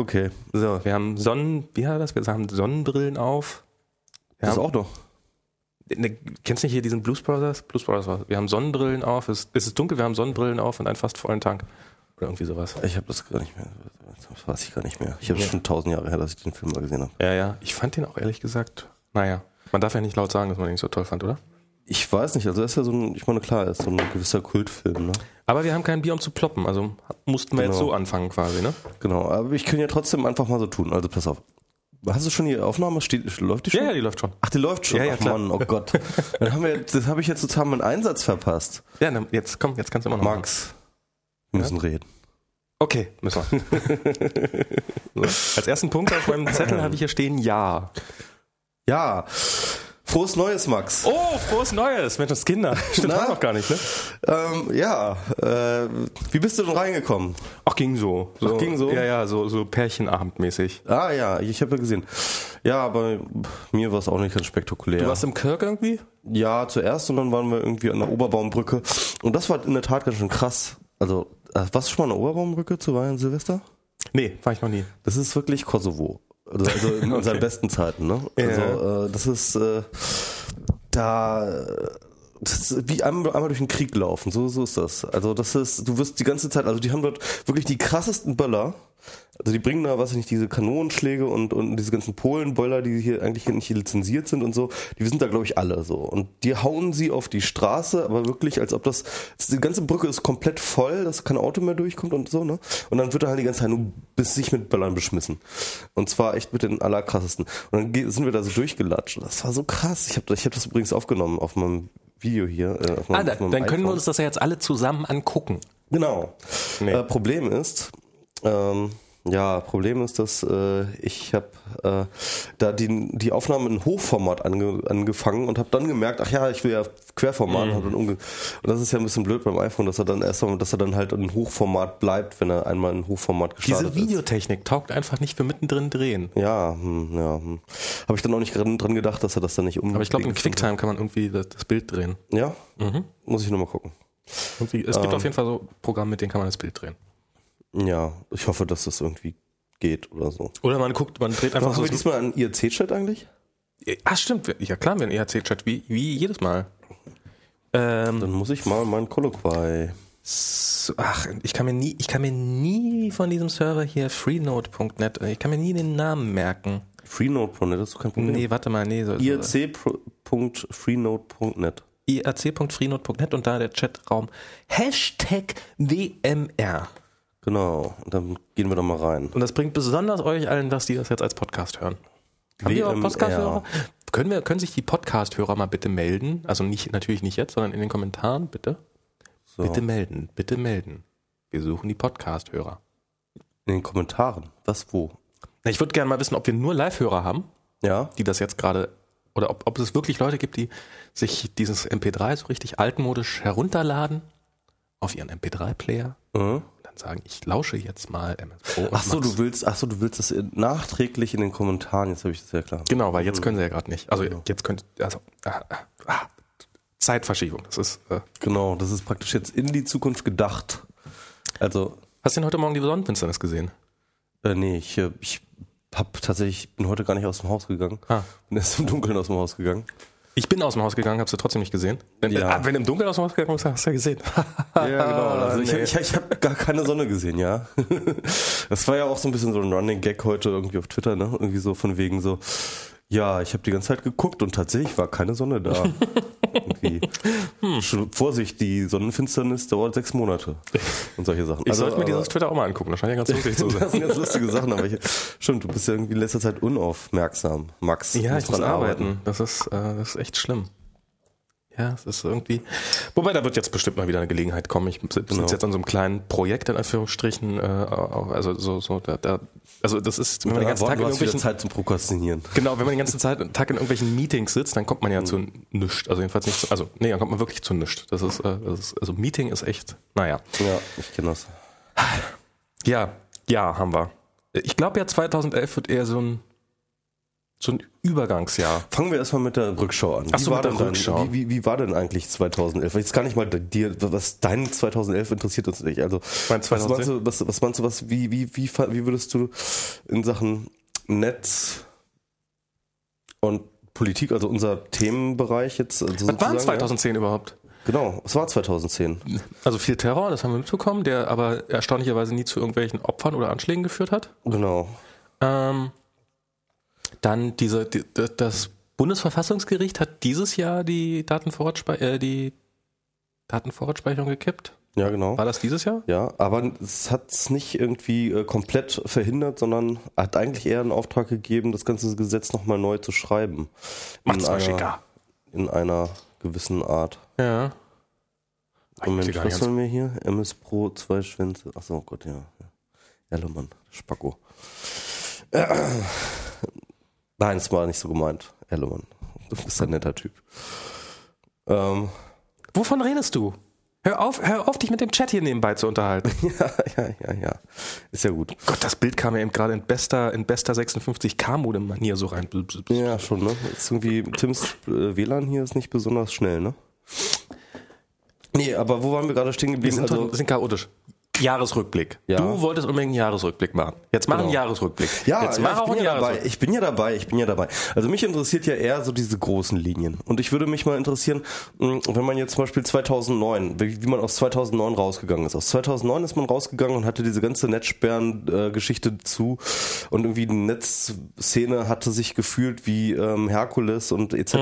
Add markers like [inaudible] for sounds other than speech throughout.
Okay. So, wir haben Sonnen, wie heißt das? Wir haben Sonnenbrillen auf. Wir Das haben, auch noch. ne, kennst du nicht hier diesen Blues Brothers? Blues Brothers war. Wir haben Sonnenbrillen auf, es, es ist dunkel, wir haben Sonnenbrillen auf und einen fast vollen Tank. Oder irgendwie sowas. Ich habe das gar nicht mehr. Das weiß ich gar nicht mehr. Ich habe Ja. schon tausend Jahre her, dass ich den Film mal gesehen habe. Ja, ja. Ich fand den auch ehrlich gesagt, naja. Man darf ja nicht laut sagen, dass man den nicht so toll fand, oder? Ich weiß nicht, also er ist ja so ein, ich meine, klar, ist so ein gewisser Kultfilm, ne? Aber wir haben kein Bier, um zu ploppen. Also mussten wir jetzt Genau. so anfangen quasi, ne? Genau, aber ich kann ja trotzdem einfach mal so tun. Also pass auf. Hast du schon die Aufnahme? Steht, läuft die schon? Ja, ja, die läuft schon. Ach, die läuft schon. Ja, ja, Ach klar. Mann, oh Gott. [laughs] Dann haben wir, das habe ich jetzt total meinen Einsatz verpasst. Ja, dann, jetzt komm, jetzt kannst du immer noch. Max, wir müssen reden. Okay, müssen wir. [laughs] so. Als ersten Punkt auf meinem Zettel habe ich hier stehen Ja. Ja, frohes Neues, Max. Oh, frohes Neues, Mensch, das Kinder. [laughs] Stimmt war noch gar nicht, ne? Ähm, ja, äh, wie bist du denn reingekommen? Ach, ging so. so Ach, ging so? Ja, ja, so, so Pärchenabendmäßig. Ah ja, ich habe ja gesehen. Ja, aber mir war es auch nicht ganz spektakulär. Du warst im Kirk irgendwie? Ja, zuerst und dann waren wir irgendwie an der Oberbaumbrücke. Und das war in der Tat ganz schön krass. Also, äh, warst du schon mal an der Oberbaumbrücke zu Weihnachten Silvester? Nee, war ich noch nie. Das ist wirklich Kosovo. Also, in [laughs] Okay. seinen besten Zeiten, ne? Ja. Also, äh, das ist äh, da. Das ist wie einmal, einmal durch den Krieg laufen, so, so ist das. Also das ist, du wirst die ganze Zeit, also die haben dort wirklich die krassesten Böller. Also die bringen da, weiß ich nicht, diese Kanonenschläge und, und diese ganzen Polenböller, die hier eigentlich nicht lizenziert sind und so, die sind da glaube ich alle so. Und die hauen sie auf die Straße, aber wirklich, als ob das, die ganze Brücke ist komplett voll, dass kein Auto mehr durchkommt und so, ne? Und dann wird da halt die ganze Zeit nur bis sich mit Böllern beschmissen. Und zwar echt mit den allerkrassesten. Und dann sind wir da so durchgelatscht. Das war so krass. Ich habe ich hab das übrigens aufgenommen auf meinem Video hier. Äh, auf meinem, Ah, auf meinem dann können wir iPhone. uns das ja jetzt alle zusammen angucken. Genau. Nee. Äh, Problem ist, ähm, ja, Problem ist, dass äh, ich habe äh, da die, die Aufnahme in Hochformat ange, angefangen und habe dann gemerkt, ach ja, ich will ja Querformat. Mhm. Dann umge und das ist ja ein bisschen blöd beim iPhone, dass er dann erst mal, dass er dann halt in Hochformat bleibt, wenn er einmal in Hochformat gestartet Diese Videotechnik taugt einfach nicht für mittendrin drehen. ist. Ja, hm, ja. Hm. Habe ich dann auch nicht dran, dran gedacht, dass er das dann nicht um. Aber ich glaube, in QuickTime kann man irgendwie das, das Bild drehen. Ja, Mhm. muss ich nochmal gucken. Irgendwie, es Ähm. gibt auf jeden Fall so Programme, mit denen kann man das Bild drehen. Ja, ich hoffe, dass das irgendwie geht oder so. Oder man guckt, man dreht einfach Machen so. wir diesmal einen IRC-Chat eigentlich? Ah, stimmt. Ja, klar, wir haben einen ERC-Chat, wie, wie jedes Mal. Ähm, Dann muss ich mal mein Kolloquai. so, ach, ich kann mir nie, ich kann mir nie von diesem Server hier freenode.net, ich kann mir nie den Namen merken. Freenode.net, das ist doch kein Problem. Nee, warte mal, nee, so, so, IRC.freenode.net. irc.freenode.net und da der Chatraum Hashtag WMR. Genau, und dann gehen wir da mal rein. Und das bringt besonders euch allen was, die das jetzt als Podcast hören. Haben wir auch WMR. Podcast-Hörer? Können, wir, können sich die Podcast-Hörer mal bitte melden? Also nicht, natürlich nicht jetzt, sondern in den Kommentaren, bitte. So. Bitte melden, bitte melden. Wir suchen die Podcast-Hörer. In den Kommentaren. Was, wo? Na, Ich würde gerne mal wissen, ob wir nur Live-Hörer haben, Ja? die das jetzt gerade, oder ob, ob es wirklich Leute gibt, die sich dieses MP3 so richtig altmodisch herunterladen auf ihren MP3-Player Mhm. Sagen, ich lausche jetzt mal MS Pro. Ach so, du willst, ach so, du willst das nachträglich in den Kommentaren. Jetzt habe ich das ja klar. Genau, weil jetzt können sie ja gerade nicht. Also jetzt könnt also ah, ah, ah, Zeitverschiebung. Das ist. Äh, Genau, das ist praktisch jetzt in die Zukunft gedacht. Also, hast du denn heute Morgen die Sonnenfinsternis gesehen? äh, nee, ich, äh, ich hab tatsächlich, bin heute gar nicht aus dem Haus gegangen. Ah. Bin erst im Dunkeln aus dem Haus gegangen. Ich bin aus dem Haus gegangen, hab's du trotzdem nicht gesehen. Wenn, Ja. wenn du im Dunkeln aus dem Haus gegangen bist, hast du ja gesehen. [laughs] Ja, genau. [laughs] Also ich, nee. ich, ich habe gar keine Sonne gesehen, ja. [laughs] Das war ja auch so ein bisschen so ein Running Gag heute irgendwie auf Twitter, ne? Irgendwie so von wegen so, ja, ich habe die ganze Zeit geguckt und tatsächlich war keine Sonne da. [laughs] irgendwie. Hm. Vorsicht, die Sonnenfinsternis dauert sechs Monate und solche Sachen. Ich sollte mir dieses Twitter auch mal angucken. Das scheint ja ganz lustig zu [laughs] sein. das sind ganz lustige Sachen, aber ich, stimmt, du bist ja irgendwie in letzter Zeit unaufmerksam, Max. Ja, ich muss dran arbeiten. Das ist, äh, das ist echt schlimm. Ja, es ist irgendwie. Wobei, da wird jetzt bestimmt mal wieder eine Gelegenheit kommen. Ich sitze Genau. jetzt an so einem kleinen Projekt, in Anführungsstrichen. Äh, also, so, so, da, da, also, das ist, wenn man den ganzen Tag in irgendwelchen. Zeit zum Prokrastinieren. Genau, wenn man den ganzen Zeit, Tag in irgendwelchen Meetings sitzt, dann kommt man ja zu nichts. Also jedenfalls nicht zu, also nee, dann kommt man wirklich zu nichts. Das ist, äh, das ist, also Meeting ist echt, naja. Ja, ich kenne das. Ja, ja, haben wir. Ich glaube ja 2011 wird eher so ein, so ein Übergangsjahr. Fangen wir erstmal mit der Rückschau an. Ach so, wie, war der denn Rückschau. Dein, wie, wie, war denn eigentlich 2011? Jetzt gar nicht mal dir, was dein 2011 interessiert uns nicht. Also, Mein was meinst 2011? du, was, was meinst du, was, wie, wie, wie, wie würdest du in Sachen Netz und Politik, also unser Themenbereich jetzt, also Was war sozusagen, 2010 überhaupt? Ja? Genau, es war 2010. Also viel Terror, das haben wir mitbekommen, der aber erstaunlicherweise nie zu irgendwelchen Opfern oder Anschlägen geführt hat. Genau. Ähm, dann diese, die, das Bundesverfassungsgericht hat dieses Jahr die, Datenvorratspei äh, die Datenvorratsspeicherung gekippt. Ja, genau. War das dieses Jahr? Ja, aber es hat es nicht irgendwie äh, komplett verhindert, sondern hat eigentlich eher einen Auftrag gegeben, das ganze Gesetz nochmal neu zu schreiben. Macht's mal einer, schicker. In einer gewissen Art. Ja. Moment, was haben wir hier? MS Pro, zwei Schwänze. Achso, oh Gott, ja. ja. Erlemann, Spacko. Äh, nein, es war nicht so gemeint. Erlemann, du bist ein netter Typ. Ähm, Wovon redest du? Hör auf, hör auf, dich mit dem Chat hier nebenbei zu unterhalten. [laughs] ja, ja, ja, ja. Ist ja gut. Gott, das Bild kam mir eben gerade in bester, in bester 56K-Modem-Manier so rein. Ja, schon, ne? Ist irgendwie, Tims äh, WLAN hier ist nicht besonders schnell, ne? Nee, aber wo waren wir gerade stehen Wir geblieben? sind, Also, sind chaotisch. Jahresrückblick. Ja. Du wolltest unbedingt einen Jahresrückblick machen. Jetzt mach einen Genau. Jahresrückblick. ja, Jetzt ja, mach ich auch bin einen ja dabei. Ich bin ja dabei, ich bin ja dabei. Also mich interessiert ja eher so diese großen Linien. Und ich würde mich mal interessieren, mh, wenn man jetzt zum Beispiel 2009, wie, man aus 2009 rausgegangen ist. Aus 2009 ist man rausgegangen und hatte diese ganze Netzsperren-Geschichte zu und irgendwie die Netzszene hatte sich gefühlt wie ähm, Herkules und etc.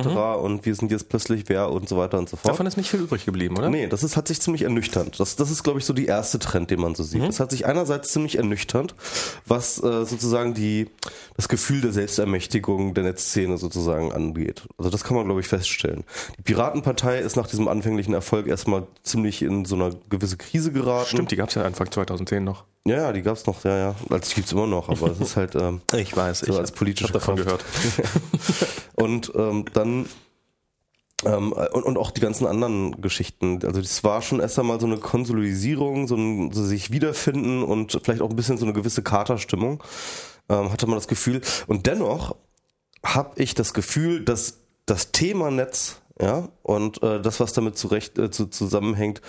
und wir sind jetzt plötzlich wer und so weiter und so fort. Davon ist nicht viel übrig geblieben, oder? Nee, das ist, hat sich ziemlich ernüchternd. Das, das ist, glaube ich, so die erste Trend, den man so sieht. Es hat sich einerseits ziemlich ernüchternd, was äh, sozusagen die, das Gefühl der Selbstermächtigung der Netzszene sozusagen angeht. Also das kann man, glaube ich, feststellen. Die Piratenpartei ist nach diesem anfänglichen Erfolg erstmal ziemlich in so eine gewisse Krise geraten. Stimmt, die gab es ja Anfang 2010 noch. Ja, ja, die gab's noch, ja, ja. Also die gibt's immer noch, aber es ist halt ähm, [laughs] Ich weiß, so als politische hab davon Kraft. gehört. [laughs] Und ähm, dann ähm, und, und auch die ganzen anderen Geschichten. Also das war schon erst einmal so eine Konsolidierung, so ein so sich wiederfinden und vielleicht auch ein bisschen so eine gewisse Katerstimmung, ähm, hatte man das Gefühl. Und dennoch habe ich das Gefühl, dass das Thema Netz ja, und äh, das, was damit zurecht, äh, zu, zusammenhängt,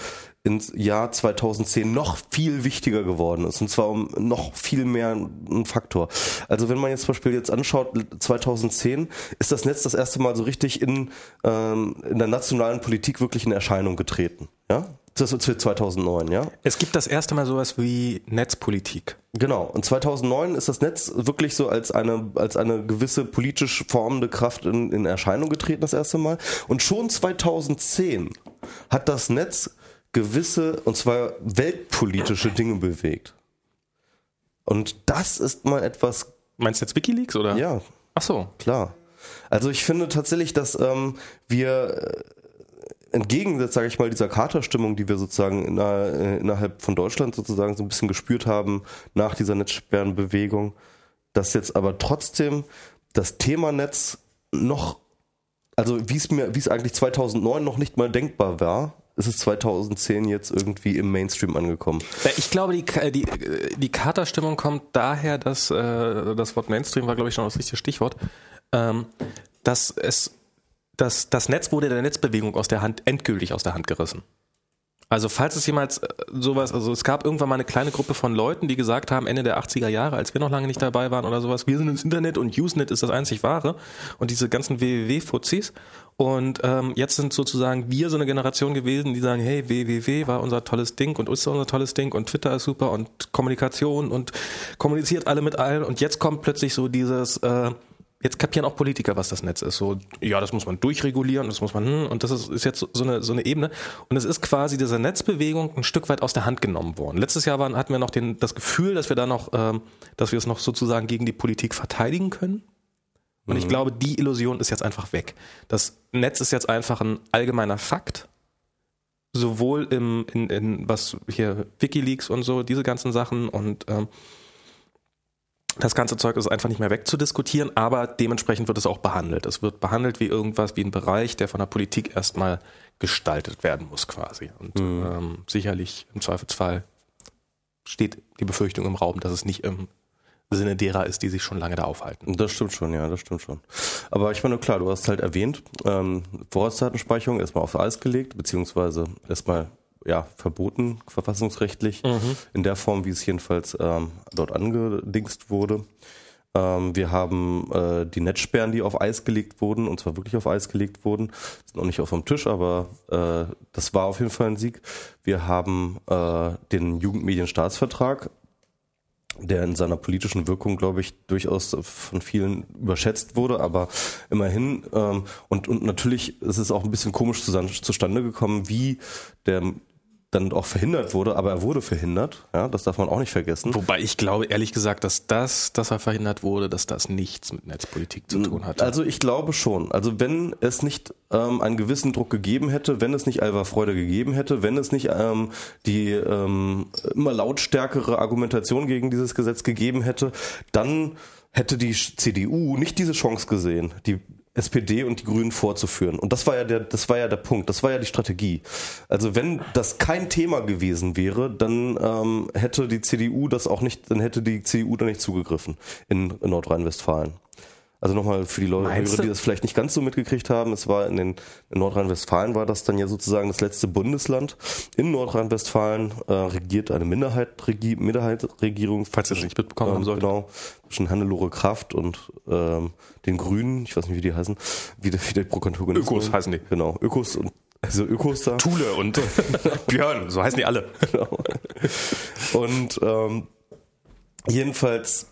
ins Jahr 2010 noch viel wichtiger geworden ist. Und zwar um noch viel mehr ein Faktor. Also wenn man jetzt zum Beispiel jetzt anschaut, 2010 ist das Netz das erste Mal so richtig in, ähm, in der nationalen Politik wirklich in Erscheinung getreten. Ja? Das ist für 2009, ja? Es gibt das erste Mal sowas wie Netzpolitik. Genau. Und 2009 ist das Netz wirklich so als eine, als eine gewisse politisch formende Kraft in, in Erscheinung getreten, das erste Mal. Und schon 2010 hat das Netz gewisse, und zwar weltpolitische Dinge bewegt. Und das ist mal etwas, Meinst du jetzt Wikileaks oder? ja, Ach so. klar. Also ich finde tatsächlich, dass ähm, wir äh, entgegen, sage ich mal, dieser Katerstimmung, die wir sozusagen inner, äh, innerhalb von Deutschland sozusagen so ein bisschen gespürt haben nach dieser Netzsperrenbewegung, dass jetzt aber trotzdem das Thema Netz noch, also wie es mir, wie es eigentlich 2009 noch nicht mal denkbar war, ist es 2010 jetzt irgendwie im Mainstream angekommen. Äh, Ich glaube, die, Ka- die, äh, die Katerstimmung kommt daher, dass äh, das Wort Mainstream war, glaube ich, schon das richtige Stichwort, ähm, dass es das, das Netz wurde der Netzbewegung aus der Hand endgültig aus der Hand gerissen. Also falls es jemals äh, sowas, also es gab irgendwann mal eine kleine Gruppe von Leuten, die gesagt haben, Ende der 80er Jahre, als wir noch lange nicht dabei waren oder sowas, wir sind ins Internet und Usenet ist das einzig wahre und diese ganzen www-Fuzis und ähm, jetzt sind sozusagen wir so eine Generation gewesen, die sagen, hey, www war unser tolles Ding und ist unser tolles Ding und Twitter ist super und Kommunikation und kommuniziert alle mit allen. Und jetzt kommt plötzlich so dieses, äh, jetzt kapieren auch Politiker, was das Netz ist. So, ja, das muss man durchregulieren, das muss man, hm, und das ist, ist jetzt so eine, so eine Ebene. Und es ist quasi dieser Netzbewegung ein Stück weit aus der Hand genommen worden. Letztes Jahr waren, hatten wir noch den, das Gefühl, dass wir da noch, ähm, dass wir es noch sozusagen gegen die Politik verteidigen können. Und ich glaube, die Illusion ist jetzt einfach weg. Das Netz ist jetzt einfach ein allgemeiner Fakt. Sowohl im, in, in was hier Wikileaks und so, diese ganzen Sachen und ähm, das ganze Zeug ist einfach nicht mehr wegzudiskutieren, aber dementsprechend wird es auch behandelt. Es wird behandelt wie irgendwas, wie ein Bereich, der von der Politik erstmal gestaltet werden muss quasi. Und ähm, sicherlich im Zweifelsfall steht die Befürchtung im Raum, dass es nicht im Sinne derer ist, die sich schon lange da aufhalten. Das stimmt schon, ja, das stimmt schon. Aber ich meine, klar, du hast halt erwähnt, ähm, Vorratsdatenspeicherung erstmal auf Eis gelegt, beziehungsweise erstmal ja, verboten, verfassungsrechtlich, mhm. in der Form, wie es jedenfalls ähm, dort angedingst wurde. Ähm, wir haben äh, die Netzsperren, die auf Eis gelegt wurden, und zwar wirklich auf Eis gelegt wurden, sind noch nicht auf dem Tisch, aber äh, das war auf jeden Fall ein Sieg. Wir haben äh, den Jugendmedienstaatsvertrag, der in seiner politischen Wirkung, glaube ich, durchaus von vielen überschätzt wurde, aber immerhin ähm, und und natürlich ist es auch ein bisschen komisch zustande gekommen, wie der dann auch verhindert wurde, aber er wurde verhindert, ja, das darf man auch nicht vergessen. Wobei ich glaube, ehrlich gesagt, dass das, dass er verhindert wurde, dass das nichts mit Netzpolitik zu tun hat. Also ich glaube schon. Also wenn es nicht ähm, einen gewissen Druck gegeben hätte, wenn es nicht Alva Freude gegeben hätte, wenn es nicht ähm, die ähm, immer lautstärkere Argumentation gegen dieses Gesetz gegeben hätte, dann hätte die CDU nicht diese Chance gesehen, die SPD und die Grünen vorzuführen. Und das war ja der, das war ja der Punkt, das war ja die Strategie. Also wenn das kein Thema gewesen wäre, dann ähm, hätte die CDU das auch nicht, dann hätte die CDU da nicht zugegriffen in, in Nordrhein-Westfalen. Also nochmal für die Leute, die das vielleicht nicht ganz so mitgekriegt haben, es war in, den, in Nordrhein-Westfalen war das dann ja sozusagen das letzte Bundesland. In Nordrhein-Westfalen äh, regiert eine Minderheit, Regi Minderheitsregierung. Falls ihr das nicht mitbekommen haben solltet. Genau, zwischen Hannelore Kraft und ähm, den Grünen, ich weiß nicht, wie die heißen, wie der, wie der Prokontogonist. Ökos heißen die. Genau, Ökos und also Ökos da. Thule und [laughs] Björn, so heißen die alle. Genau. Und ähm, jedenfalls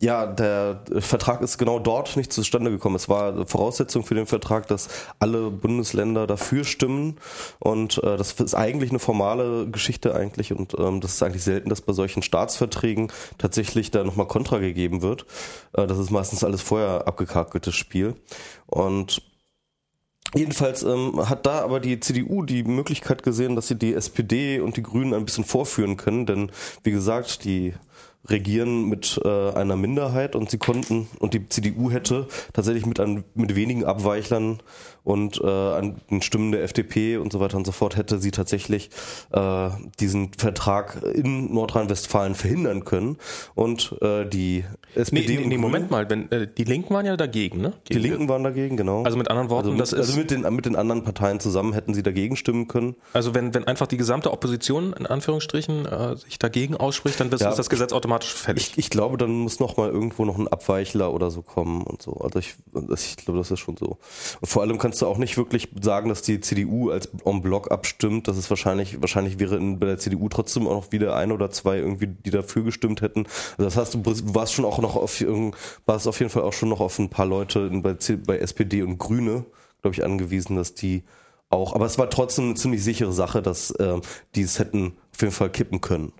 ja, der Vertrag ist genau dort nicht zustande gekommen. Es war Voraussetzung für den Vertrag, dass alle Bundesländer dafür stimmen. Und äh, das ist eigentlich eine formale Geschichte eigentlich. Und ähm, das ist eigentlich selten, dass bei solchen Staatsverträgen tatsächlich da nochmal Kontra gegeben wird. Äh, das ist meistens alles vorher abgekakeltes Spiel. Und Jedenfalls ähm, hat da aber die CDU die Möglichkeit gesehen, dass sie die SPD und die Grünen ein bisschen vorführen können, denn wie gesagt, die regieren mit äh, einer Minderheit und sie konnten und die CDU hätte tatsächlich mit, ein, mit wenigen Abweichlern und äh, an den Stimmen der FDP und so weiter und so fort hätte sie tatsächlich äh, diesen Vertrag in Nordrhein-Westfalen verhindern können und äh, die SPD nee, nee, nee Moment mal, wenn, äh, die Linken waren ja dagegen, ne? Gegen die Linken waren dagegen, genau. Also mit anderen Worten, also mit, das ist also mit den mit den anderen Parteien zusammen hätten sie dagegen stimmen können. Also wenn wenn einfach die gesamte Opposition in Anführungsstrichen äh, sich dagegen ausspricht, dann ja, ist das Gesetz automatisch fällig. Ich, ich glaube, dann muss noch mal irgendwo noch ein Abweichler oder so kommen und so. Also ich ich glaube, das ist schon so. Und vor allem kannst kannst du auch nicht wirklich sagen, dass die CDU als en bloc abstimmt. Das ist wahrscheinlich, wahrscheinlich wäre in, bei der CDU trotzdem auch noch wieder ein oder zwei irgendwie, die dafür gestimmt hätten. Also das heißt, du warst schon auch noch auf, warst auf jeden Fall auch schon noch auf ein paar Leute bei, bei SPD und Grüne, glaube ich, angewiesen, dass die auch, aber es war trotzdem eine ziemlich sichere Sache, dass äh, die es hätten auf jeden Fall kippen können.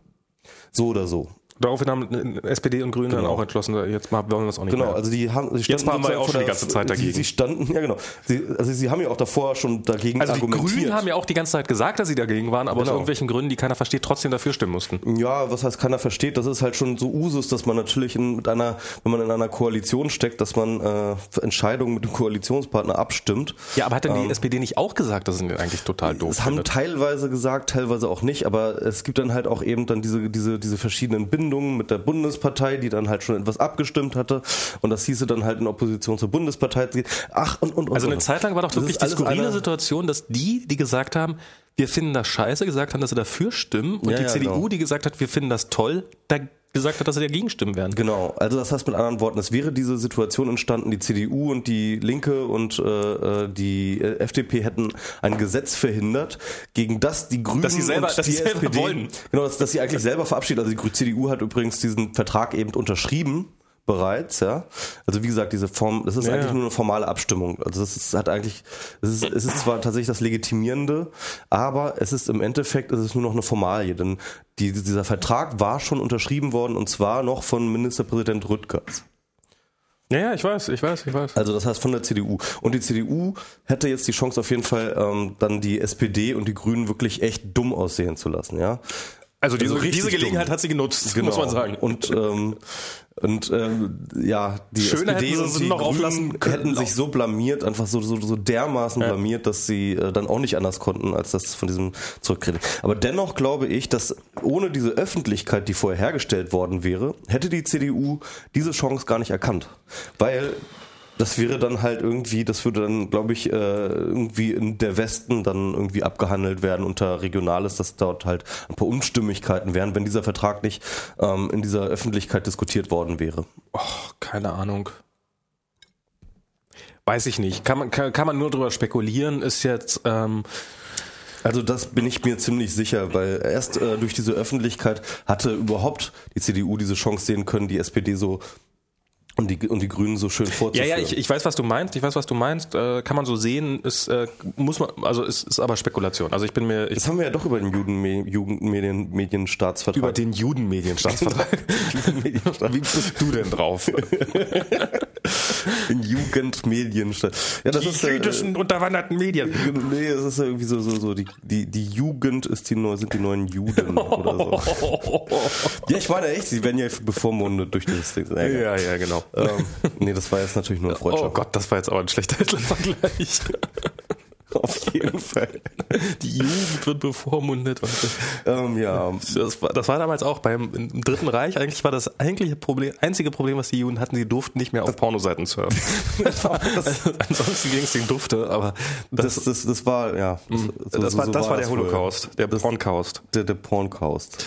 So oder so. Daraufhin haben SPD und Grüne genau. dann auch entschlossen, jetzt mal wollen wir das auch nicht genau, mehr. also die haben, sie jetzt waren wir auch schon die ganze Zeit dagegen. Sie, sie standen, ja genau. Sie, also sie haben ja auch davor schon dagegen also argumentiert. Die Grünen haben ja auch die ganze Zeit gesagt, dass sie dagegen waren, aber genau. aus irgendwelchen Gründen, die keiner versteht, trotzdem dafür stimmen mussten. Ja, was heißt keiner versteht? Das ist halt schon so Usus, dass man natürlich in, mit einer, wenn man in einer Koalition steckt, dass man äh, Entscheidungen mit dem Koalitionspartner abstimmt. Ja, aber hat denn die ähm, SPD nicht auch gesagt, dass es eigentlich total doof Es haben teilweise gesagt, teilweise auch nicht, aber es gibt dann halt auch eben dann diese, diese, diese verschiedenen Bindungen mit der Bundes Bundespartei, die dann halt schon etwas abgestimmt hatte. Und das hieße dann halt in Opposition zur Partei. Ach, und, und, und. Also eine Zeit lang war doch wirklich die skurrile Situation, dass die, die gesagt haben, wir finden das scheiße, gesagt haben, dass sie dafür stimmen. Und ja, die ja, CDU, genau. die gesagt hat, wir finden das toll, da gesagt hat, dass sie dagegen stimmen werden. Genau, also das heißt mit anderen Worten, es wäre diese Situation entstanden, die CDU und die Linke und äh, äh die FDP hätten ein Gesetz verhindert, gegen das die Grünen dass sie selber, und dass die sie selber SPD, wollen. genau, dass, dass sie eigentlich selber verabschiedet. Also die CDU hat übrigens diesen Vertrag eben unterschrieben bereits, ja. Also wie gesagt, diese Form, das ist ja, eigentlich nur eine formale Abstimmung. Also das ist, hat eigentlich, es ist, es ist zwar tatsächlich das Legitimierende, aber es ist im Endeffekt, es ist nur noch eine Formalie, denn die, dieser Vertrag war schon unterschrieben worden und zwar noch von Ministerpräsident Rüttgers. Ja, ja, ich weiß, ich weiß, ich weiß. Also das heißt von der CDU. Und die CDU hätte jetzt die Chance auf jeden Fall, ähm, dann die SPD und die Grünen wirklich echt dumm aussehen zu lassen, ja. Also diese, Also diese Gelegenheit dumm. hat sie genutzt, Genau. muss man sagen. Und, ähm, und ähm, ja, die Schöner SPD hätten sie und die noch Grünen hätten sich so blamiert, einfach so, so, so dermaßen Ja. blamiert, dass sie äh, dann auch nicht anders konnten, als das von diesem zurücktreten. Aber dennoch glaube ich, dass ohne diese Öffentlichkeit, die vorher hergestellt worden wäre, hätte die CDU diese Chance gar nicht erkannt. Weil das wäre dann halt irgendwie, das würde dann, glaube ich, äh, irgendwie in der Westen dann irgendwie abgehandelt werden unter Regionales, dass dort halt ein paar Unstimmigkeiten wären, wenn dieser Vertrag nicht ähm, in dieser Öffentlichkeit diskutiert worden wäre. Oh, keine Ahnung. Weiß ich nicht. Kann man, kann, kann man nur drüber spekulieren, ist jetzt, ähm, Also das bin ich mir ziemlich sicher, weil erst äh, durch diese Öffentlichkeit hatte überhaupt die CDU diese Chance sehen können, die SPD so und die, und die Grünen so schön ja, vorzuführen. ja, ich, ich weiß, was du meinst, ich weiß, was du meinst, äh, kann man so sehen, ist, äh, muss man, also ist, ist aber Spekulation. Also ich bin mir, ich, das haben wir ja doch über den Jugendme Jugendmedien Medienstaatsvertrag. über den [laughs] Judenmedienstaatsvertrag. Wie bist du denn drauf? [laughs] Den Jugendmedienstaat. Ja, das ist äh, unterwanderten Medien. Nee, es ist irgendwie so, so, so, die, die, die Jugend ist die neu, sind die neuen Juden oder so. [laughs] Ja, ich meine echt, sie werden ja bevormundet durch dieses Ding. Ja, Ja, ja, genau. ähm, nee, das war jetzt natürlich nur ein Oh Freundschaft. Gott, das war jetzt aber ein schlechter [laughs] Vergleich. [laughs] Auf jeden Fall. Die Jugend wird bevormundet. Und Ähm, ja, das, war, das war damals auch beim im Dritten Reich. Eigentlich war das eigentliche Problem, einzige Problem, was die Juden hatten, sie durften nicht mehr auf Pornoseiten surfen. [laughs] also, ansonsten ging es den Dufte, aber das, das, das, das war, ja. So, das, so- war, so das war der. Holocaust, der Porncaust. Der, der Porncaust.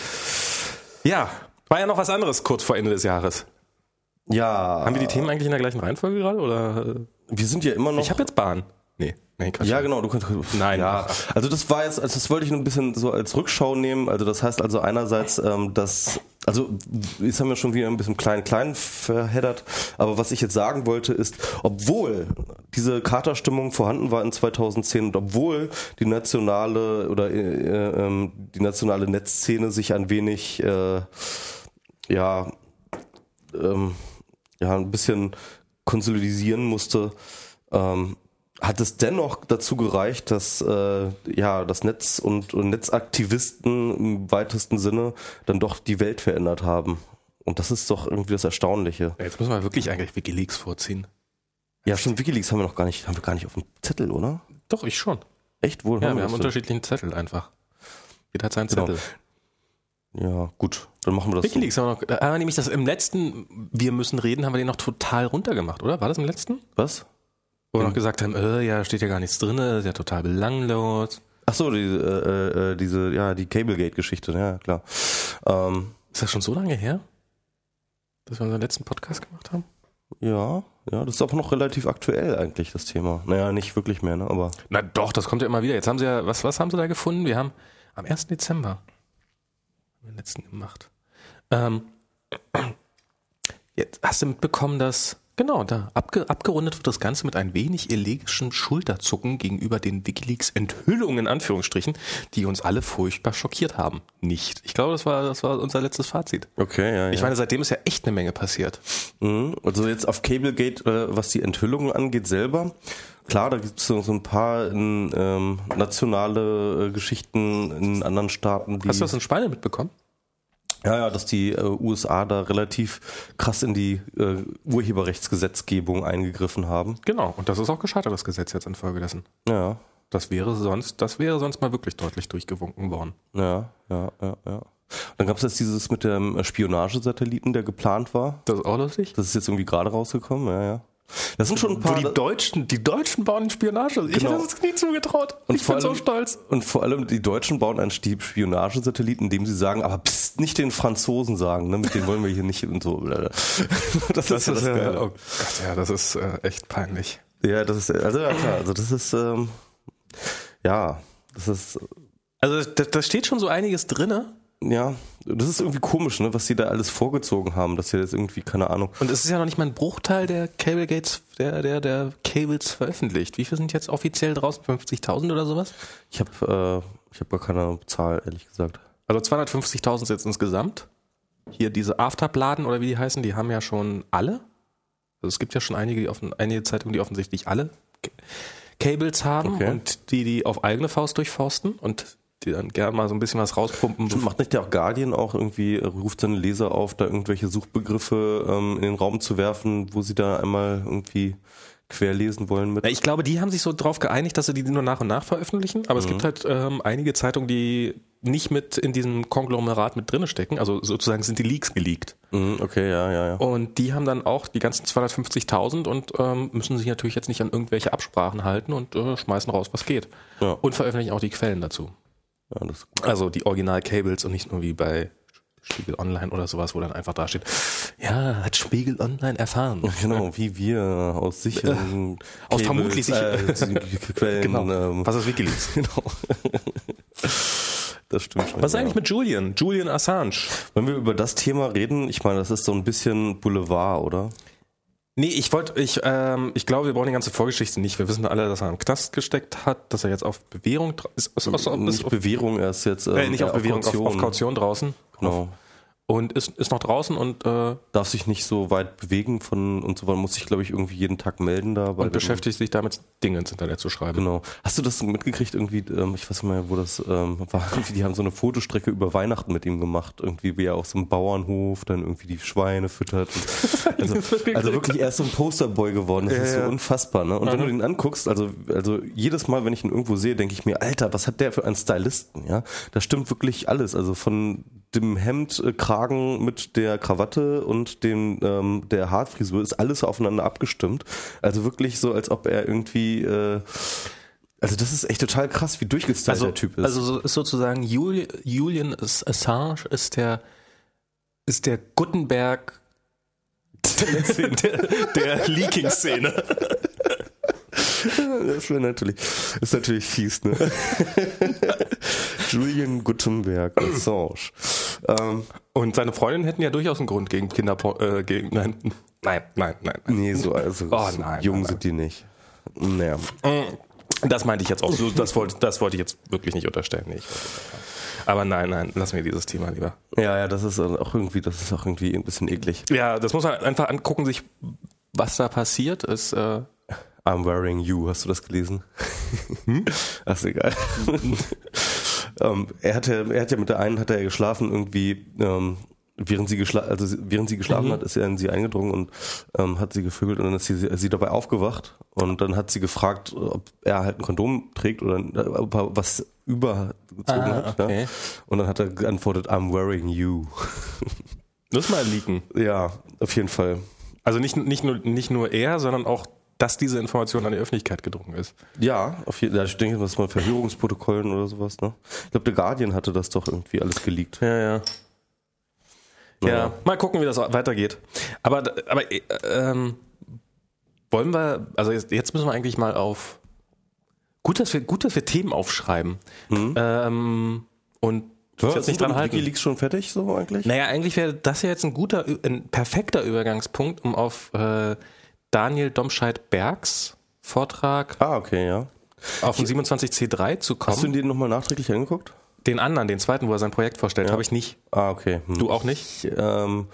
Ja, war ja noch was anderes kurz vor Ende des Jahres. Ja. Haben wir die Themen eigentlich in der gleichen Reihenfolge gerade? Oder? Wir sind ja immer noch. Ich habe jetzt Bahn. Nee. Ja, genau. Du kannst, Nein. Ja, also das war jetzt, also das wollte ich nur ein bisschen so als Rückschau nehmen. Also das heißt also einerseits, ähm, dass, also jetzt haben wir schon wieder ein bisschen klein klein verheddert. Aber was ich jetzt sagen wollte ist, obwohl diese Katerstimmung vorhanden war in 2010 und obwohl die nationale oder äh, äh, ähm, die nationale Netzszene sich ein wenig, äh, ja, ähm, ja, ein bisschen konsolidisieren musste, ähm, hat es dennoch dazu gereicht, dass äh, ja das Netz und, und Netzaktivisten im weitesten Sinne dann doch die Welt verändert haben. Und das ist doch irgendwie das Erstaunliche. Jetzt müssen wir wirklich eigentlich WikiLeaks vorziehen. Ja, stimmt, WikiLeaks haben wir noch gar nicht, haben wir gar nicht auf dem Zettel, oder? Doch, ich schon. Echt? Wo Ja, wir haben das denn? unterschiedlichen Zettel einfach. Jeder hat seinen Genau. Zettel. Ja, gut, dann machen wir das. WikiLeaks haben wir noch, äh, nämlich das im letzten, wir müssen reden, haben wir den noch total runtergemacht, oder? War das im letzten? So. Was? Wo wir noch gesagt haben, äh, ja, steht ja gar nichts drin, ist ja total belanglos. Ach so, die, äh, äh, diese, ja, die Cablegate-Geschichte, ja, klar. Ähm, Ist das schon so lange her? Dass wir unseren letzten Podcast gemacht haben? ja, ja, das ist aber noch relativ aktuell eigentlich, das Thema. Naja, nicht wirklich mehr, ne, aber. Na doch, das kommt ja immer wieder. Jetzt haben sie ja, was, was haben sie da gefunden? Wir haben am 1. Dezember den letzten gemacht. Ähm, [clears throat] jetzt hast du mitbekommen, dass, genau, da abge, abgerundet wird das Ganze mit ein wenig elegischen Schulterzucken gegenüber den Wikileaks-Enthüllungen, in Anführungsstrichen, die uns alle furchtbar schockiert haben. Nicht. Ich glaube, das war, das war unser letztes Fazit. Okay, ja, ja. Ich meine, seitdem ist ja echt eine Menge passiert. Mhm. Also jetzt auf Cablegate, äh, was die Enthüllungen angeht, selber. Klar, da gibt es so so ein paar in, ähm, nationale äh, Geschichten in anderen Staaten, die Hast du das in Spanien mitbekommen? Ja, ja, dass die äh, USA da relativ krass in die äh, Urheberrechtsgesetzgebung eingegriffen haben. Genau. Und das ist auch gescheitert, das Gesetz jetzt infolgedessen. Ja, Das wäre sonst, das wäre sonst mal wirklich deutlich durchgewunken worden. ja, ja, ja, ja. Dann gab es jetzt dieses mit dem Spionagesatelliten, der geplant war. Das ist auch lustig. Das ist jetzt irgendwie gerade rausgekommen, ja, ja. Das sind schon ein paar. Wo die Deutschen, die Deutschen bauen Spionage. Ich Genau. hätte das nie zugetraut. Und ich bin so allem- stolz. Und vor allem die Deutschen bauen einen Stieb Spionagesatelliten, indem sie sagen, aber pst, nicht den Franzosen sagen, ne, mit denen wollen wir hier nicht und so. [laughs] Das, ist ja das ja, Geile. oh Gott, ja, das ist äh, echt peinlich. Ja, das ist, also ja klar, also das ist, ähm, ja, das ist, Also da, da steht schon so einiges drinne. Ja, das ist irgendwie komisch, ne, was sie da alles vorgezogen haben, dass sie jetzt irgendwie, keine Ahnung, Und es ist ja noch nicht mal ein Bruchteil der Cablegates, der, der, der Cables veröffentlicht. Wie viel sind jetzt offiziell draußen? 50.000 oder sowas? ich habe äh, ich habe gar keine Zahl, ehrlich gesagt. Also 250.000 jetzt insgesamt. Hier diese Afterbladen oder wie die heißen, die haben ja schon alle. Also es gibt ja schon einige, offen, einige Zeitungen, die offensichtlich alle Cables haben Okay. und die die auf eigene Faust durchforsten. Und die dann gerne mal so ein bisschen was rauspumpen. Stimmt, macht nicht der auch Guardian auch irgendwie, äh, ruft seine Leser auf, da irgendwelche Suchbegriffe ähm, in den Raum zu werfen, wo sie da einmal irgendwie querlesen wollen mit? Ich glaube, die haben sich so drauf geeinigt, dass sie die nur nach und nach veröffentlichen, aber es gibt halt ähm, einige Zeitungen, die nicht mit in diesem Konglomerat mit drinne stecken, also sozusagen sind die Leaks geleakt. Mhm, okay, ja, ja, ja. Und die haben dann auch die ganzen 250.000 und ähm, müssen sich natürlich jetzt nicht an irgendwelche Absprachen halten und äh, schmeißen raus, was geht. Ja. Und veröffentlichen auch die Quellen dazu. Ja das, Also die Original-Cables und nicht nur wie bei Spiegel Online oder sowas, wo dann einfach da steht, ja, hat Spiegel Online erfahren. [laughs] genau, wie wir aus sicheren Aus Cables, vermutlich sicher- äh, [laughs] Quellen. Genau. Ähm, Was ist Wikileaks? [laughs] genau. das stimmt schon. Was ist ja. eigentlich mit Julian? Julian Assange. Wenn wir über das Thema reden, ich meine, das ist so ein bisschen Boulevard, oder? Nee, ich wollte, ich, ähm, ich glaube, wir brauchen die ganze Vorgeschichte nicht. Wir wissen alle, dass er im Knast gesteckt hat, dass er jetzt auf Bewährung ist, ist, ist, ist, nicht ist, Bewährung, er ist jetzt ähm, äh, nicht auf Bewährung, auf, auf Kaution draußen. Genau. Und ist, ist noch draußen und, äh, Darf sich nicht so weit bewegen von und so weiter, muss sich, glaube ich, irgendwie jeden Tag melden da. und beschäftigt sich damit, Dinge ins Internet zu schreiben. Genau. Hast du das mitgekriegt irgendwie, ähm, ich weiß nicht mehr, wo das ähm, war, irgendwie, [laughs] die haben so eine Fotostrecke über Weihnachten mit ihm gemacht, irgendwie wie er auf so einem Bauernhof dann irgendwie die Schweine füttert. [laughs] Also, also wirklich, er ist so ein Posterboy geworden, das Ja, ist so ja. unfassbar. Ne? Und wenn Mhm. du den anguckst, also, also jedes Mal, wenn ich ihn irgendwo sehe, denke ich mir, Alter, was hat der für einen Stylisten? Ja, Da stimmt wirklich alles, also von dem Hemd, äh, Kragen mit der Krawatte und dem ähm, der Haarfrisur ist alles aufeinander abgestimmt. Also wirklich so, als ob er irgendwie äh, also das ist echt total krass, wie durchgestylt Also, der Typ ist. also so ist sozusagen Juli, Julian Assange ist der, ist der Gutenberg der, [laughs] der Leaking-Szene. [laughs] [laughs] das wäre natürlich, ist natürlich fies, ne? [laughs] Julian Gutenberg, Assange. Ähm, Und seine Freundinnen hätten ja durchaus einen Grund gegen Kinderporn, äh, gegen, nein, nein, nein, nein. nee, so, also Oh, so nein, jung nein, sind die nicht. Naja. Das meinte ich jetzt auch so, das wollte, das wollte ich jetzt wirklich nicht unterstellen. Nee. Aber nein, nein, lassen wir dieses Thema lieber. Ja, ja, das ist auch irgendwie, das ist auch irgendwie ein bisschen eklig. Ja, das muss man einfach angucken, sich, was da passiert ist. Äh, I'm wearing you, hast du das gelesen? Hm? [laughs] Ach, ist egal. [laughs] ähm, er hatte, er hat ja mit der einen hat er geschlafen irgendwie, ähm, während sie geschlafen, also während sie geschlafen Mhm. hat, ist er in sie eingedrungen und ähm, hat sie gevögelt und dann ist sie, sie dabei aufgewacht und dann hat sie gefragt, ob er halt ein Kondom trägt oder äh, ob er was übergezogen Ah, hat. okay. Ja? Und dann hat er geantwortet, I'm wearing you. das mal leaken. ja, auf jeden Fall. Also nicht, nicht, nur, nicht nur er, sondern auch, dass diese Information an die Öffentlichkeit gedrungen ist. Ja, auf jeden Fall. Ich denke, das mal Verhörungsprotokollen oder sowas, ne? Ich glaube, der Guardian hatte das doch irgendwie alles geleakt. Ja, ja. Naja. Ja, mal gucken, wie das weitergeht. Aber, aber äh, ähm, wollen wir, also jetzt, jetzt müssen wir eigentlich mal auf. Gut, dass wir, gut, dass wir Themen aufschreiben. Ähm, und uns jetzt nicht dran halten. Wikileaks schon fertig, so eigentlich? Naja, eigentlich wäre das ja jetzt ein guter, ein perfekter Übergangspunkt, um auf äh, Daniel Domscheit-Bergs Vortrag Ah, okay, ja. auf den 27C3 zu kommen. Hast du den nochmal nachträglich angeguckt? den anderen, den zweiten, wo er sein Projekt vorstellt, habe ich nicht. Ah, okay. Hm. Du auch nicht? Ich, ähm,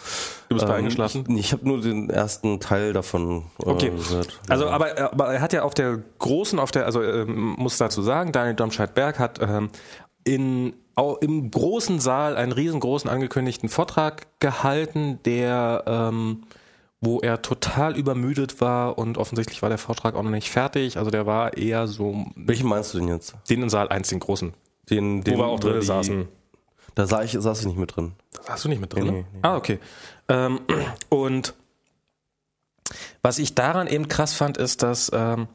Du bist da ähm, eingeschlafen? Ich, ich habe nur den ersten Teil davon äh, Okay. gehört. Also, aber, aber er hat ja auf der großen, auf der, also ähm, muss dazu sagen, Daniel Domscheit-Berg hat ähm, in, im großen Saal einen riesengroßen angekündigten Vortrag gehalten, der ähm, wo er total übermüdet war und offensichtlich war der Vortrag auch noch nicht fertig. Also der war eher so Welchen meinst du denn jetzt? den in Saal 1, den großen. Den, den Wo wir auch drin saßen. Da sah ich, saß ich nicht mit drin. Hast du nicht mit drin? Nee, ne? nee, nee. Ah, okay. Ähm, [clears throat] und was ich daran eben krass fand, ist, dass, ähm,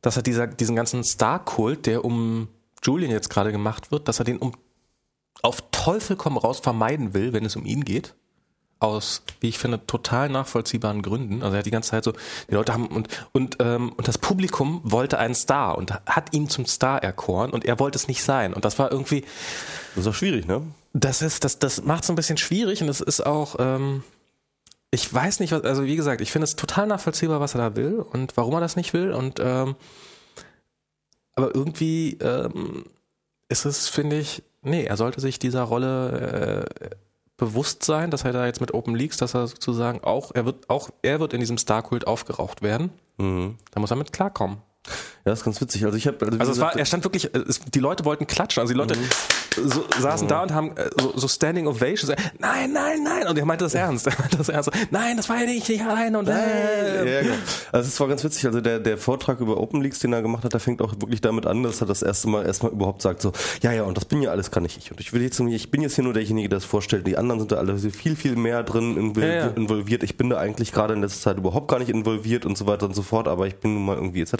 dass er dieser, diesen ganzen Star-Kult, der um Julian jetzt gerade gemacht wird, dass er den um auf Teufel komm raus vermeiden will, wenn es um ihn geht. Aus, wie ich finde, total nachvollziehbaren Gründen. Also er hat die ganze Zeit so, die Leute haben und und ähm, und das Publikum wollte einen Star und hat ihn zum Star erkoren und er wollte es nicht sein. Und das war irgendwie, Das ist auch schwierig, ne? das ist, das, das macht es ein bisschen schwierig und es ist auch, ähm, ich weiß nicht, was, also wie gesagt, ich finde es total nachvollziehbar, was er da will und warum er das nicht will und ähm, aber irgendwie ähm, ist es, finde ich, nee, er sollte sich dieser Rolle äh, bewusst sein, dass er da jetzt mit Open Leaks, dass er sozusagen auch, er wird auch, er wird in diesem Star-Kult aufgeraucht werden. Mhm. Da muss er mit klarkommen. Ja, ist ganz witzig. Also ich habe, also, also es war, er stand wirklich, es, die Leute wollten klatschen. Also die Leute mhm. so, saßen mhm. da und haben äh, so, so Standing Ovations. Nein, nein, nein. Und er meinte das ernst. Er meinte das ernst. Nein, das war ja nicht, nicht alleine und äh. ja, genau. Also es war ganz witzig. Also der, der Vortrag über Open Leaks, den er gemacht hat, der fängt auch wirklich damit an, dass er das erste Mal erstmal überhaupt sagt so, ja, ja, und das bin ja alles gar nicht ich. Und ich will jetzt, ich bin jetzt hier nur derjenige, der das vorstellt. Die anderen sind da alle viel, viel mehr drin involviert. Ich bin da eigentlich gerade in letzter Zeit überhaupt gar nicht involviert und so weiter und so fort. Aber ich bin nun mal irgendwie etc.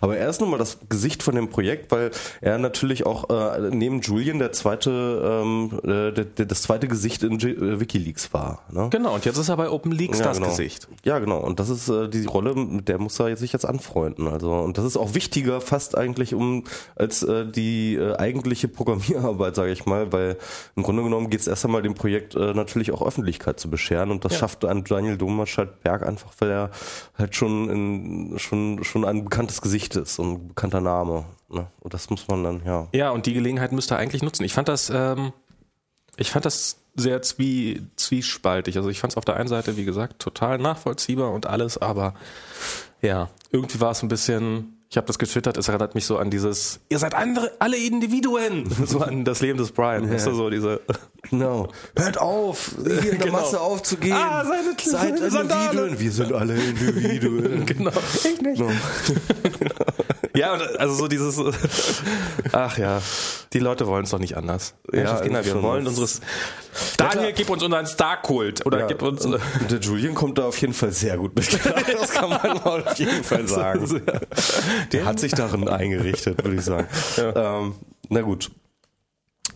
Aber er ist nun mal das Gesicht von dem Projekt, weil er natürlich auch äh, neben Julian der zweite, ähm, äh, der, der, das zweite Gesicht in G äh, WikiLeaks war. Ne? Genau, und jetzt ist er bei OpenLeaks ja, das genau. Gesicht. Ja, genau. Und das ist äh, die Rolle, mit der muss er sich jetzt anfreunden. Also und das ist auch wichtiger fast eigentlich um als äh, die äh, eigentliche Programmierarbeit, sage ich mal, weil im Grunde genommen geht es erst einmal dem Projekt äh, natürlich auch Öffentlichkeit zu bescheren und das ja. schafft an Daniel Domaschat Berg einfach, weil er halt schon in, schon schon ein bekanntes Gesicht ist und ein bekannter Name. Ne? Und das muss man dann, ja. Ja, und die Gelegenheit müsste eigentlich nutzen. Ich fand das, ähm, ich fand das sehr zwie, zwiespaltig. Also ich fand es auf der einen Seite, wie gesagt, total nachvollziehbar und alles, aber ja, irgendwie war es ein bisschen, ich habe das getwittert, es erinnert mich so an dieses, ihr seid andere, alle Individuen, [laughs] so an das Leben des Brian, ja. weißt du, so diese, [laughs] genau, hört auf, hier [laughs] in der genau. Masse aufzugehen, ah, seine, seid Individuen, wir sind alle Individuen. genau, ich nicht. No. Ja, also so dieses, [laughs] ach ja, die Leute wollen es doch nicht anders. Ja, Kinder, wir wollen unseres, Daniel, gib uns unseren Star-Kult oder ja, gib uns. Der Julian kommt da auf jeden Fall sehr gut mit. [laughs] das kann man auf jeden Fall [laughs] sagen. Der hat sich darin eingerichtet, würde ich sagen. Ja. Ähm, na gut.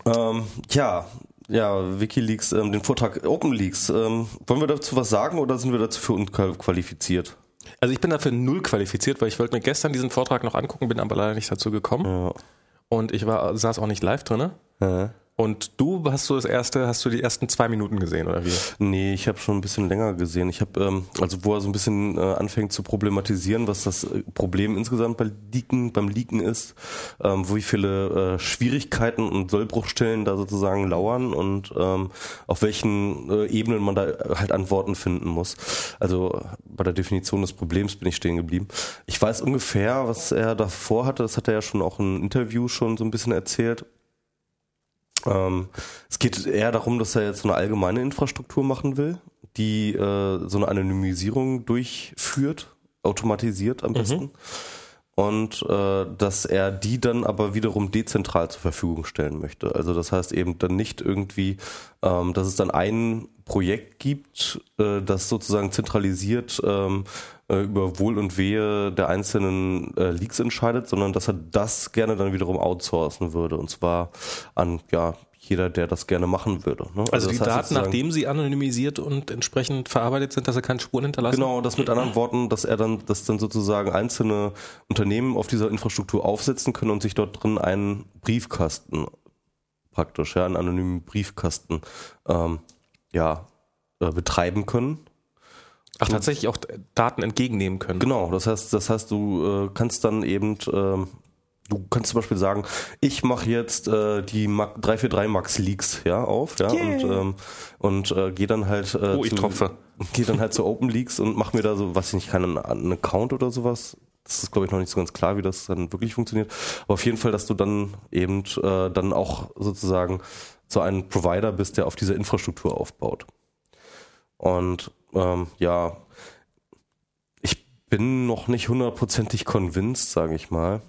Ähm, ja, ja, WikiLeaks, ähm, den Vortrag OpenLeaks. Ähm, wollen wir dazu was sagen oder sind wir dazu für unqualifiziert? Also ich bin dafür null qualifiziert, weil ich wollte mir gestern diesen Vortrag noch angucken, bin aber leider nicht dazu gekommen. Ja. Und ich war, saß auch nicht live drin. Ja. Und du hast du das erste, hast du die ersten zwei Minuten gesehen oder wie? Nee, ich habe schon ein bisschen länger gesehen. Ich habe ähm, also wo er so ein bisschen äh, anfängt zu problematisieren, was das äh, Problem insgesamt bei Leaken, beim Leaken ist, ähm, wie viele äh, Schwierigkeiten und Sollbruchstellen da sozusagen lauern und ähm, auf welchen äh, Ebenen man da halt Antworten finden muss. Also bei der Definition des Problems bin ich stehen geblieben. Ich weiß ungefähr, was er davor hatte. Das hat er ja schon auch im Interview schon so ein bisschen erzählt. Ähm, es geht eher darum, dass er jetzt so eine allgemeine Infrastruktur machen will, die äh, so eine Anonymisierung durchführt, automatisiert am mhm. besten. Mhm. Und äh, dass er die dann aber wiederum dezentral zur Verfügung stellen möchte. Also das heißt eben dann nicht irgendwie, ähm, dass es dann ein Projekt gibt, äh, das sozusagen zentralisiert ähm, äh, über Wohl und Wehe der einzelnen äh, Leaks entscheidet, sondern dass er das gerne dann wiederum outsourcen würde. Und zwar an ja, jeder, der das gerne machen würde. Ne? Also, also die Daten, nachdem sie anonymisiert und entsprechend verarbeitet sind, dass er keine Spuren hinterlassen? Genau, das mit anderen Worten, dass er dann, dass dann sozusagen einzelne Unternehmen auf dieser Infrastruktur aufsetzen können und sich dort drin einen Briefkasten praktisch, ja, einen anonymen Briefkasten ähm, ja, äh, betreiben können Ach, tatsächlich auch Daten entgegennehmen können. Genau, das heißt, das heißt, du äh, kannst dann eben, äh, du kannst zum Beispiel sagen, ich mache jetzt äh, die Mac 343 Max Leaks ja auf, ja, yeah. und, ähm, und äh, gehe dann halt äh, oh, ich zu, tropfe. [laughs] Geh dann halt zu Open Leaks und mach mir da so, was ich nicht, keinen einen Account oder sowas. Das ist, glaube ich, noch nicht so ganz klar, wie das dann wirklich funktioniert. Aber auf jeden Fall, dass du dann eben äh, dann auch sozusagen so ein Provider bist, der auf dieser Infrastruktur aufbaut. Und ähm, ja, ich bin noch nicht hundertprozentig convinced, sage ich mal.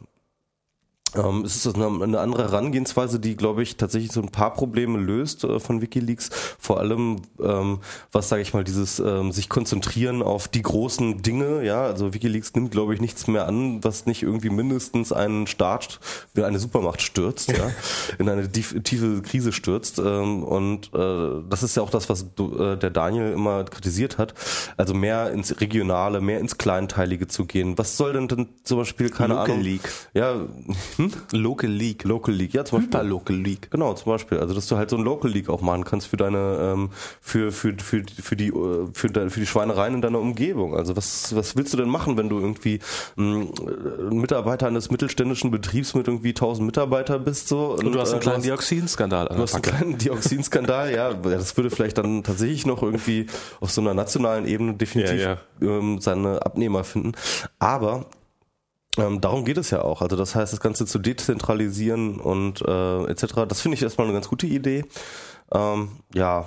Ähm, es ist eine, eine andere Herangehensweise, die, glaube ich, tatsächlich so ein paar Probleme löst äh, von WikiLeaks. Vor allem, ähm, was sage ich mal, dieses ähm, sich konzentrieren auf die großen Dinge. Ja, also WikiLeaks nimmt, glaube ich, nichts mehr an, was nicht irgendwie mindestens einen Staat, wie eine Supermacht stürzt, ja, [laughs] in eine tiefe Krise stürzt. Ähm, und äh, das ist ja auch das, was du, äh, der Daniel immer kritisiert hat. Also mehr ins Regionale, mehr ins Kleinteilige zu gehen. Was soll denn denn zum Beispiel keine Local Ahnung? League. Ja. Hm? Local League. Local League, ja, zum Beispiel. Hyper Local League. Genau, zum Beispiel. Also, dass du halt so ein Local League auch machen kannst für deine, ähm, für, für, für, für die, äh, für, de, für die Schweinereien in deiner Umgebung. Also, was, was willst du denn machen, wenn du irgendwie ähm, Mitarbeiter eines mittelständischen Betriebs mit irgendwie 1000 Mitarbeiter bist, so? Und, und du hast einen äh, kleinen Dioxinskandal. Du hast einen kleinen Dioxinskandal, ja. Das würde vielleicht dann tatsächlich noch irgendwie auf so einer nationalen Ebene definitiv ja, ja. Ähm, seine Abnehmer finden. Aber Ähm, darum geht es ja auch. Also das heißt, das Ganze zu dezentralisieren und äh, etc. Das finde ich erstmal eine ganz gute Idee. Ähm, ja,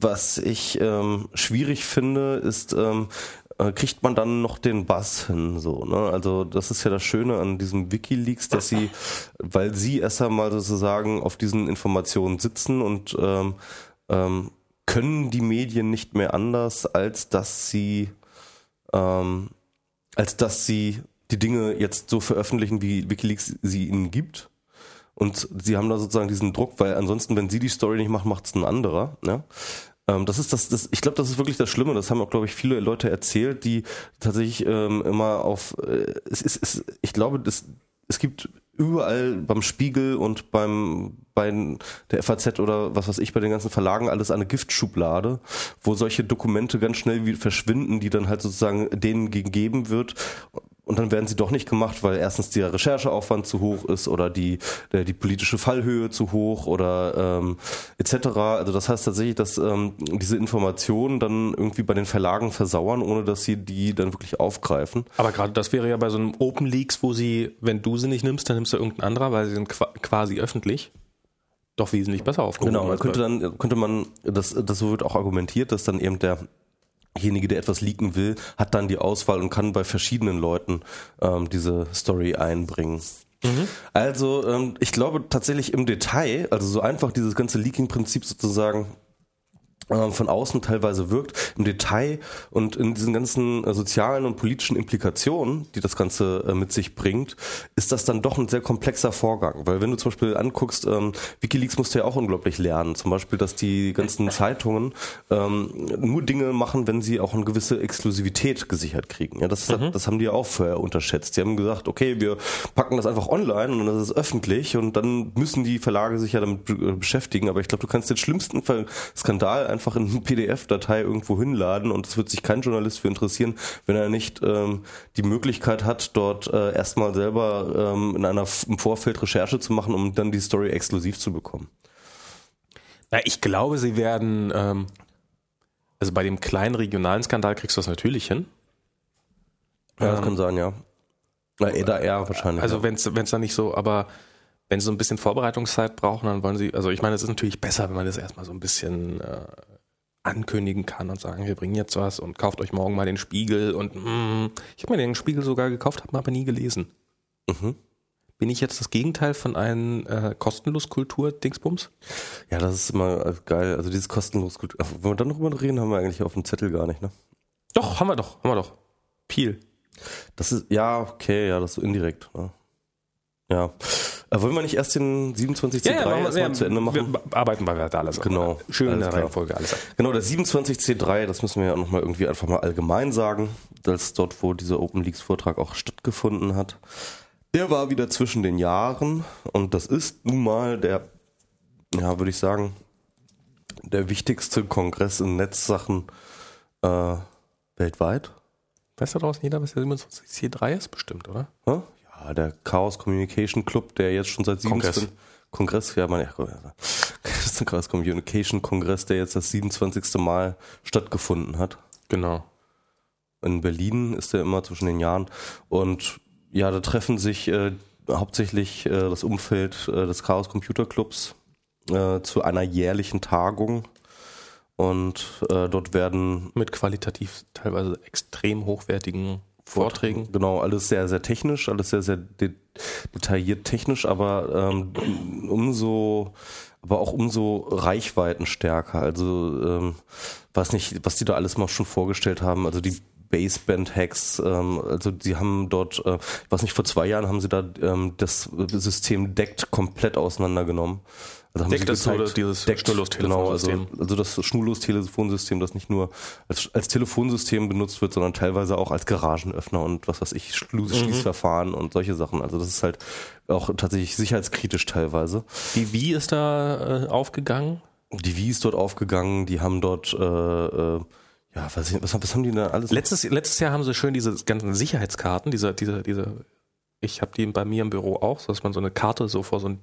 was ich ähm, schwierig finde, ist, ähm, äh, kriegt man dann noch den Bass hin, so, ne? Also das ist ja das Schöne an diesem WikiLeaks, dass sie, weil sie erst einmal sozusagen auf diesen Informationen sitzen und ähm, ähm, können die Medien nicht mehr anders, als dass sie ähm, als dass sie die Dinge jetzt so veröffentlichen, wie WikiLeaks sie ihnen gibt. Und sie haben da sozusagen diesen Druck, weil ansonsten, wenn sie die Story nicht machen, macht es ein anderer. Ne? Ähm, das ist das, das ich glaube, das ist wirklich das Schlimme. Das haben auch, glaube ich, viele Leute erzählt, die tatsächlich ähm, immer auf. Äh, es ist, ich glaube, das, es gibt überall beim Spiegel und beim bei der FAZ oder was weiß ich bei den ganzen Verlagen alles eine Giftschublade, wo solche Dokumente ganz schnell wie verschwinden, die dann halt sozusagen denen gegeben wird und dann werden sie doch nicht gemacht, weil erstens der Rechercheaufwand zu hoch ist oder die, der, die politische Fallhöhe zu hoch oder ähm, etc. Also das heißt tatsächlich, dass ähm, diese Informationen dann irgendwie bei den Verlagen versauern, ohne dass sie die dann wirklich aufgreifen. Aber gerade das wäre ja bei so einem Open Leaks, wo sie, wenn du sie nicht nimmst, dann nimmst du irgendein anderer, weil sie sind quasi öffentlich doch wesentlich besser aufgehoben. Genau, man könnte dann könnte man das das so wird auch argumentiert, dass dann eben der derjenige, der etwas leaken will, hat dann die Auswahl und kann bei verschiedenen Leuten ähm, diese Story einbringen. Mhm. Also ähm, ich glaube tatsächlich im Detail, also so einfach dieses ganze Leaking-Prinzip sozusagen von außen teilweise wirkt, im Detail und in diesen ganzen äh, sozialen und politischen Implikationen, die das Ganze äh, mit sich bringt, ist das dann doch ein sehr komplexer Vorgang. Weil wenn du zum Beispiel anguckst, ähm, Wikileaks musste ja auch unglaublich lernen. Zum Beispiel, dass die ganzen Zeitungen ähm, nur Dinge machen, wenn sie auch eine gewisse Exklusivität gesichert kriegen. Ja, das, mhm. das haben die ja auch vorher unterschätzt. Die haben gesagt, okay, wir packen das einfach online und das ist öffentlich und dann müssen die Verlage sich ja damit beschäftigen. Aber ich glaube, du kannst den schlimmsten Skandal einfach einfach in eine PDF-Datei irgendwo hinladen und es wird sich kein Journalist für interessieren, wenn er nicht ähm, die Möglichkeit hat, dort äh, erstmal selber ähm, in einer im Vorfeld Recherche zu machen, um dann die Story exklusiv zu bekommen. Na, ich glaube, sie werden, ähm, also bei dem kleinen regionalen Skandal kriegst du das natürlich hin. Ja, das ähm, kann sein, ja. Na, da eher wahrscheinlich. Also ja. wenn es da nicht so, aber wenn sie so ein bisschen Vorbereitungszeit brauchen, dann wollen sie, also ich meine, es ist natürlich besser, wenn man das erstmal so ein bisschen äh, ankündigen kann und sagen, wir bringen jetzt was und kauft euch morgen mal den Spiegel und mm, ich habe mir den Spiegel sogar gekauft, habe aber nie gelesen. Mhm. Bin ich jetzt das Gegenteil von einem äh, kostenlos Kultur-Dingsbums? Ja, das ist immer äh, geil. Also dieses kostenlos Kultur. Wenn wir dann darüber reden, haben wir eigentlich auf dem Zettel gar nicht, ne? Doch, haben wir doch, haben wir doch. Peel. Das ist, ja, okay, ja, das ist so indirekt. Ne? Ja. Äh, wollen wir nicht erst den 27C3 ja, ja, erstmal ja, zu Ende machen? Wir arbeiten wir weiter alles. Genau. Schön alles in der Reihenfolge alles. Genau, der 27C3, das müssen wir ja nochmal irgendwie einfach mal allgemein sagen, dass dort, wo dieser Open Leaks Vortrag auch stattgefunden hat. Der war wieder zwischen den Jahren und das ist nun mal der, ja, würde ich sagen, der wichtigste Kongress in Netzsachen äh, weltweit. Weiß da draußen jeder, was der 27C3 ist? Bestimmt, oder? Ja, ja, der Chaos Communication Club, der jetzt schon seit 27. Kongress, ja, man, ja, [laughs] Chaos Communication Kongress, der jetzt das 27. Mal stattgefunden hat. Genau. In Berlin ist der immer zwischen den Jahren. Und ja, da treffen sich äh, hauptsächlich äh, das Umfeld äh, des Chaos Computer Clubs äh, zu einer jährlichen Tagung. Und äh, dort werden. Mit qualitativ teilweise extrem hochwertigen Vorträgen. Genau, alles sehr, sehr technisch, alles sehr, sehr de detailliert technisch, aber ähm, umso, aber auch umso Reichweitenstärker. Also ähm, weiß nicht, was die da alles mal schon vorgestellt haben. Also die Baseband-Hacks, ähm, also sie haben dort, äh, ich weiß nicht, vor zwei Jahren haben sie da ähm, das System deckt komplett auseinandergenommen. Also haben Deckt sie gezeigt, das dieses Deckt, genau, also, also das Schnurlos-Telefonsystem, das nicht nur als, als Telefonsystem benutzt wird, sondern teilweise auch als Garagenöffner und was weiß ich, Schlu mhm. Schließverfahren und solche Sachen. Also das ist halt auch tatsächlich sicherheitskritisch teilweise. Die Wie ist da äh, aufgegangen? Die Wie ist dort aufgegangen, die haben dort äh, äh, ja, was, was, was haben die da alles? Letztes, letztes Jahr haben sie schön diese ganzen Sicherheitskarten, diese, diese, diese, ich habe die bei mir im Büro auch, so dass man so eine Karte so vor so ein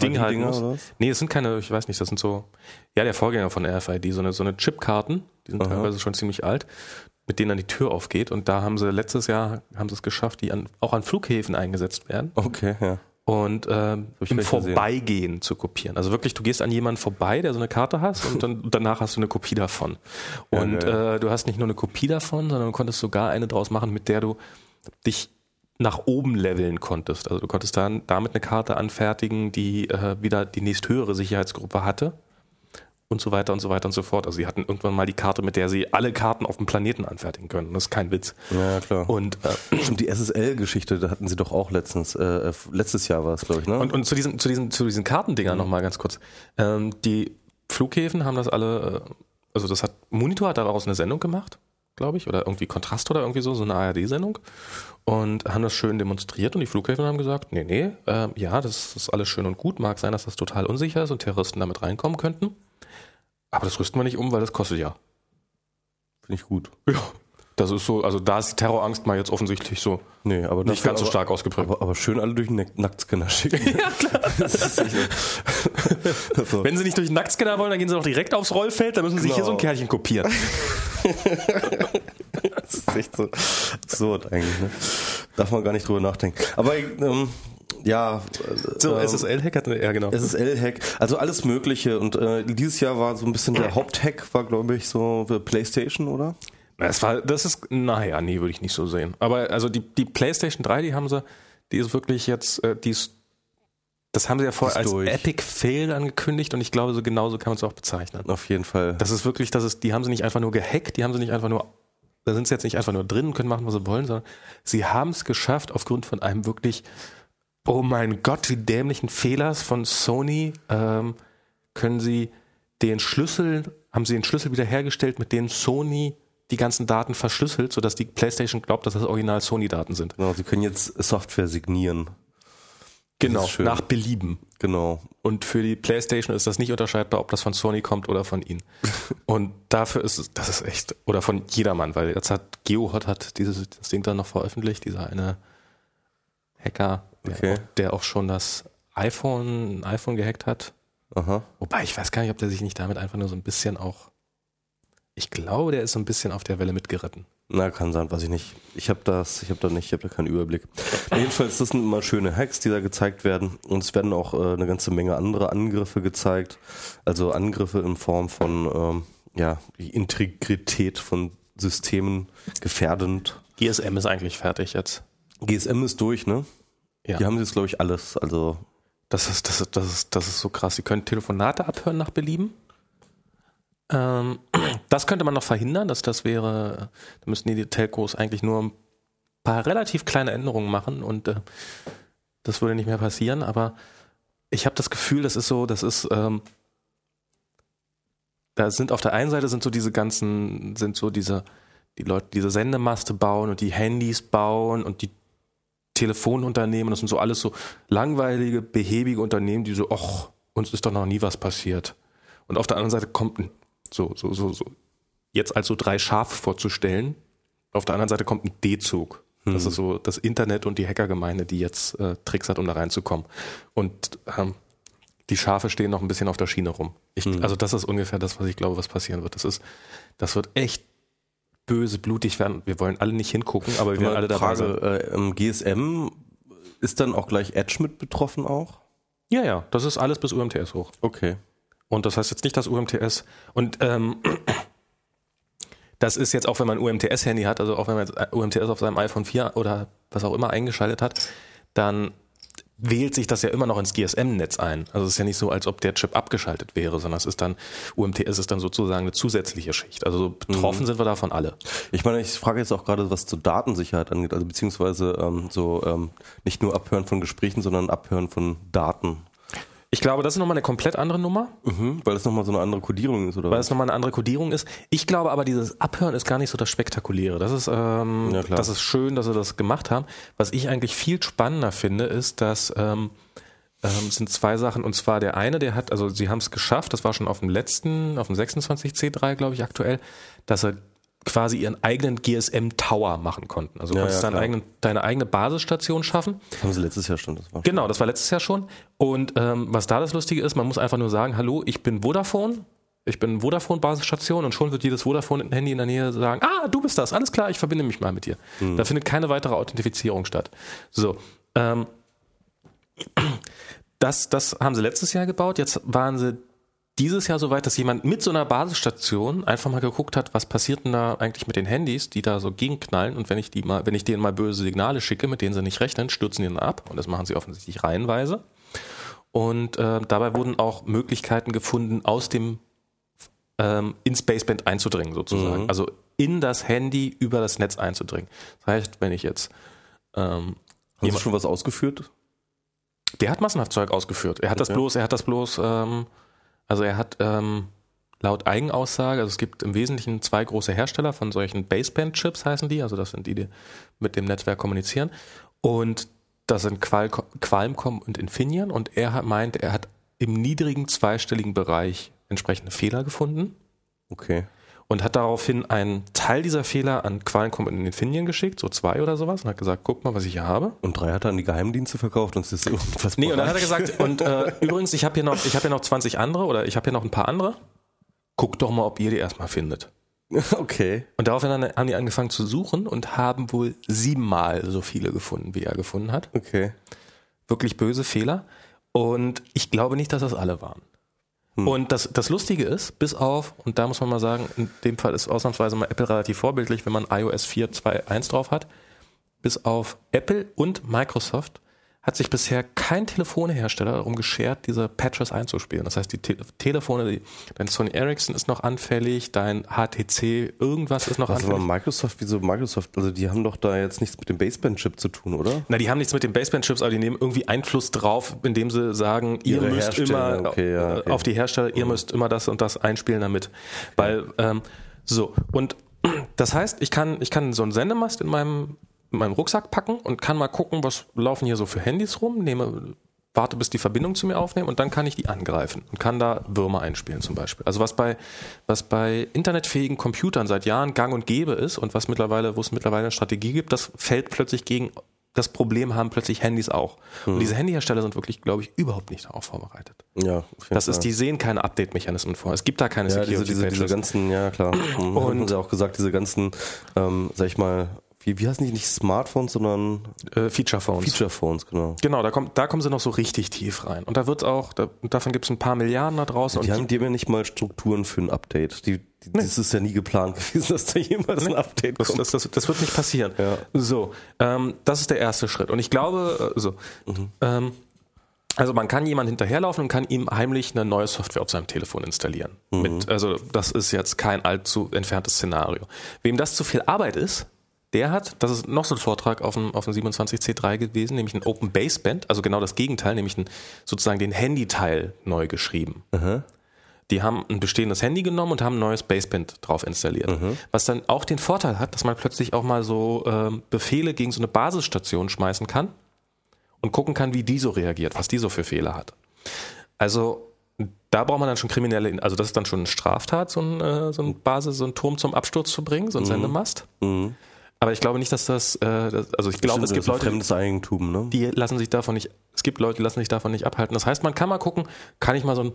Ding halten muss. Oder was? Nee, es sind keine, ich weiß nicht, das sind so, ja, der Vorgänger von RFID, so eine, so eine Chipkarten, die sind Aha. teilweise schon ziemlich alt. mit denen dann die Tür aufgeht. Und da haben sie letztes Jahr haben sie es geschafft, die an, auch an Flughäfen eingesetzt werden. Okay, ja. Und äh, im. Vorbeigehen zu kopieren. Also wirklich, du gehst an jemanden vorbei, der so eine Karte hast und dann [laughs] danach hast du eine Kopie davon. Ja, Und geil. äh, du hast nicht nur eine Kopie davon, sondern du konntest sogar eine draus machen, mit der du dich nach oben leveln konntest. Also du konntest dann damit eine Karte anfertigen, die äh, wieder die nächsthöhere Sicherheitsgruppe hatte und so weiter und so weiter und so fort. Also sie hatten irgendwann mal die Karte, mit der sie alle Karten auf dem Planeten anfertigen können. Das ist kein Witz. Ja, klar. Und, äh, [clears throat] Stimmt, die SSL-Geschichte, da hatten sie doch auch letztens, äh, letztes Jahr war es, glaube ich, ne? und, und zu diesen, zu diesen, zu diesen Kartendingern noch mal ganz kurz. Ähm, die Flughäfen haben das alle, äh, also das hat, Monitor hat daraus eine Sendung gemacht, glaube ich, oder irgendwie Kontrast oder irgendwie so, so eine ARD-Sendung und haben das schön demonstriert und die Flughäfen haben gesagt, nee, nee, ähm, ja, das ist alles schön und gut, mag sein, dass das total unsicher ist und Terroristen damit reinkommen könnten, aber das rüsten wir nicht um, weil das kostet ja. Finde ich gut. Ja. Das ist so, also da ist Terrorangst mal jetzt offensichtlich so Nee, aber nicht ganz so stark ausgeprägt. Aber, aber schön alle durch den Nack- Nacktscanner schicken. [laughs] ja, klar. [laughs] [laughs] so. Wenn sie nicht durch den Nacktscanner wollen, dann gehen sie doch direkt aufs Rollfeld, dann müssen sie sich hier so ein Genau. Kärtchen kopieren. Das ist echt so absurd eigentlich. Ne? Darf man gar nicht drüber nachdenken. Aber ähm, ja, So, ähm, SSL-Hack hat, ja genau. SSL-Hack, also alles Mögliche. Und äh, dieses Jahr war so ein bisschen der Haupthack, war glaube ich so PlayStation, oder? Das war, das ist, naja, nee, würde ich nicht so sehen. Aber also die, die PlayStation 3, die haben sie, die ist wirklich jetzt, äh, die ist, das haben sie ja vorher als durch. Epic Fail angekündigt und ich glaube, so genauso kann man es auch bezeichnen. Auf jeden Fall. Das ist wirklich, das ist, die haben sie nicht einfach nur gehackt, die haben sie nicht einfach nur, da sind sie jetzt nicht einfach nur drin und können machen, was sie wollen, sondern sie haben es geschafft, aufgrund von einem wirklich, oh mein Gott, wie dämlichen Fehlers von Sony, ähm, können sie den Schlüssel, haben sie den Schlüssel wiederhergestellt, mit dem Sony die ganzen Daten verschlüsselt, sodass die PlayStation glaubt, dass das original Sony-Daten sind. Genau, sie können jetzt Software signieren. Genau, nach Belieben. Genau. Und für die PlayStation ist das nicht unterscheidbar, ob das von Sony kommt oder von ihnen. [laughs] Und dafür ist es, das ist echt, oder von jedermann, weil jetzt hat GeoHot hat dieses das Ding dann noch veröffentlicht, dieser eine Hacker, der, Okay. auch, der auch schon das iPhone, ein iPhone gehackt hat. Aha. Wobei ich weiß gar nicht, ob der sich nicht damit einfach nur so ein bisschen auch, ich glaube, der ist so ein bisschen auf der Welle mitgeritten. Na, kann sein, weiß ich nicht. Ich habe das, ich habe da nicht, ich habe da keinen Überblick. Jedenfalls, das sind immer schöne Hacks, die da gezeigt werden. Und es werden auch äh, eine ganze Menge andere Angriffe gezeigt. Also Angriffe in Form von ähm, ja, Integrität von Systemen gefährdend. GSM ist eigentlich fertig jetzt. GSM ist durch, ne? Ja. Die haben jetzt, glaube ich, alles. Also Das ist, das ist, das ist, das ist so krass. Sie können Telefonate abhören nach Belieben. Ähm, [clears throat] das könnte man noch verhindern, dass das wäre, da müssten die Telcos eigentlich nur ein paar relativ kleine Änderungen machen und äh, das würde nicht mehr passieren, aber ich habe das Gefühl, das ist so, das ist, ähm, da sind auf der einen Seite sind so diese ganzen, sind so diese, die Leute, diese Sendemaste bauen und die Handys bauen und die Telefonunternehmen, das sind so alles so langweilige, behäbige Unternehmen, die so, ach, uns ist doch noch nie was passiert. Und auf der anderen Seite kommt ein, so, so, so, so, jetzt als so drei Schafe vorzustellen, auf der anderen Seite kommt ein D-Zug. Das ist so das Internet und die Hackergemeinde, die jetzt äh, Tricks hat, um da reinzukommen. Und ähm, die Schafe stehen noch ein bisschen auf der Schiene rum. Ich, Also das ist ungefähr das, was ich glaube, was passieren wird. Das ist, das wird echt böse, blutig werden. Wir wollen alle nicht hingucken, aber wir werden alle dabei sein. Frage, äh, im GSM ist dann auch gleich Edge mit betroffen auch? Ja, ja, das ist alles bis UMTS hoch. Okay. Und das heißt jetzt nicht das UMTS. Und ähm, [clears throat] das ist jetzt auch, wenn man ein UMTS-Handy hat, also auch wenn man jetzt UMTS auf seinem iPhone 4 oder was auch immer eingeschaltet hat, dann wählt sich das ja immer noch ins GSM-Netz ein. Also es ist ja nicht so, als ob der Chip abgeschaltet wäre, sondern es ist dann, UMTS ist dann sozusagen eine zusätzliche Schicht. Also betroffen sind wir davon alle. Ich meine, ich frage jetzt auch gerade, was zur Datensicherheit angeht, also beziehungsweise ähm, so ähm, nicht nur Abhören von Gesprächen, sondern Abhören von Daten. Ich glaube, das ist nochmal eine komplett andere Nummer. Mhm, weil das nochmal so eine andere Kodierung ist, oder weil es nochmal eine andere Kodierung ist. Ich glaube aber, dieses Abhören ist gar nicht so das Spektakuläre. Das ist, ähm, Ja, das ist schön, dass sie das gemacht haben. Was ich eigentlich viel spannender finde, ist, dass ähm, ähm, sind zwei Sachen. Und zwar der eine, der hat, also sie haben es geschafft, das war schon auf dem letzten, auf dem 26C3, glaube ich, aktuell, dass sie quasi ihren eigenen GSM-Tower machen konnten. Also du Ja, konntest ja, deine, klar. eigene, deine eigene Basisstation schaffen. Das haben sie letztes Jahr schon, das war Genau, das war letztes Jahr schon. Und ähm, was da das Lustige ist, man muss einfach nur sagen, hallo, ich bin Vodafone Ich bin Vodafone-Basisstation und schon wird jedes Vodafone-Handy in der Nähe sagen, ah, du bist das, alles klar, ich verbinde mich mal mit dir. Hm. Da findet keine weitere Authentifizierung statt. So, ähm, [clears throat] das, das haben sie letztes Jahr gebaut. Jetzt waren sie dieses Jahr so weit, dass jemand mit so einer Basisstation einfach mal geguckt hat, was passiert denn da eigentlich mit den Handys, die da so gegenknallen und wenn ich die mal, wenn ich denen mal böse Signale schicke, mit denen sie nicht rechnen, stürzen die dann ab und das machen sie offensichtlich reihenweise. Und äh, dabei wurden auch Möglichkeiten gefunden, aus dem ähm, ins Baseband einzudringen, sozusagen. Mhm. Also in das Handy über das Netz einzudringen. Das heißt, wenn ich jetzt ähm, Sie Jemand- schon was ausgeführt? der hat massenhaft Zeug ausgeführt. Er hat das Okay. bloß, er hat das bloß, ähm, also er hat ähm, laut Eigenaussage, also es gibt im Wesentlichen zwei große Hersteller von solchen Baseband-Chips heißen die, also das sind die, die mit dem Netzwerk kommunizieren. Und das sind Qual Qualcomm und Infineon und er hat, meint, er hat im niedrigen zweistelligen Bereich entsprechende Fehler gefunden Okay. Und hat daraufhin einen Teil dieser Fehler an Qualcomm und Infineon geschickt, so zwei oder sowas, und hat gesagt, guck mal, was ich hier habe. Und drei hat er an die Geheimdienste verkauft und es ist irgendwas. Nee, und dann hat er gesagt, und äh, [laughs] übrigens, ich habe hier noch, ich habe hier noch 20 andere oder ich habe hier noch ein paar andere. Guckt doch mal, ob ihr die erstmal findet. [laughs] okay. Und daraufhin haben die angefangen zu suchen und haben wohl siebenmal so viele gefunden, wie er gefunden hat. Okay. Wirklich böse Fehler. Und ich glaube nicht, dass das alle waren. Hm. Und das, das Lustige ist, bis auf, und da muss man mal sagen, in dem Fall ist ausnahmsweise mal Apple relativ vorbildlich, wenn man iOS 4.2.1 drauf hat, bis auf Apple und Microsoft hat sich bisher kein Telefonhersteller darum geschert, diese Patches einzuspielen. Das heißt, die Te Telefone, die, dein Sony Ericsson ist noch anfällig, dein HTC irgendwas ist noch aber anfällig. Microsoft, wieso Microsoft? Also die haben doch da jetzt nichts mit dem Baseband-Chip zu tun, oder? Na, die haben nichts mit den Baseband-Chips, aber die nehmen irgendwie Einfluss drauf, indem sie sagen, ihr Ihre müsst Hersteller, immer okay, ja, okay. auf die Hersteller, ihr müsst immer das und das einspielen damit. Weil, ähm, so, und [clears throat] das heißt, ich kann, ich kann so einen Sendemast in meinem, in meinem Rucksack packen und kann mal gucken, was laufen hier so für Handys rum, nehme, warte, bis die Verbindung zu mir aufnehmen und dann kann ich die angreifen und kann da Würmer einspielen zum Beispiel. Also was bei, was bei internetfähigen Computern seit Jahren gang und gäbe ist und was mittlerweile, wo es mittlerweile eine Strategie gibt, das fällt plötzlich gegen das Problem haben plötzlich Handys auch. Und diese Handyhersteller sind wirklich, glaube ich, überhaupt nicht darauf vorbereitet. Ja. Das ist, die sehen keine Update-Mechanismen vor. Es gibt da keine Ja, diese, diese, diese Security-Patches. ganzen, ja klar. [clears throat] Und haben sie auch gesagt, diese ganzen, ähm, sag ich mal, wie, wie heißen die nicht Smartphones, sondern Äh, Feature-Phones. Feature-Phones, genau. Genau, da, kommt, da kommen sie noch so richtig tief rein. Und da wird auch, da, davon gibt es ein paar Milliarden da draußen. Die und haben, die ja nicht mal Strukturen für ein Update. Die, die, Das ist ja nie geplant gewesen, [laughs] dass da jemals ein Update Das, kommt. das, das, das wird nicht passieren. Ja. So, ähm, das ist der erste Schritt. Und ich glaube, äh, so, ähm, also man kann jemand hinterherlaufen und kann ihm heimlich eine neue Software auf seinem Telefon installieren. Mit, also das ist jetzt kein allzu entferntes Szenario. Wem das zu viel Arbeit ist, der hat, das ist noch so ein Vortrag auf dem, auf dem 27C3 gewesen, nämlich ein Open Baseband, also genau das Gegenteil, nämlich ein, sozusagen den Handy-Teil neu geschrieben. Die haben ein bestehendes Handy genommen und haben ein neues Baseband drauf installiert. Was dann auch den Vorteil hat, dass man plötzlich auch mal so ähm, Befehle gegen so eine Basisstation schmeißen kann und gucken kann, wie die so reagiert, was die so für Fehler hat. Also da braucht man dann schon kriminelle, also das ist dann schon eine Straftat, so ein, äh, so ein Basis, so ein Turm zum Absturz zu bringen, so ein Sendemast. Mhm. Aber ich glaube nicht, dass das, äh, das also ich glaube, es gibt Leute, fremdes Eigentum, ne? die lassen sich davon nicht, es gibt Leute, die lassen sich davon nicht abhalten. Das heißt, man kann mal gucken, kann ich mal so, ein,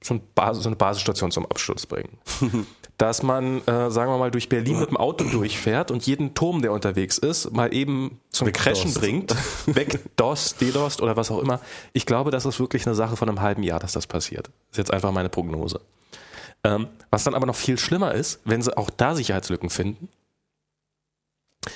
so, ein Basis, so eine Basisstation zum Absturz bringen. [laughs] Dass man, äh, sagen wir mal, durch Berlin mit dem Auto durchfährt und jeden Turm, der unterwegs ist, mal eben zum Crashen Wegdost. bringt, [laughs] wegdost, dedost oder was auch immer. Ich glaube, das ist wirklich eine Sache von einem halben Jahr, dass das passiert. Das ist jetzt einfach meine Prognose. Ähm, was dann aber noch viel schlimmer ist, wenn sie auch da Sicherheitslücken finden,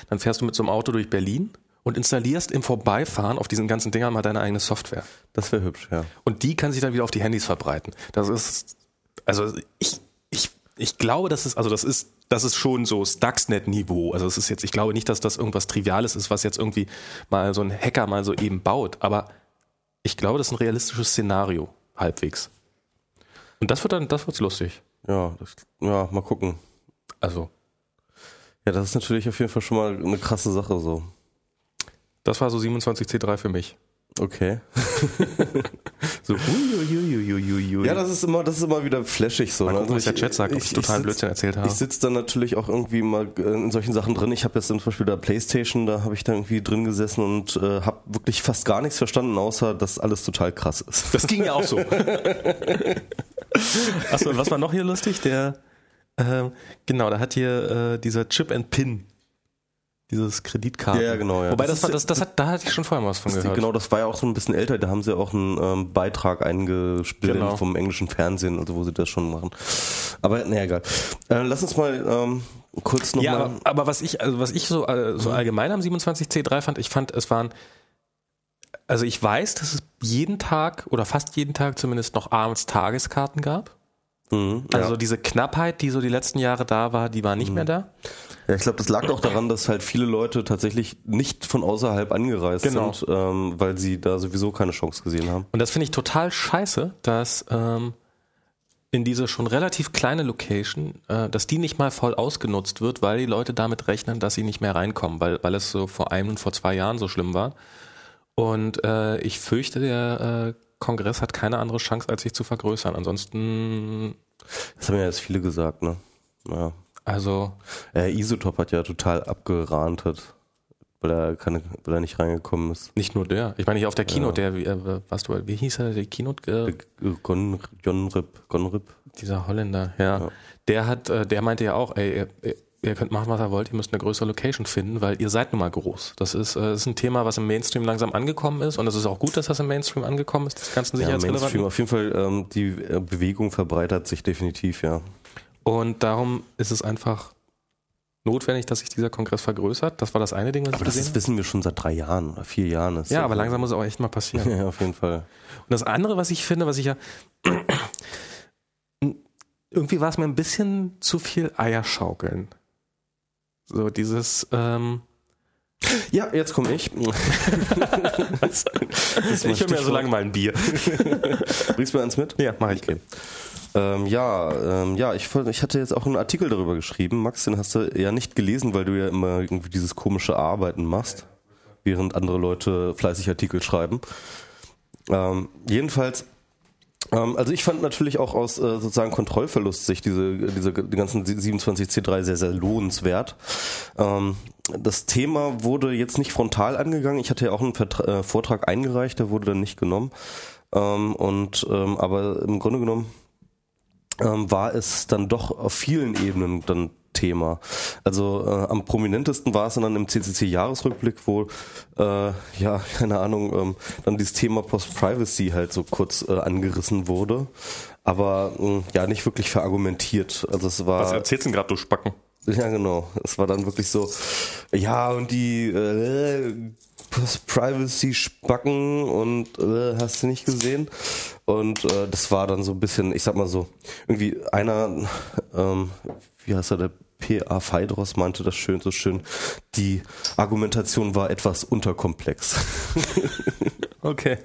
dann fährst du mit so einem Auto durch Berlin und installierst im Vorbeifahren auf diesen ganzen Dingern mal deine eigene Software. Das wäre hübsch, ja. Und die kann sich dann wieder auf die Handys verbreiten. Das ist, also ich, ich, ich glaube, das ist, also das ist, das ist schon so Stuxnet-Niveau. Also es ist jetzt, ich glaube nicht, dass das irgendwas Triviales ist, was jetzt irgendwie mal so ein Hacker mal so eben baut. Aber ich glaube, das ist ein realistisches Szenario, halbwegs. Und das wird dann, das wird's lustig. Ja, das, ja, mal gucken. Also, Ja, das ist natürlich auf jeden Fall schon mal eine krasse Sache so. das war so 27C3 für mich. Okay. [laughs] So, uiuiuiuiui. Ja, das ist immer, das ist immer wieder flashig so. Mal ne? gucken, was Also der Chat sagt, ob ich total sitz- Blödsinn erzählt habe. Ich sitze dann natürlich auch irgendwie mal äh, in solchen Sachen drin. Ich habe jetzt zum Beispiel da Playstation, da habe ich da irgendwie drin gesessen und äh, habe wirklich fast gar nichts verstanden, außer dass alles total krass ist. Das ging ja auch so. [laughs] Achso, und was war noch hier lustig? Der, ähm, genau, da hat hier äh, dieser Chip and Pin. Dieses Kreditkarten. Ja, ja, genau, ja. Wobei Das das, war, das, das hat, da hatte ich schon vorher mal was von gehört. genau, das war ja auch so ein bisschen älter, da haben sie auch einen ähm, Beitrag eingespielt Genau. vom englischen Fernsehen, also wo sie das schon machen. Aber naja, egal. Äh, lass uns mal ähm, kurz Ja, nochmal. aber, aber was ich, also was ich so, äh, Mhm. so allgemein am 27C3 fand, ich fand, es waren, also ich weiß, dass es jeden Tag oder fast jeden Tag zumindest noch abends Tageskarten gab. Mhm, Also ja. diese Knappheit, die so die letzten Jare da war, die war nicht mehr da. ja, ich glaube, das lag auch daran, dass halt viele Leute tatsächlich nicht von außerhalb angereist Genau. sind, ähm, weil sie da sowieso keine Chance gesehen haben. Und das finde ich total scheiße, dass ähm, in diese schon relativ kleine Location, äh, dass die nicht mal voll ausgenutzt wird, weil die Leute damit rechnen, dass sie nicht mehr reinkommen, weil, weil es so vor einem und vor zwei Jahren so schlimm war. Und äh, ich fürchte, der äh, Kongress hat keine andere Chance, als sich zu vergrößern. Ansonsten, Das haben ja jetzt viele gesagt, ne? Ja. also Äh, Isotop hat ja total abgerantet, weil er, keine, weil er nicht reingekommen ist. nicht nur der. Ich meine, hier auf der Keynote, der, wie, äh, was du, wie hieß er, der Keynote? Äh, Gon, Rip, Gon Rip. Dieser Holländer, ja. Ja. Der hat, äh, der meinte ja auch, ey, ihr, könnt machen, was ihr wollt, ihr müsst eine größere Location finden, weil ihr seid nun mal groß. Das ist, äh, ist ein Thema, was im Mainstream langsam angekommen ist und es ist auch gut, dass das im Mainstream angekommen ist, das ganzen Ja, Mainstream Sicherheitsrelevanten. auf jeden Fall, ähm, die äh, Bewegung verbreitert sich definitiv, ja. Und darum ist es einfach notwendig, dass sich dieser Kongress vergrößert. Das war das eine Ding, was Aber ich das ist, wissen wir schon seit drei Jahren oder vier Jahren. Ist. Ja, aber langsam muss es auch echt mal passieren. [laughs] Ja, auf jeden Fall. Und das andere, was ich finde, was ich ja [clears throat] irgendwie war es mir ein bisschen zu viel Eierschaukeln. So dieses ähm, Ja, jetzt komme ich. [laughs] Ich höre mir ja so lange mal ein Bier. [laughs] Bringst du mir eins mit? Ja, mach ich. Ähm, ja, ähm, ja, ich, ich hatte jetzt auch einen Artikel darüber geschrieben. Max, den hast du ja nicht gelesen, weil du ja immer irgendwie dieses komische Arbeiten machst, während andere Leute fleißig Artikel schreiben. Ähm, jedenfalls, also ich fand natürlich auch aus äh, sozusagen Kontrollverlustsicht diese, diese die ganzen 27C3 sehr, sehr lohnenswert. Ähm, das Thema wurde jetzt nicht frontal angegangen. Ich hatte ja auch einen äh, Vortrag eingereicht, der wurde dann nicht genommen. Ähm, und ähm, aber im Grunde genommen ähm, war es dann doch auf vielen Ebenen dann Thema. Also äh, am prominentesten war es dann im CCC-Jahresrückblick, wo, äh, ja, [laughs] keine Ahnung, ähm, dann dieses Thema Post-Privacy halt so kurz äh, angerissen wurde, aber mh, ja, nicht wirklich verargumentiert. Also es war... Was erzählst du denn gerade, du Spacken? Ja, genau. Es war dann wirklich so, ja, und die äh, Privacy-Spacken und äh, hast du nicht gesehen? Und äh, das war dann so ein bisschen, ich sag mal so, irgendwie einer, ähm, wie heißt er, der P.A. Phaedros meinte das schön, so schön, die Argumentation war etwas unterkomplex. [laughs] Okay.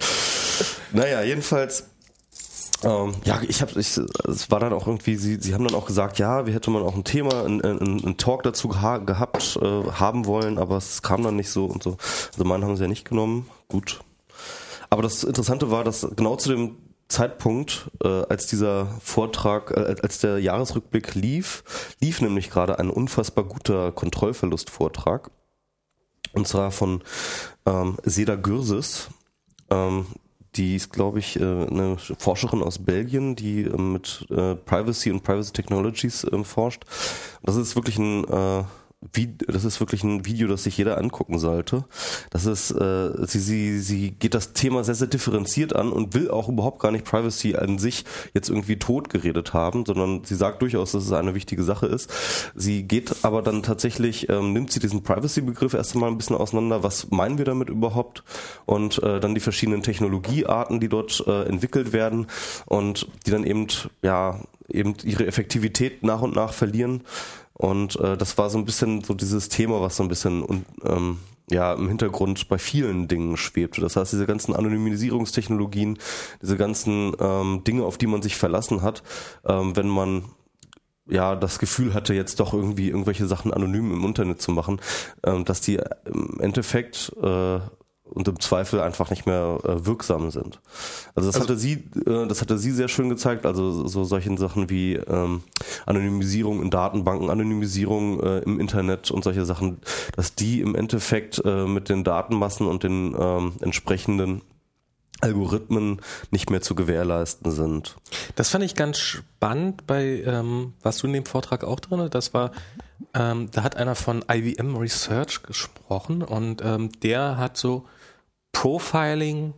Naja, jedenfalls. Ähm, ja, ich habe, es war dann auch irgendwie, sie, sie haben dann auch gesagt, ja, wie hätte man auch ein Thema, ein, ein, ein Talk dazu geha gehabt, äh, haben wollen, aber es kam dann nicht so und so. Also meinen haben sie ja nicht genommen, gut. Aber das Interessante war, dass genau zu dem Zeitpunkt, äh, als dieser Vortrag, äh, als der Jahresrückblick lief, lief nämlich gerade ein unfassbar guter Kontrollverlustvortrag. Und zwar von ähm, Seda Gürses. Ähm, die ist, glaube ich, äh, eine Forscherin aus Belgien, die äh, mit äh, Privacy und Privacy Technologies äh, forscht. Das ist wirklich ein äh, das ist wirklich ein Video, das sich jeder angucken sollte. Das ist, äh, sie, sie, sie geht das Thema sehr, sehr differenziert an und will auch überhaupt gar nicht Privacy an sich jetzt irgendwie tot geredet haben, sondern sie sagt durchaus, dass es eine wichtige Sache ist. Sie geht aber dann tatsächlich, ähm, nimmt sie diesen Privacy-Begriff erst einmal ein bisschen auseinander. Was meinen wir damit überhaupt? Und äh, dann die verschiedenen Technologiearten, die dort äh, entwickelt werden und die dann eben, ja, eben ihre Effektivität nach und nach verlieren. Und äh, das war so ein bisschen so dieses Thema, was so ein bisschen und, ähm, ja im Hintergrund bei vielen Dingen schwebte. Das heißt, diese ganzen Anonymisierungstechnologien, diese ganzen ähm, Dinge, auf die man sich verlassen hat, ähm, wenn man ja das Gefühl hatte, jetzt doch irgendwie irgendwelche Sachen anonym im Internet zu machen, ähm, dass die im Endeffekt äh, und im Zweifel einfach nicht mehr äh, wirksam sind. Also das Also- hatte sie, äh, das hatte sie sehr schön gezeigt. Also so solchen Sachen wie ähm, Anonymisierung in Datenbanken, Anonymisierung äh, im Internet und solche Sachen, dass die im Endeffekt äh, mit den Datenmassen und den ähm, entsprechenden Algorithmen nicht mehr zu gewährleisten sind. Das fand ich ganz spannend bei, ähm, warst du in dem Vortrag auch drin? Das war, ähm, da hat einer von IBM Research gesprochen und ähm, der hat so Profiling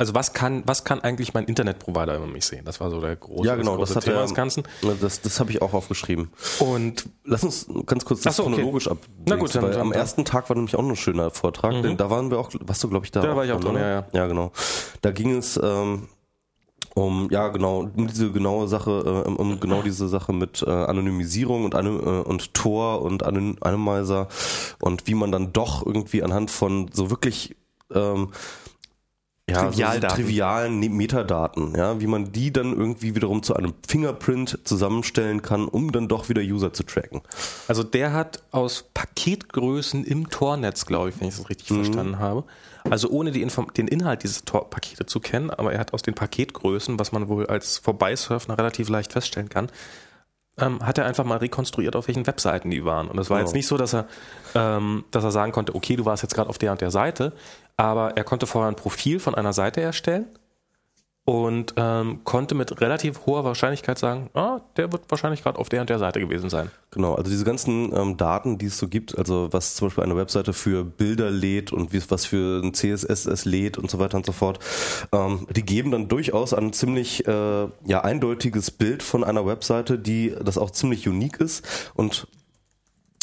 also was kann, was kann eigentlich mein Internetprovider über mich sehen? Das war so der große, ja, genau, das das Thema des Ganzen. Das, das habe ich auch aufgeschrieben. Und lass uns ganz kurz das so, okay. chronologisch ab. Na gut, dann, weil dann, am dann. ersten Tag war nämlich auch noch ein schöner Vortrag, mhm. denn da waren wir auch, warst du glaube ich da? Da war ich auch drin, oder? ja, ja. Ja, genau. Da ging es ähm, um ja genau um diese genaue Sache äh, um genau diese Sache mit äh, Anonymisierung und Anym äh, und Tor und Anym Anonymizer und wie man dann doch irgendwie anhand von so wirklich ähm, ja, Trivialdaten. So, so trivialen Ne- Metadaten, ja, wie man die dann irgendwie wiederum zu einem Fingerprint zusammenstellen kann, um dann doch wieder User zu tracken. Also der hat aus Paketgrößen im Tornetz, glaube ich, wenn ich das richtig Mhm. verstanden habe. Also ohne den Inhalt dieses Tor Pakete zu kennen, aber er hat aus den Paketgrößen, was man wohl als Vorbeisurfen relativ leicht feststellen kann, ähm, hat er einfach mal rekonstruiert, auf welchen Webseiten die waren. Und es war Ja. jetzt nicht so, dass er, ähm, dass er sagen konnte, okay, du warst jetzt gerade auf der und der Seite, aber er konnte vorher ein Profil von einer Seite erstellen und ähm, konnte mit relativ hoher Wahrscheinlichkeit sagen, ah, der wird wahrscheinlich gerade auf der und der Seite gewesen sein. Genau, also diese ganzen ähm, Daten, die es so gibt, also was zum Beispiel eine Webseite für Bilder lädt und wie, was für ein CSS es lädt und so weiter und so fort, ähm, die geben dann durchaus ein ziemlich äh, ja, eindeutiges Bild von einer Webseite, die das auch ziemlich unique ist und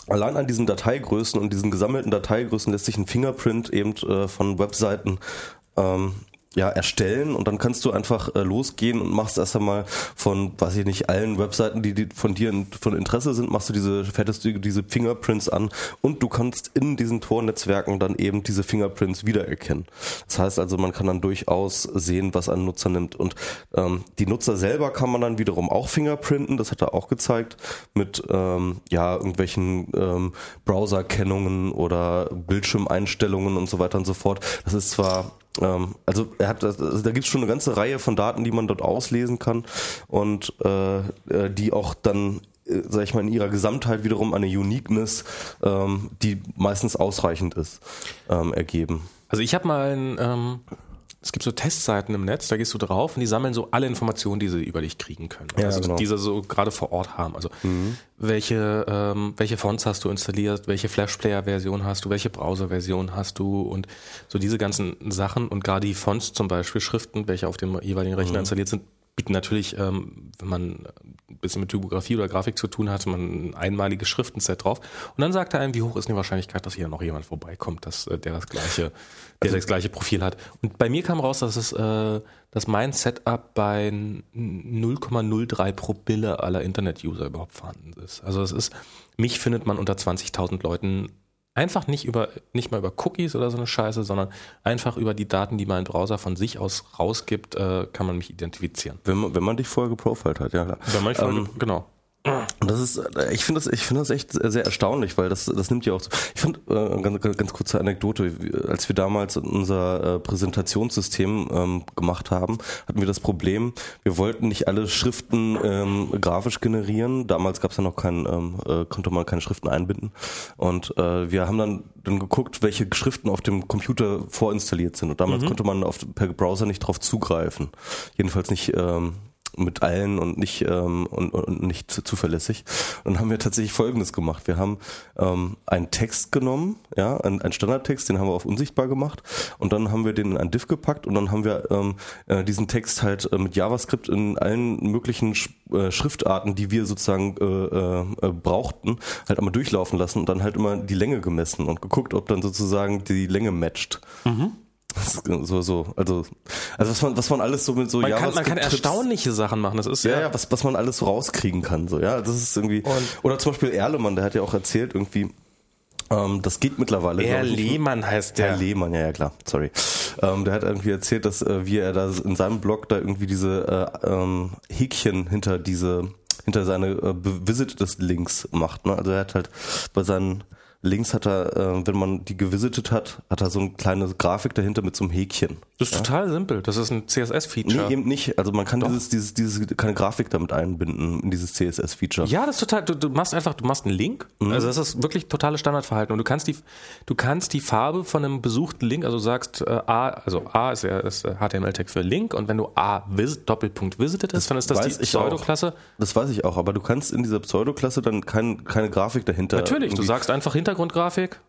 Allein an diesen Dateigrößen und diesen gesammelten Dateigrößen lässt sich ein Fingerprint eben äh, von Webseiten ähm, ja, erstellen und dann kannst du einfach äh, losgehen und machst erst einmal von, weiß ich nicht, allen Webseiten, die, die von dir in, von Interesse sind, machst du diese, fährtest du diese Fingerprints an und du kannst in diesen Tornetzwerken dann eben diese Fingerprints wiedererkennen. Das heißt also, man kann dann durchaus sehen, was ein Nutzer nimmt und ähm, die Nutzer selber kann man dann wiederum auch fingerprinten, das hat er auch gezeigt, mit ähm, ja, irgendwelchen ähm, Browserkennungen oder Bildschirmeinstellungen und so weiter und so fort. Das ist zwar also er hat, also da gibt es schon eine ganze Reihe von Daten, die man dort auslesen kann und äh, äh, die auch dann, äh, sag ich mal, in ihrer Gesamtheit wiederum eine Uniqueness, ähm, die meistens ausreichend ist, ähm, ergeben. Also ich habe mal ein, ähm, es gibt so Testseiten im Netz, da gehst du drauf und die sammeln so alle Informationen, die sie über dich kriegen können. Ja, also genau. diese so gerade vor Ort haben. Also welche, ähm, welche Fonts hast du installiert, welche Flash-Player-Version hast du, welche Browser-Version hast du und so diese ganzen Sachen und gerade die Fonts zum Beispiel, Schriften, welche auf dem jeweiligen Rechner installiert sind, bieten natürlich, ähm, wenn man ein bisschen mit Typografie oder Grafik zu tun hat, man ein einmaliges Schriftenset drauf. Und dann sagt er einem, wie hoch ist die Wahrscheinlichkeit, dass hier noch jemand vorbeikommt, dass äh, der das gleiche, der das gleiche Profil hat. Und bei mir kam raus, dass es, äh, dass mein Setup bei 0,03 pro Bille aller Internet-User überhaupt vorhanden ist. Also es ist, mich findet man unter 20.000 Leuten einfach nicht über, nicht mal über Cookies oder so eine Scheiße, sondern einfach über die Daten, die mein Browser von sich aus rausgibt, äh, kann man mich identifizieren. Wenn man, wenn man dich vorher geprofiled hat, ja klar. Wenn man Ähm, genau. Und das ist, äh, ich finde das, ich finde das echt sehr erstaunlich, weil das, das nimmt ja auch. So. Ich fand äh, ganz, ganz, kurze Anekdote, als wir damals unser äh, Präsentationssystem ähm, gemacht haben, hatten wir das Problem, wir wollten nicht alle Schriften ähm, grafisch generieren. Damals gab es ja noch kein, ähm, äh, konnte man keine Schriften einbinden. Und äh, wir haben dann dann geguckt, welche Schriften auf dem Computer vorinstalliert sind. Und damals konnte man auf, per Browser nicht drauf zugreifen. Jedenfalls nicht. Ähm, mit allen und nicht ähm, und, und nicht zu- zuverlässig. Und dann haben wir tatsächlich Folgendes gemacht: Wir haben ähm, einen Text genommen, ja, einen, einen Standardtext, den haben wir auf unsichtbar gemacht, und dann haben wir den in ein Div gepackt und dann haben wir ähm, äh, diesen Text halt äh, mit JavaScript in allen möglichen Sch äh, Schriftarten, die wir sozusagen äh, äh, äh, brauchten, halt einmal durchlaufen lassen und dann halt immer die Länge gemessen und geguckt, ob dann sozusagen die Länge matcht. Ist So, so, also, also was man, was man alles so mit so Man kann, man kann erstaunliche Sachen machen. Das ist ja, ja, ja, was, was man alles so rauskriegen kann, so, ja, das ist irgendwie, oder zum Beispiel Erlemann, der hat ja auch erzählt, irgendwie, ähm, das geht mittlerweile. Herr mehr. Lehmann heißt der. Herr Lehmann, ja, ja, klar, sorry. Ähm, der hat irgendwie erzählt, dass, äh, wie er da in seinem Blog da irgendwie diese äh, ähm, Häkchen hinter diese, hinter seine äh, Visited Links macht, ne? Also er hat halt bei seinen links hat er, äh, wenn man die gewisitet hat, hat er so eine kleine Grafik dahinter mit so einem Häkchen. Das ist total simpel. Das ist ein CSS-Feature. Nee, eben nicht. Also man kann dieses, dieses, dieses, keine Grafik damit einbinden in dieses CSS-Feature. Ja, das ist total, du, du machst einfach, du machst einen Link. Also das ist wirklich totales Standardverhalten. Und du kannst die, du kannst die Farbe von einem besuchten Link, also du sagst äh, A, also A ist ja ist äh, HTML-Tag für Link und wenn du A visit, Doppelpunkt visited ist, dann ist das die auch. Pseudoklasse. Das weiß ich auch, aber du kannst in dieser Pseudoklasse dann kein, keine Grafik dahinter. Natürlich, du irgendwie- sagst einfach Hintergrundgrafik.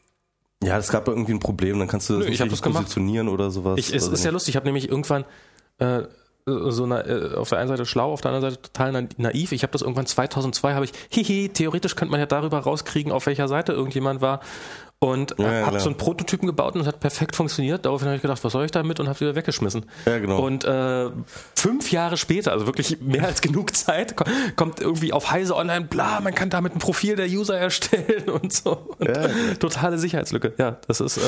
Ja, es gab irgendwie ein Problem, dann kannst du das Nö, ich hab richtig das positionieren oder sowas. Ich, es Also ist ja lustig, ich habe nämlich irgendwann äh, so na, äh, auf der einen Seite schlau, auf der anderen Seite total na- naiv. Ich habe das irgendwann 2002 habe ich, hihi, theoretisch könnte man ja darüber rauskriegen, auf welcher Seite irgendjemand war. Und Ja, ja, habe so einen Prototypen gebaut und es hat perfekt funktioniert. Daraufhin habe ich gedacht, was soll ich damit und habe wieder weggeschmissen. Ja, genau. Und äh, fünf Jahre später, also wirklich [laughs] mehr als genug Zeit, ko- kommt irgendwie auf Heise Online, bla, man kann damit ein Profil der User erstellen [laughs] und so. Und Ja. Totale Sicherheitslücke. Ja, das ist. Äh,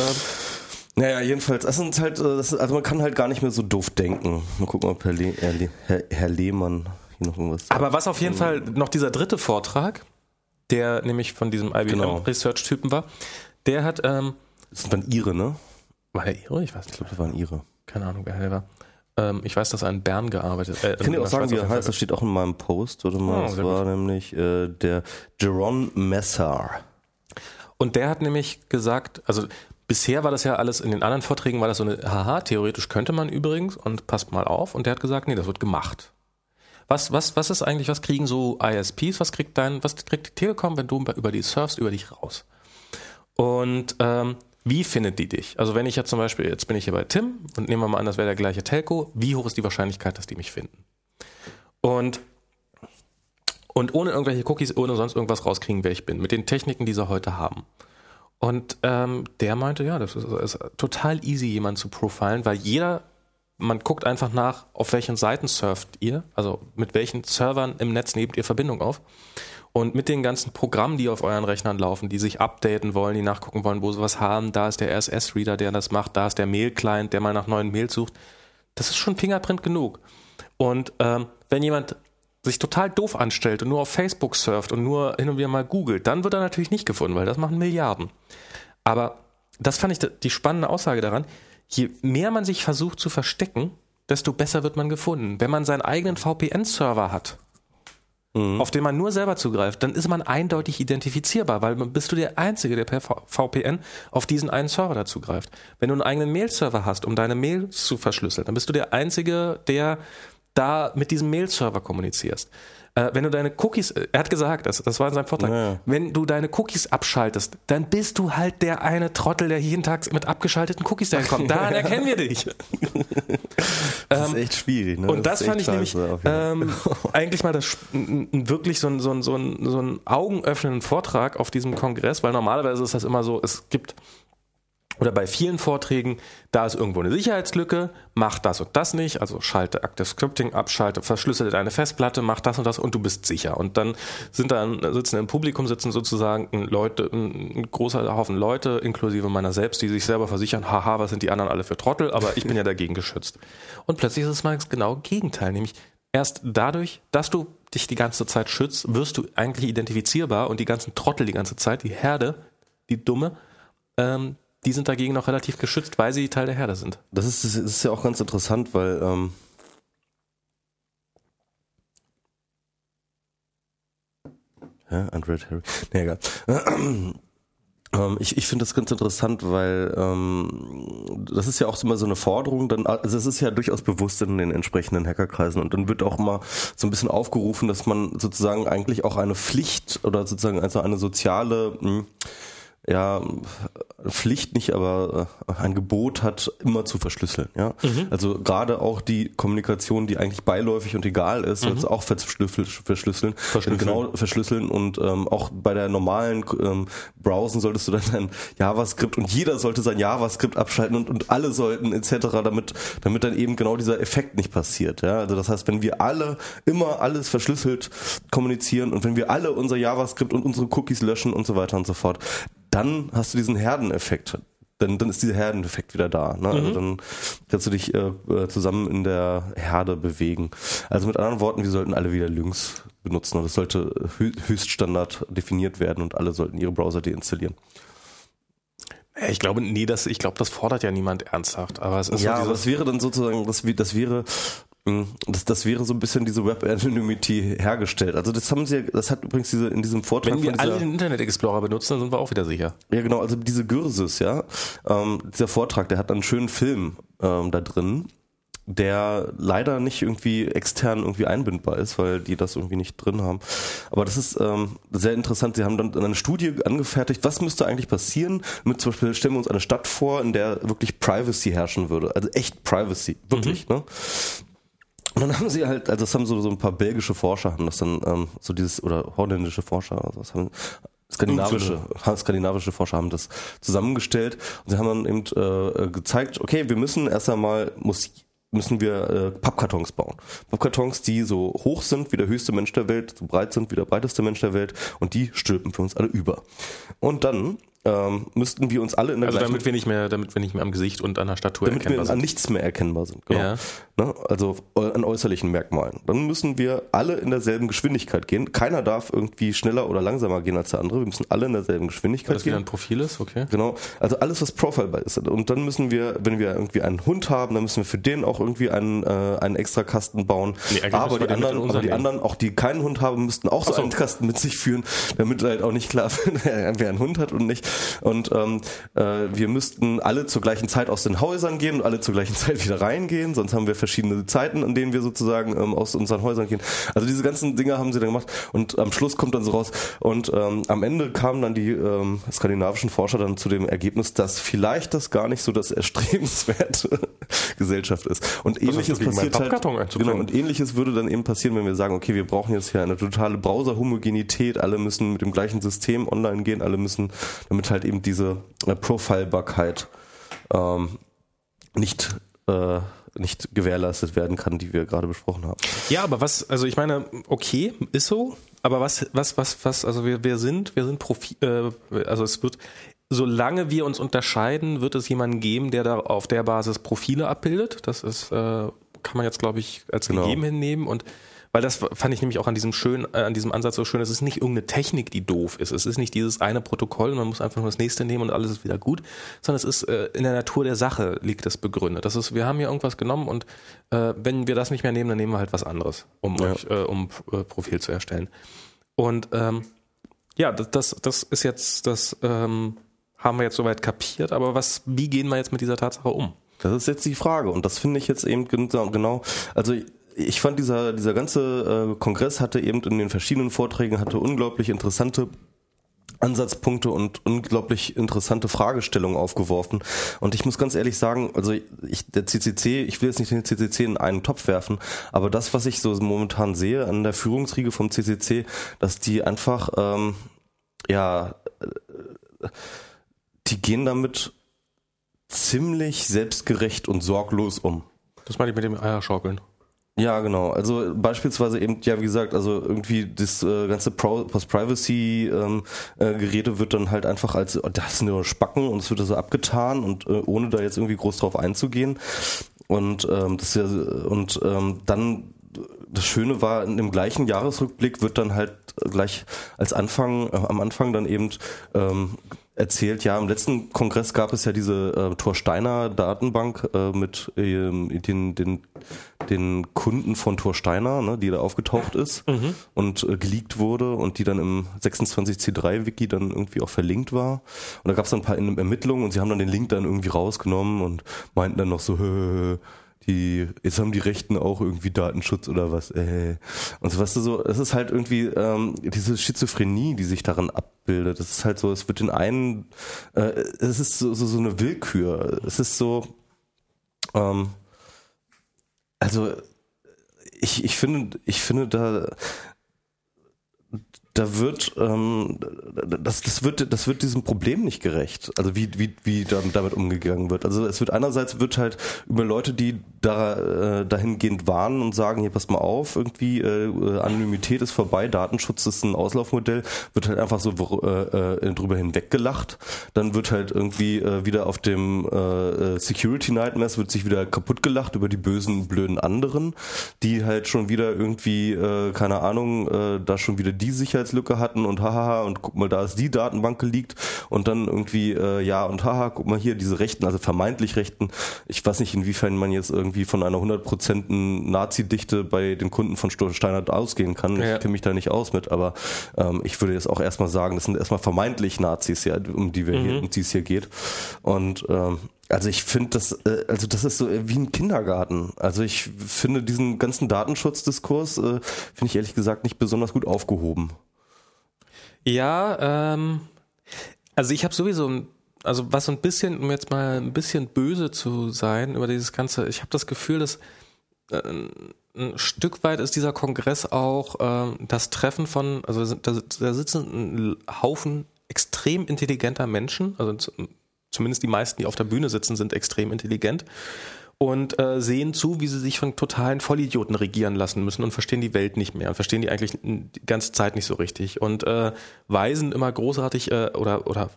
Naja, jedenfalls, das sind halt, äh, das ist, also man kann halt gar nicht mehr so doof denken. Mal gucken, ob Herr, Le Herr, Le Herr, Herr Lehmann hier noch irgendwas sagt. Aber was auf jeden Fall noch dieser dritte Vortrag, der nämlich von diesem Genau. IBM-Research-Typen war, der hat, ähm, Das waren ihre, ne? war der Ihre? Ich weiß Ich nicht, glaube, das waren ihre. keine Ahnung, wer der war. Ähm, ich weiß, dass er in Bern gearbeitet hat. Ich kann dir auch sagen, wie er heißt, das steht auch in meinem Post, oder mal, Oh, das war nämlich äh, der Jeron Messar. Und der hat nämlich gesagt, also bisher war das ja alles, in den anderen Vorträgen war das so eine, haha, theoretisch könnte man übrigens und passt mal auf. Und der hat gesagt, nee, das wird gemacht. Was, was, was ist eigentlich, was kriegen so ISPs, was kriegt dein, was kriegt die Telekom, wenn du über die surfst, über dich raus? Und ähm, wie findet die dich? Also wenn ich jetzt zum Beispiel, jetzt bin ich hier bei Tim und nehmen wir mal an, das wäre der gleiche Telco, wie hoch ist die Wahrscheinlichkeit, dass die mich finden? Und und ohne irgendwelche Cookies, ohne sonst irgendwas rauskriegen, wer ich bin, mit den Techniken, die sie heute haben. Und ähm, der meinte, ja, das ist, ist total easy, jemanden zu profilen, weil jeder, man guckt einfach nach, auf welchen Seiten surft ihr, also mit welchen Servern im Netz nehmt ihr Verbindung auf. Und mit den ganzen Programmen, die auf euren Rechnern laufen, die sich updaten wollen, die nachgucken wollen, wo sie was haben, da ist der RSS-Reader, der das macht, da ist der Mail-Client, der mal nach neuen Mails sucht. Das ist schon Fingerprint genug. Und ähm, wenn jemand sich total doof anstellt und nur auf Facebook surft und nur hin und wieder mal googelt, dann wird er natürlich nicht gefunden, weil das machen Milliarden. Aber das fand ich die spannende Aussage daran. Je mehr man sich versucht zu verstecken, desto besser wird man gefunden. Wenn man seinen eigenen VPN-Server hat, auf den man nur selber zugreift, dann ist man eindeutig identifizierbar, weil bist du der Einzige, der per VPN auf diesen einen Server dazu greift. Wenn du einen eigenen Mail-Server hast, um deine Mails zu verschlüsseln, dann bist du der Einzige, der da mit diesem Mail-Server kommunizierst. Äh, wenn du deine Cookies, äh, er hat gesagt, das, das war in seinem Vortrag, Ja, ja. wenn du deine Cookies abschaltest, dann bist du halt der eine Trottel, der jeden Tag mit abgeschalteten Cookies dahin kommt. [laughs] Daran erkennen wir dich. [laughs] Das ist echt schwierig, ne? Ähm, Und das, ist fand ich nämlich ähm, [laughs] eigentlich mal das, wirklich so ein, so, ein, so, ein, so ein augenöffnenden Vortrag auf diesem Kongress, weil normalerweise ist das immer so, es gibt oder bei vielen Vorträgen, da ist irgendwo eine Sicherheitslücke, mach das und das nicht, also schalte Active Scripting ab, schalte, verschlüssele deine Festplatte, mach das und das und du bist sicher. Und dann sind dann, sitzen im Publikum, sitzen sozusagen Leute, ein großer Haufen Leute, inklusive meiner selbst, die sich selber versichern, haha, was sind die anderen alle für Trottel, aber ich bin ja dagegen geschützt. Und plötzlich ist es mal das genaue Gegenteil, nämlich erst dadurch, dass du dich die ganze Zeit schützt, wirst du eigentlich identifizierbar und die ganzen Trottel die ganze Zeit, die Herde, die Dumme, ähm, die sind dagegen noch relativ geschützt, weil sie Teil der Herde sind. Das ist, das ist ja auch ganz interessant, weil ähm, ja, Android Harry. Nee, egal. [clears throat] Ähm, ich ich finde das ganz interessant, weil ähm, das ist ja auch immer so eine Forderung, dann, also es ist ja durchaus bewusst in den entsprechenden Hackerkreisen und dann wird auch mal so ein bisschen aufgerufen, dass man sozusagen eigentlich auch eine Pflicht oder sozusagen also eine soziale mh, ja, Pflicht nicht, aber äh, ein Gebot hat, immer zu verschlüsseln. Ja? Also gerade auch die Kommunikation, die eigentlich beiläufig und egal ist, sollst du auch verschlüsseln, verschlüsseln, Verschlüsseln. genau verschlüsseln und ähm, auch bei der normalen ähm, Browsen solltest du dann dein JavaScript und jeder sollte sein JavaScript abschalten und, und alle sollten etc., damit damit dann eben genau dieser Effekt nicht passiert. Ja? Also das heißt, wenn wir alle immer alles verschlüsselt kommunizieren und wenn wir alle unser JavaScript und unsere Cookies löschen und so weiter und so fort, dann hast du diesen Herdeneffekt. Dann, dann ist dieser Herdeneffekt wieder da. Ne? Also dann kannst du dich äh, äh, zusammen in der Herde bewegen. Also mit anderen Worten, wir sollten alle wieder Lynx benutzen und das sollte hö- Höchststandard definiert werden und alle sollten ihre Browser deinstallieren. Ich glaube, nee, das, ich glaube, das fordert ja niemand ernsthaft. Aber es ist ja, so aber das wäre dann sozusagen, das, das wäre, das, das wäre so ein bisschen diese Web Anonymity hergestellt. Also das haben sie, das hat übrigens diese in diesem Vortrag wenn wir alle den Internet Explorer benutzen, dann sind wir auch wieder sicher. ja genau, also diese Gürses, ja, ähm, dieser Vortrag, der hat einen schönen Film ähm, da drin, der leider nicht irgendwie extern irgendwie einbindbar ist, weil die das irgendwie nicht drin haben. Aber das ist ähm, sehr interessant. Sie haben dann eine Studie angefertigt, was müsste eigentlich passieren, mit zum Beispiel stellen wir uns eine Stadt vor, in der wirklich Privacy herrschen würde. Also echt Privacy, wirklich, ne? Und dann haben sie halt, also das haben so, so ein paar belgische Forscher, haben das dann ähm, so dieses, oder holländische Forscher, also das haben skandinavische, [laughs] skandinavische Forscher haben das zusammengestellt und sie haben dann eben äh, gezeigt, okay, wir müssen erst einmal, muss müssen wir äh, Pappkartons bauen. Pappkartons, die so hoch sind wie der höchste Mensch der Welt, so breit sind wie der breiteste Mensch der Welt und die stülpen für uns alle über. Und dann ähm, müssten wir uns alle in der Also damit wir nicht mehr, damit wir nicht mehr am Gesicht und an der Statue damit wir an nichts mehr erkennbar sind. Genau. Ja. Ne? Also äh, an äußerlichen Merkmalen. Dann müssen wir alle in derselben Geschwindigkeit gehen. Keiner darf irgendwie schneller oder langsamer gehen als der andere. Wir müssen alle in derselben Geschwindigkeit Das wieder gehen. ein Profil ist, okay. Genau, also alles, was profilbar ist. Und dann müssen wir, wenn wir irgendwie einen Hund haben, dann müssen wir für den auch irgendwie einen, äh, einen extra Kasten bauen. Nee, aber die anderen, aber die anderen, auch die keinen Hund haben, müssten auch so, so. einen Kasten mit sich führen, damit halt auch nicht klar [laughs] wird, wer einen Hund hat und nicht. Und ähm, äh, wir müssten alle zur gleichen Zeit aus den Häusern gehen und alle zur gleichen Zeit wieder reingehen, sonst haben wir verschiedene Zeiten, an denen wir sozusagen ähm, aus unseren Häusern gehen. Also diese ganzen Dinge haben sie dann gemacht und am Schluss kommt dann so raus und ähm, am Ende kamen dann die ähm, skandinavischen Forscher dann zu dem Ergebnis, dass vielleicht das gar nicht so das erstrebenswerte [laughs] Gesellschaft ist. Und ähnliches gegen meinen passiert halt, genau, und ähnliches würde dann eben passieren, wenn wir sagen, okay, wir brauchen jetzt hier eine totale Browser-Homogenität, alle müssen mit dem gleichen System online gehen, alle müssen, damit halt eben diese äh, Profilbarkeit ähm, nicht äh, nicht gewährleistet werden kann, die wir gerade besprochen haben. Ja, aber was, also ich meine, okay, ist so, aber was, was, was, was, also wir, wir sind, wir sind Profi, äh, also es wird, solange wir uns unterscheiden, wird es jemanden geben, der da auf der Basis Profile abbildet. Das ist, äh, kann man jetzt, glaube ich, als Genau. gegeben hinnehmen und weil das fand ich nämlich auch an diesem schön, äh, an diesem Ansatz so schön. Es ist nicht irgendeine Technik, die doof ist. Es ist nicht dieses eine Protokoll, man muss einfach nur das nächste nehmen und alles ist wieder gut, sondern es ist äh, in der Natur der Sache liegt das begründet. Das ist, wir haben hier irgendwas genommen und äh, wenn wir das nicht mehr nehmen, dann nehmen wir halt was anderes, um, Ja. euch, äh, um äh, Profil zu erstellen. Und ähm, ja, das, das, das ist jetzt, das ähm, haben wir jetzt soweit kapiert, aber was, wie gehen wir jetzt mit dieser Tatsache um? Das ist jetzt die Frage und das finde ich jetzt eben genau, genau also ich fand dieser, dieser ganze äh, Kongress hatte eben in den verschiedenen Vorträgen hatte unglaublich interessante Ansatzpunkte und unglaublich interessante Fragestellungen aufgeworfen. Und ich muss ganz ehrlich sagen, also ich, der CCC, ich will jetzt nicht den CCC in einen Topf werfen, aber das, was ich so momentan sehe an der Führungsriege vom CCC, dass die einfach, ähm, ja, äh, die gehen damit ziemlich selbstgerecht und sorglos um. Das meine ich mit dem Eierschaukeln. Ja, genau. Also beispielsweise eben, ja, wie gesagt, also irgendwie das äh, ganze Post-Privacy-Geräte wird dann halt einfach als, oh, das sind nur Spacken und es wird so abgetan und äh, ohne da jetzt irgendwie groß drauf einzugehen. Und ähm, das ja, und ähm, dann das Schöne war, in dem gleichen Jahresrückblick wird dann halt gleich als Anfang, äh, am Anfang dann eben ähm, erzählt, ja, im letzten Kongress gab es ja diese äh, Thorsteiner Datenbank äh, mit ähm, den, den, den Kunden von Thorsteiner, ne, die da aufgetaucht ist und äh, geleakt wurde und die dann im 26C3-Wiki dann irgendwie auch verlinkt war. Und da gab es dann ein paar Ermittlungen und sie haben dann den Link dann irgendwie rausgenommen und meinten dann noch so, [laughs] die, jetzt haben die Rechten auch irgendwie Datenschutz oder was, äh. Und so, weißt du, so, es ist halt irgendwie ähm, diese Schizophrenie, die sich daran abbildet. Es ist halt so, es wird den einen, äh, es ist so, so, so eine Willkür. Es ist so, ähm, also ich, ich finde, ich finde da, da wird, ähm, das, das wird, das wird diesem Problem nicht gerecht. Also wie, wie, wie damit umgegangen wird. Also es wird einerseits wird halt über Leute, die da äh, dahingehend warnen und sagen, hier passt mal auf, irgendwie äh, Anonymität ist vorbei, Datenschutz ist ein Auslaufmodell, wird halt einfach so äh, äh, drüber hinweg gelacht. Dann wird halt irgendwie äh, wieder auf dem äh, äh, Security Nightmares wird sich wieder kaputt gelacht über die bösen, blöden anderen, die halt schon wieder irgendwie, äh, keine Ahnung, äh, da schon wieder die Sicherheits Sicherheitslücke hatten und hahaha und guck mal, da ist die Datenbank geleakt und dann irgendwie, äh, ja und haha, guck mal hier, diese Rechten, also vermeintlich Rechten, ich weiß nicht, inwiefern man jetzt irgendwie von einer 100% Nazi-Dichte bei den Kunden von Steinert ausgehen kann. Ich Ja. kenne mich da nicht aus mit, aber ähm, ich würde jetzt auch erstmal sagen, das sind erstmal vermeintlich Nazis, ja, um die wir hier, um die es hier geht. Und ähm, also ich finde das, äh, also das ist so wie ein Kindergarten. Also ich finde diesen ganzen Datenschutzdiskurs, äh, finde ich ehrlich gesagt nicht besonders gut aufgehoben. Ja, ähm, also ich habe sowieso, also was so ein bisschen, um jetzt mal ein bisschen böse zu sein über dieses Ganze, ich habe das Gefühl, dass äh, ein Stück weit ist dieser Kongress auch ähm, das Treffen von, also da, da sitzen ein Haufen extrem intelligenter Menschen, also zumindest die meisten, die auf der Bühne sitzen, sind extrem intelligent und äh, sehen zu, wie sie sich von totalen Vollidioten regieren lassen müssen und verstehen die Welt nicht mehr und verstehen die eigentlich die ganze Zeit nicht so richtig und äh, weisen immer großartig äh, oder, oder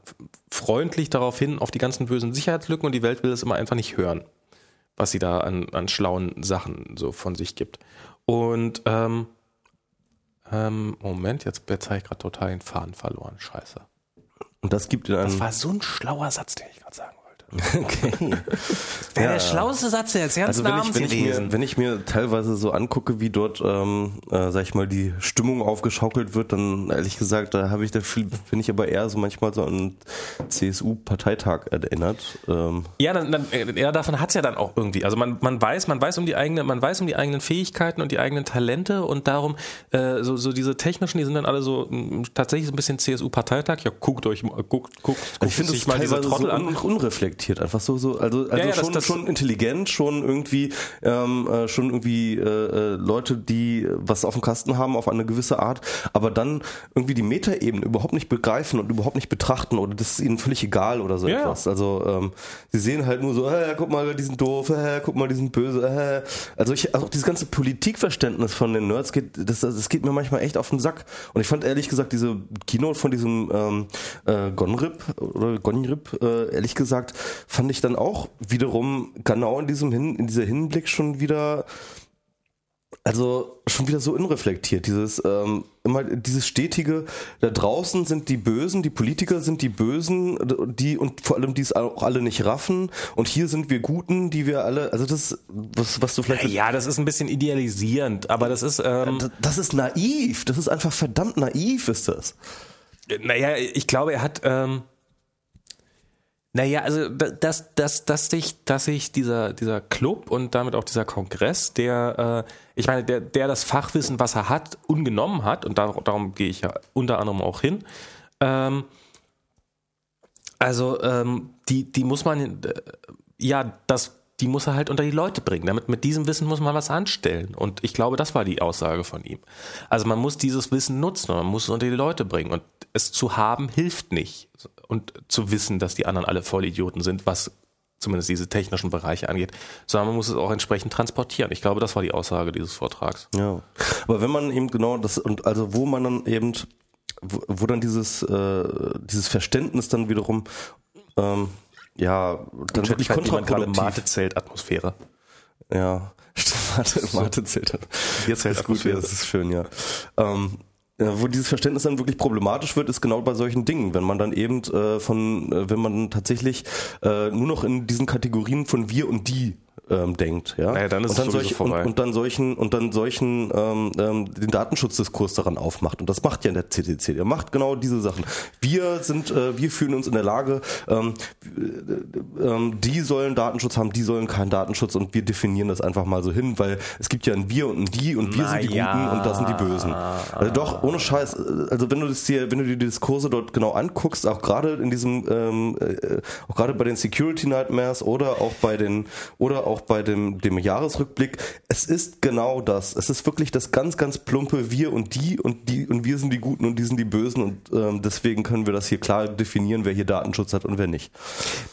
freundlich darauf hin, auf die ganzen bösen Sicherheitslücken und die Welt will es immer einfach nicht hören, was sie da an, an schlauen Sachen so von sich gibt. Und ähm, ähm, Moment, jetzt, jetzt habe ich gerade total den Faden verloren. Scheiße. Und das gibt in einem. Das war so ein schlauer Satz, den ich gerade sagen wollte. Okay. [laughs] Wäre Ja. der schlauste Satz der ganzen Also wenn ich, Abends wenn, ich mir, wenn ich mir teilweise so angucke, wie dort, ähm, äh, sag ich mal, die Stimmung aufgeschaukelt wird, dann ehrlich gesagt, da habe ich da viel, bin ich aber eher so manchmal so an CSU-Parteitag erinnert. Ähm, Ja, dann, dann, äh, ja, davon hat's ja dann auch irgendwie. Also man, man weiß, man weiß um die eigene, man weiß um die eigenen Fähigkeiten und die eigenen Talente und darum äh, so, so diese technischen, die sind dann alle so mh, tatsächlich so ein bisschen CSU-Parteitag. Ja, guckt euch, mal- guckt, guckt, guckt ich finde sich es mal diese Trottel so an. un unreflektiert, einfach so, so, also, also Ja, ja, das- schon, das- schon intelligent, schon irgendwie, ähm, äh, schon irgendwie äh, äh, Leute, die was auf dem Kasten haben auf eine gewisse Art, aber dann irgendwie die Metaebene überhaupt nicht begreifen und überhaupt nicht betrachten oder das ist ihnen völlig egal oder so Ja. etwas. Also ähm, sie sehen halt nur so, äh, guck mal, die sind doof, äh, guck mal, die sind böse. Äh. Also ich, auch dieses ganze Politikverständnis von den Nerds geht, das, das geht mir manchmal echt auf den Sack. Und ich fand ehrlich gesagt diese Keynote von diesem ähm, äh, Gonrip oder Gonrip, äh, ehrlich gesagt, fand ich dann auch wiederum genau in diesem Hin, in dieser Hinblick schon wieder also schon wieder so unreflektiert. Dieses ähm, immer dieses stetige, da draußen sind die Bösen, die Politiker sind die Bösen, die und vor allem die es auch alle nicht raffen. Und hier sind wir Guten, die wir alle, also das, was, was du vielleicht. Ja, das ist ein bisschen idealisierend, aber das ist, ähm, Das- Das ist naiv. Das ist einfach verdammt naiv, ist das. naja, ich glaube, er hat, ähm, naja, also da- dass, dass, dass sich, dass sich dieser, dieser Club und damit auch dieser Kongress, der, äh, ich meine, der, der das Fachwissen, was er hat, ungenommen hat, und dar darum gehe ich ja unter anderem auch hin, ähm, also ähm, die, die muss man, äh, ja, das, die muss er halt unter die Leute bringen. Damit mit diesem Wissen muss man was anstellen. Und ich glaube, das war die Aussage von ihm. Also man muss dieses Wissen nutzen, man muss es unter die Leute bringen. Und es zu haben hilft nicht. Und zu wissen, dass die anderen alle Vollidioten sind, was zumindest diese technischen Bereiche angeht, sondern man muss es auch entsprechend transportieren. Ich glaube, das war die Aussage dieses Vortrags. Ja. Aber wenn man eben genau das und also wo man dann eben wo, wo dann dieses äh, dieses Verständnis dann wiederum ähm, ja dann wirklich Schreibt jemand gerade kontraproduktiv Mate-Zelt-Atmosphäre. Ja, Mate, Mate zählt. Hier zählt ist gut, ja, das ist schön, ja. Ähm, wo dieses Verständnis dann wirklich problematisch wird, ist genau bei solchen Dingen, wenn man dann eben äh, von, äh, wenn man tatsächlich äh, nur noch in diesen Kategorien von wir und die ähm, denkt, ja. Naja, dann ist und dann es solch, vorbei. Und, und dann solchen und dann solchen ähm, ähm, den Datenschutzdiskurs daran aufmacht und das macht ja der CCC. Der macht genau diese Sachen. Wir sind, äh, wir fühlen uns in der Lage, ähm, äh, ähm, die sollen Datenschutz haben, die sollen keinen Datenschutz und wir definieren das einfach mal so hin, weil es gibt ja ein Wir und ein Die und wir sind die. Guten und das sind die Bösen. Also doch, ohne Scheiß, äh, also wenn du das dir, wenn du dir die Diskurse dort genau anguckst, auch gerade in diesem, ähm, äh, auch gerade bei den Security Nightmares oder auch bei den, oder auch bei dem, dem Jahresrückblick, es ist genau das. Es ist wirklich das ganz, ganz plumpe Wir und die und die und wir sind die Guten und die sind die Bösen und ähm, deswegen können wir das hier klar definieren, wer hier Datenschutz hat und wer nicht.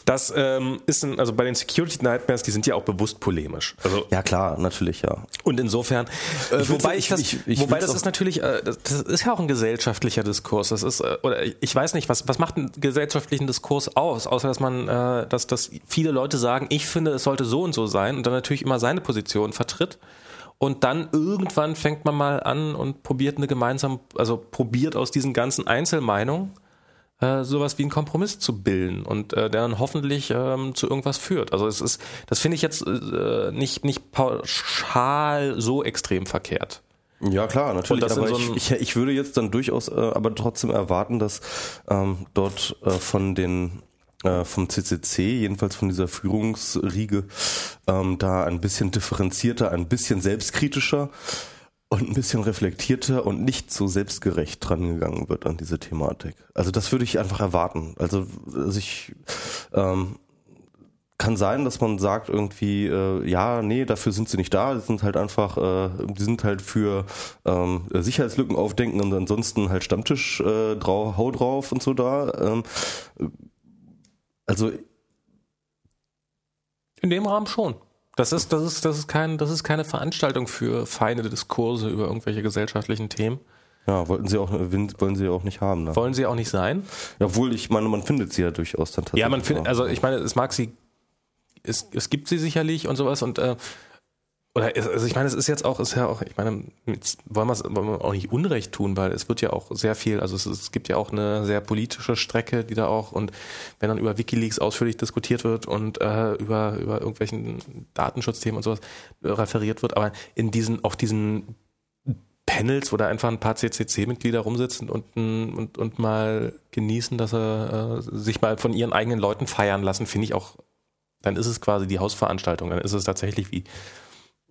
Das ähm, ist ein, also bei den Security Nightmares, die sind ja auch bewusst polemisch. Also Ja klar, natürlich, ja. und insofern, äh, Ich wobei ich das, ich- ich wobei das ist natürlich, äh, das, das ist ja auch ein gesellschaftlicher Diskurs. Das ist, äh, oder ich weiß nicht, was was macht einen gesellschaftlichen Diskurs aus, außer dass man, äh, dass dass viele Leute sagen, ich finde, es sollte so und so sein und dann natürlich immer seine Position vertritt. und dann irgendwann fängt man mal an und probiert eine gemeinsam, also probiert aus diesen ganzen Einzelmeinungen äh, sowas wie einen Kompromiss zu bilden und äh, der dann hoffentlich ähm, zu irgendwas führt. Also es ist, das finde ich jetzt äh, nicht, nicht pauschal so extrem verkehrt. Ja, klar, natürlich. Aber so ich, ich, ich würde jetzt dann durchaus äh, aber trotzdem erwarten, dass ähm, dort äh, von den äh, vom CCC, jedenfalls von dieser Führungsriege, ähm, da ein bisschen differenzierter, ein bisschen selbstkritischer und ein bisschen reflektierter und nicht so selbstgerecht drangegangen wird an diese Thematik. Also das würde ich einfach erwarten. Also, also ich ähm, kann sein, dass man sagt irgendwie, äh, ja, nee, dafür sind sie nicht da. Die sind halt einfach, äh, die sind halt für ähm, Sicherheitslücken aufdenken und ansonsten halt Stammtisch äh, drau, hau drauf und so da. Ähm, also In dem Rahmen schon. Das ist, das ist, das ist kein, das ist keine Veranstaltung für feine Diskurse über irgendwelche gesellschaftlichen Themen. ja, wollten sie auch, wollen sie auch nicht haben. Ne? Wollen sie auch nicht sein. Ja, obwohl ich meine, man findet sie ja durchaus dann tatsächlich. Ja, man findet, also ich meine, es mag sie, es, es gibt sie sicherlich und sowas und äh, oder es- also ich meine, es ist jetzt auch, ist ja auch, ich meine, jetzt wollen wir es wollen wir auch nicht Unrecht tun, weil es wird ja auch sehr viel, also es, ist, es gibt ja auch eine sehr politische Strecke, die da auch und wenn dann über WikiLeaks ausführlich diskutiert wird und äh, über über irgendwelchen Datenschutzthemen und sowas referiert wird, aber in diesen auf diesen Panels, wo da einfach ein paar CCC-Mitglieder rumsitzen und, und, und mal genießen, dass sie äh, sich mal von ihren eigenen Leuten feiern lassen, finde ich auch, dann ist es quasi die Hausveranstaltung, dann ist es tatsächlich wie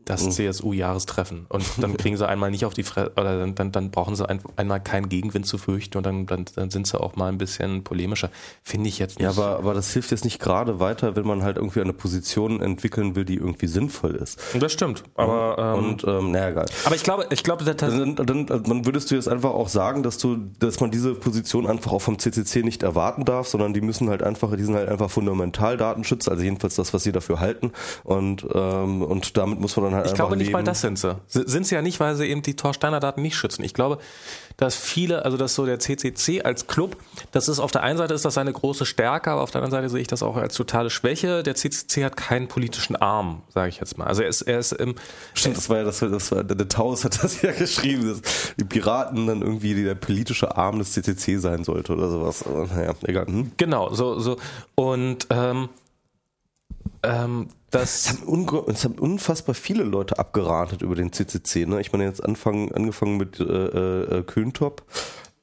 das Mhm. CSU-Jahrestreffen. Und [laughs] dann kriegen sie einmal nicht auf die Fresse, oder dann, dann, dann brauchen sie ein, einmal keinen Gegenwind zu fürchten und dann, dann, dann sind sie auch mal ein bisschen polemischer. Finde ich jetzt nicht. Ja, aber, aber das hilft jetzt nicht gerade weiter, wenn man halt irgendwie eine Position entwickeln will, die irgendwie sinnvoll ist. das stimmt. Aber, ähm, Und ähm, naja, egal. aber ich glaube, ich glaube, Dann, dann, dann würdest du jetzt einfach auch sagen, dass du, dass man diese Position einfach auch vom CCC nicht erwarten darf, sondern die müssen halt einfach, die sind halt einfach fundamental Datenschützer, also jedenfalls das, was sie dafür halten. Und ähm, und damit muss man dann halt Ich einfach glaube nicht leben. mal das sind sie. Sind sie ja nicht, weil sie eben die Torsteiner Daten nicht schützen. Ich glaube, dass viele, also dass so der CCC als Club, das ist auf der einen Seite ist das eine große Stärke, aber auf der anderen Seite sehe ich das auch als totale Schwäche. Der CCC hat keinen politischen Arm, sage ich jetzt mal. Also er ist, er ist im, Stimmt, das war ja das, war- das war, der Taus hat das ja [laughs] geschrieben, dass die Piraten dann irgendwie der politische Arm des CCC sein sollte oder sowas. Aber naja, egal. Hm? genau, so, so. Und ähm, ähm, das, Unge es haben unfassbar viele Leute abgeratet über den CCC. Ne? Ich meine, jetzt anfangen, angefangen mit äh, äh, Köntop,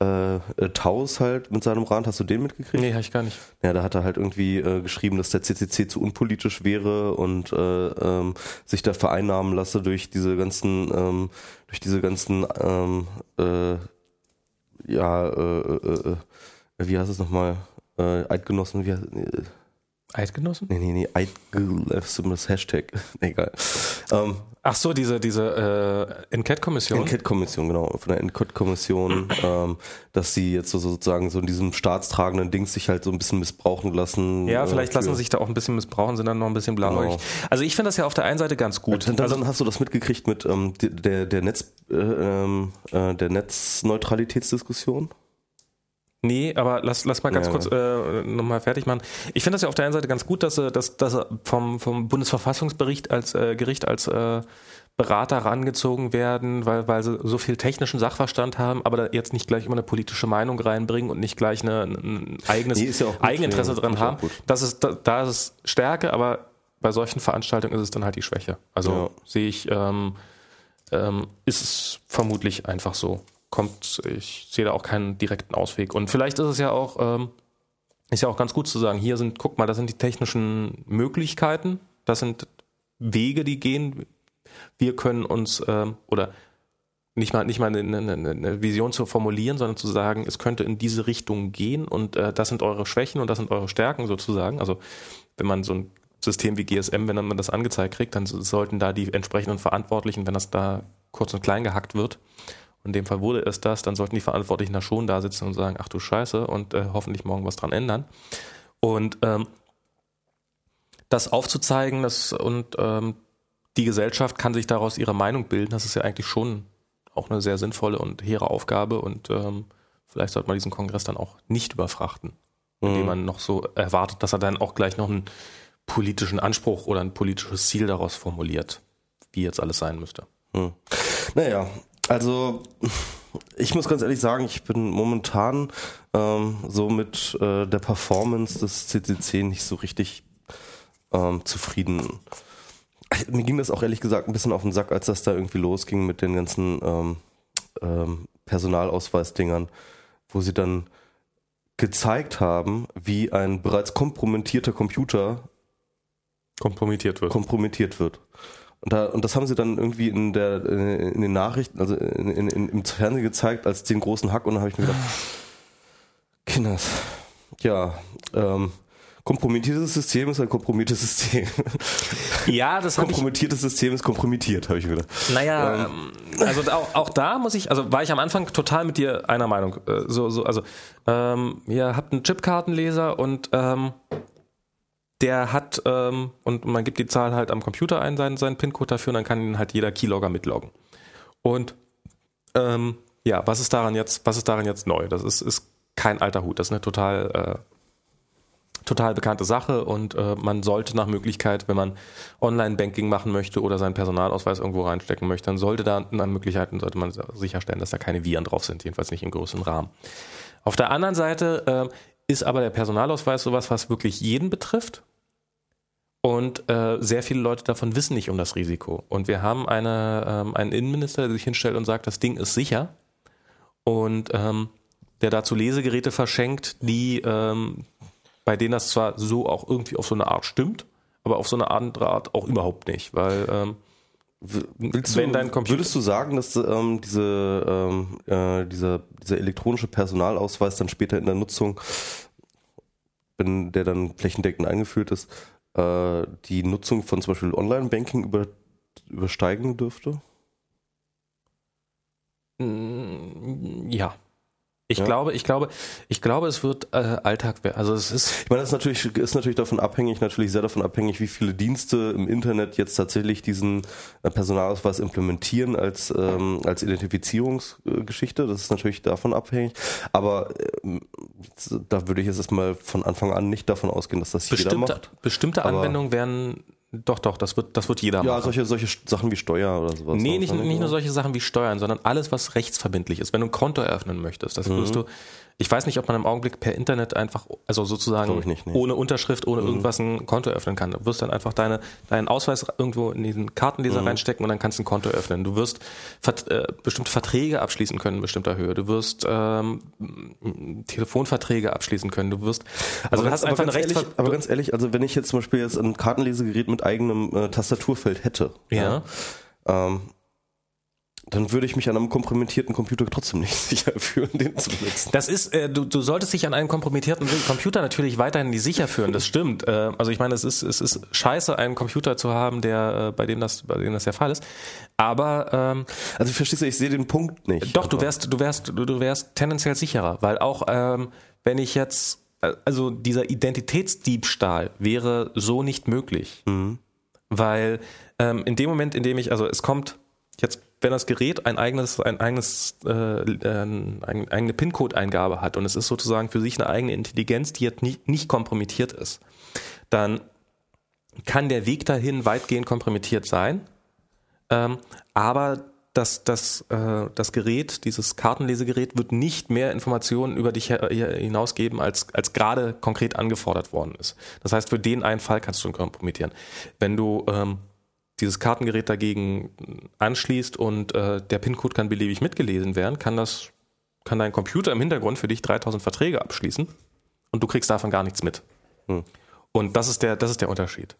äh, äh, Taus halt mit seinem Rat. Hast du den mitgekriegt? nee, habe ich gar nicht. Ja, da hat er halt irgendwie äh, geschrieben, dass der CCC zu unpolitisch wäre und äh, ähm, sich da vereinnahmen lasse durch diese ganzen, ähm, durch diese ganzen, ähm, äh, ja, äh, äh, äh, wie heißt es nochmal? Äh, Eidgenossen, wie heißt, äh, Eidgenossen? Nee, nee, nee, Eidgel, das Hashtag. [laughs] Egal. Ähm, Ach so, diese, diese äh, Enquete-Kommission. Enquete-Kommission, genau, von der Enquete-Kommission, ähm, dass sie jetzt so sozusagen so in diesem staatstragenden Ding sich halt so ein bisschen missbrauchen lassen. Ja, äh, vielleicht für- lassen sie sich da auch ein bisschen missbrauchen, sind dann noch ein bisschen blauäugig. Genau. Also ich finde das ja auf der einen Seite ganz gut. Dann, dann, Also, dann hast du das mitgekriegt mit ähm, der, der Netz, äh, ähm, äh, der Netzneutralitätsdiskussion? Nee, aber lass, lass mal ganz Ja, kurz äh, nochmal fertig machen. Ich finde das ja auf der einen Seite ganz gut, dass sie, dass, dass sie vom, vom Bundesverfassungsgericht als äh, Gericht als äh, Berater rangezogen werden, weil, weil sie so viel technischen Sachverstand haben, aber jetzt nicht gleich immer eine politische Meinung reinbringen und nicht gleich eine, ein eigenes Nee, ja gut. Eigeninteresse Ja, dran haben. Das ist, da, da ist es Stärke, aber bei solchen Veranstaltungen ist es dann halt die Schwäche. Also sehe ich, ähm, ähm, ist es vermutlich einfach so. Kommt, ich sehe da auch keinen direkten Ausweg. Und vielleicht ist es ja auch, ähm, ist ja auch ganz gut zu sagen, hier sind, guck mal, das sind die technischen Möglichkeiten, das sind Wege, die gehen. Wir können uns, ähm, oder nicht mal, nicht mal eine, eine, eine Vision zu formulieren, sondern zu sagen, es könnte in diese Richtung gehen und äh, das sind eure Schwächen und das sind eure Stärken sozusagen. Also wenn man so ein System wie GSM, wenn man das angezeigt kriegt, dann sollten da die entsprechenden Verantwortlichen, wenn das da kurz und klein gehackt wird, in dem Fall wurde es das, dann sollten die Verantwortlichen da schon da sitzen und sagen, ach du Scheiße und äh, hoffentlich morgen was dran ändern. Und ähm, das aufzuzeigen das, und ähm, die Gesellschaft kann sich daraus ihre Meinung bilden, das ist ja eigentlich schon auch eine sehr sinnvolle und hehre Aufgabe und ähm, vielleicht sollte man diesen Kongress dann auch nicht überfrachten, indem Mhm. man noch so erwartet, dass er dann auch gleich noch einen politischen Anspruch oder ein politisches Ziel daraus formuliert, wie jetzt alles sein müsste. Hm. Naja, also ich muss ganz ehrlich sagen, ich bin momentan ähm, so mit äh, der Performance des CCC nicht so richtig ähm, zufrieden. Mir ging das auch ehrlich gesagt ein bisschen auf den Sack, als das da irgendwie losging mit den ganzen ähm, ähm, Personalausweisdingern, wo sie dann gezeigt haben, wie ein bereits kompromittierter Computer kompromittiert wird. kompromittiert wird. Und, da, und das haben sie dann irgendwie in, der, in den Nachrichten, also in, in, in, im Fernsehen gezeigt als den großen Hack und dann habe ich mir gedacht, [sighs] Kinders, ja, ähm, kompromittiertes System ist ein kompromittiertes System. Ja, das habe ich. Kompromittiertes System ist kompromittiert, habe ich mir gedacht. Naja, ähm, also auch, auch da muss ich, also war ich am Anfang total mit dir einer Meinung. Äh, So, so, also ähm, ihr habt einen Chipkartenleser und ähm, der hat, ähm, und man gibt die Zahl halt am Computer ein, seinen, seinen PIN-Code dafür, und dann kann ihn halt jeder Keylogger mitloggen. Und ähm, ja, was ist daran jetzt, was ist daran jetzt neu? Das ist, ist kein alter Hut, das ist eine total, äh, total bekannte Sache und äh, man sollte nach Möglichkeit, wenn man Online-Banking machen möchte oder seinen Personalausweis irgendwo reinstecken möchte, dann sollte da nach Möglichkeiten sollte man sicherstellen, dass da keine Viren drauf sind, jedenfalls nicht im größeren Rahmen. Auf der anderen Seite äh, ist aber der Personalausweis sowas, was wirklich jeden betrifft. Und äh, sehr viele Leute davon wissen nicht um das Risiko. Und wir haben eine, ähm, einen Innenminister, der sich hinstellt und sagt, das Ding ist sicher. Und ähm, der dazu Lesegeräte verschenkt, die ähm, bei denen das zwar so auch irgendwie auf so eine Art stimmt, aber auf so eine andere Art auch überhaupt nicht, weil ähm, Willst wenn du, dein Computer würdest du sagen, dass ähm, diese, ähm, äh, dieser, dieser elektronische Personalausweis dann später in der Nutzung, wenn der dann flächendeckend eingeführt ist, äh, die Nutzung von zum Beispiel Online-Banking über, übersteigen dürfte? Mm, Ja. Ich Ja. glaube, ich glaube, ich glaube, es wird äh, Alltag werden. Also es ist Ich meine, das ist natürlich, ist natürlich davon abhängig, natürlich sehr davon abhängig, wie viele Dienste im Internet jetzt tatsächlich diesen äh, Personalausweis implementieren als, ähm, als Identifizierungsgeschichte. Das ist natürlich davon abhängig. Aber ähm, da würde ich jetzt erstmal von Anfang an nicht davon ausgehen, dass das jeder bestimmte, macht. bestimmte Aber- Anwendungen werden doch, doch, das wird, das wird jeder Ja, machen. solche, solche Sachen wie Steuer oder sowas. Nee, nicht, Wahrscheinlich, nicht nur solche Sachen wie Steuern, sondern alles, was rechtsverbindlich ist. Wenn du ein Konto eröffnen möchtest, das wirst Mhm. du, ich weiß nicht, ob man im Augenblick per Internet einfach, also sozusagen nicht, nee. Mhm. ohne Unterschrift, ohne irgendwas ein Konto eröffnen kann. Du wirst dann einfach deine, deinen Ausweis irgendwo in diesen Kartenleser Mhm. reinstecken und dann kannst du ein Konto öffnen. Du wirst vert, äh, bestimmte Verträge abschließen können in bestimmter Höhe. Du wirst ähm, Telefonverträge abschließen können. Du wirst, also du aber, hast ganz- einfach eine ehrlich, Rechtsver aber ganz ehrlich, also wenn ich jetzt zum Beispiel jetzt ein Kartenlesegerät mit eigenem äh, Tastaturfeld hätte, ja. ähm, dann würde ich mich an einem kompromittierten Computer trotzdem nicht [laughs] sicher fühlen, den zu benutzen. Das ist, äh, du, du solltest dich an einen kompromittierten Computer natürlich weiterhin nicht sicher führen, das stimmt. Äh, also ich meine, es ist, es ist scheiße, einen Computer zu haben, der, äh, bei dem das, bei dem das der Fall ist. Aber ähm, Also verstehst du, ich sehe den Punkt nicht. doch, du wärst, du wärst, du, wärst tendenziell sicherer, weil auch ähm, wenn ich jetzt, äh, also dieser Identitätsdiebstahl wäre so nicht möglich. Weil ähm, in dem Moment, in dem ich, also es kommt jetzt, wenn das Gerät ein eigenes, ein eigenes, äh, eine eigene PIN-Code-Eingabe hat und es ist sozusagen für sich eine eigene Intelligenz, die jetzt nicht, nicht kompromittiert ist, dann kann der Weg dahin weitgehend kompromittiert sein. Ähm, aber das, das, äh, das Gerät, dieses Kartenlesegerät, wird nicht mehr Informationen über dich hinausgeben, als, als gerade konkret angefordert worden ist. Das heißt, für den einen Fall kannst du ihn kompromittieren. Wenn du ähm, dieses Kartengerät dagegen anschließt und äh, der PIN-Code kann beliebig mitgelesen werden, kann das, kann dein Computer im Hintergrund für dich 3000 Verträge abschließen und du kriegst davon gar nichts mit. Und das ist der, das ist der Unterschied.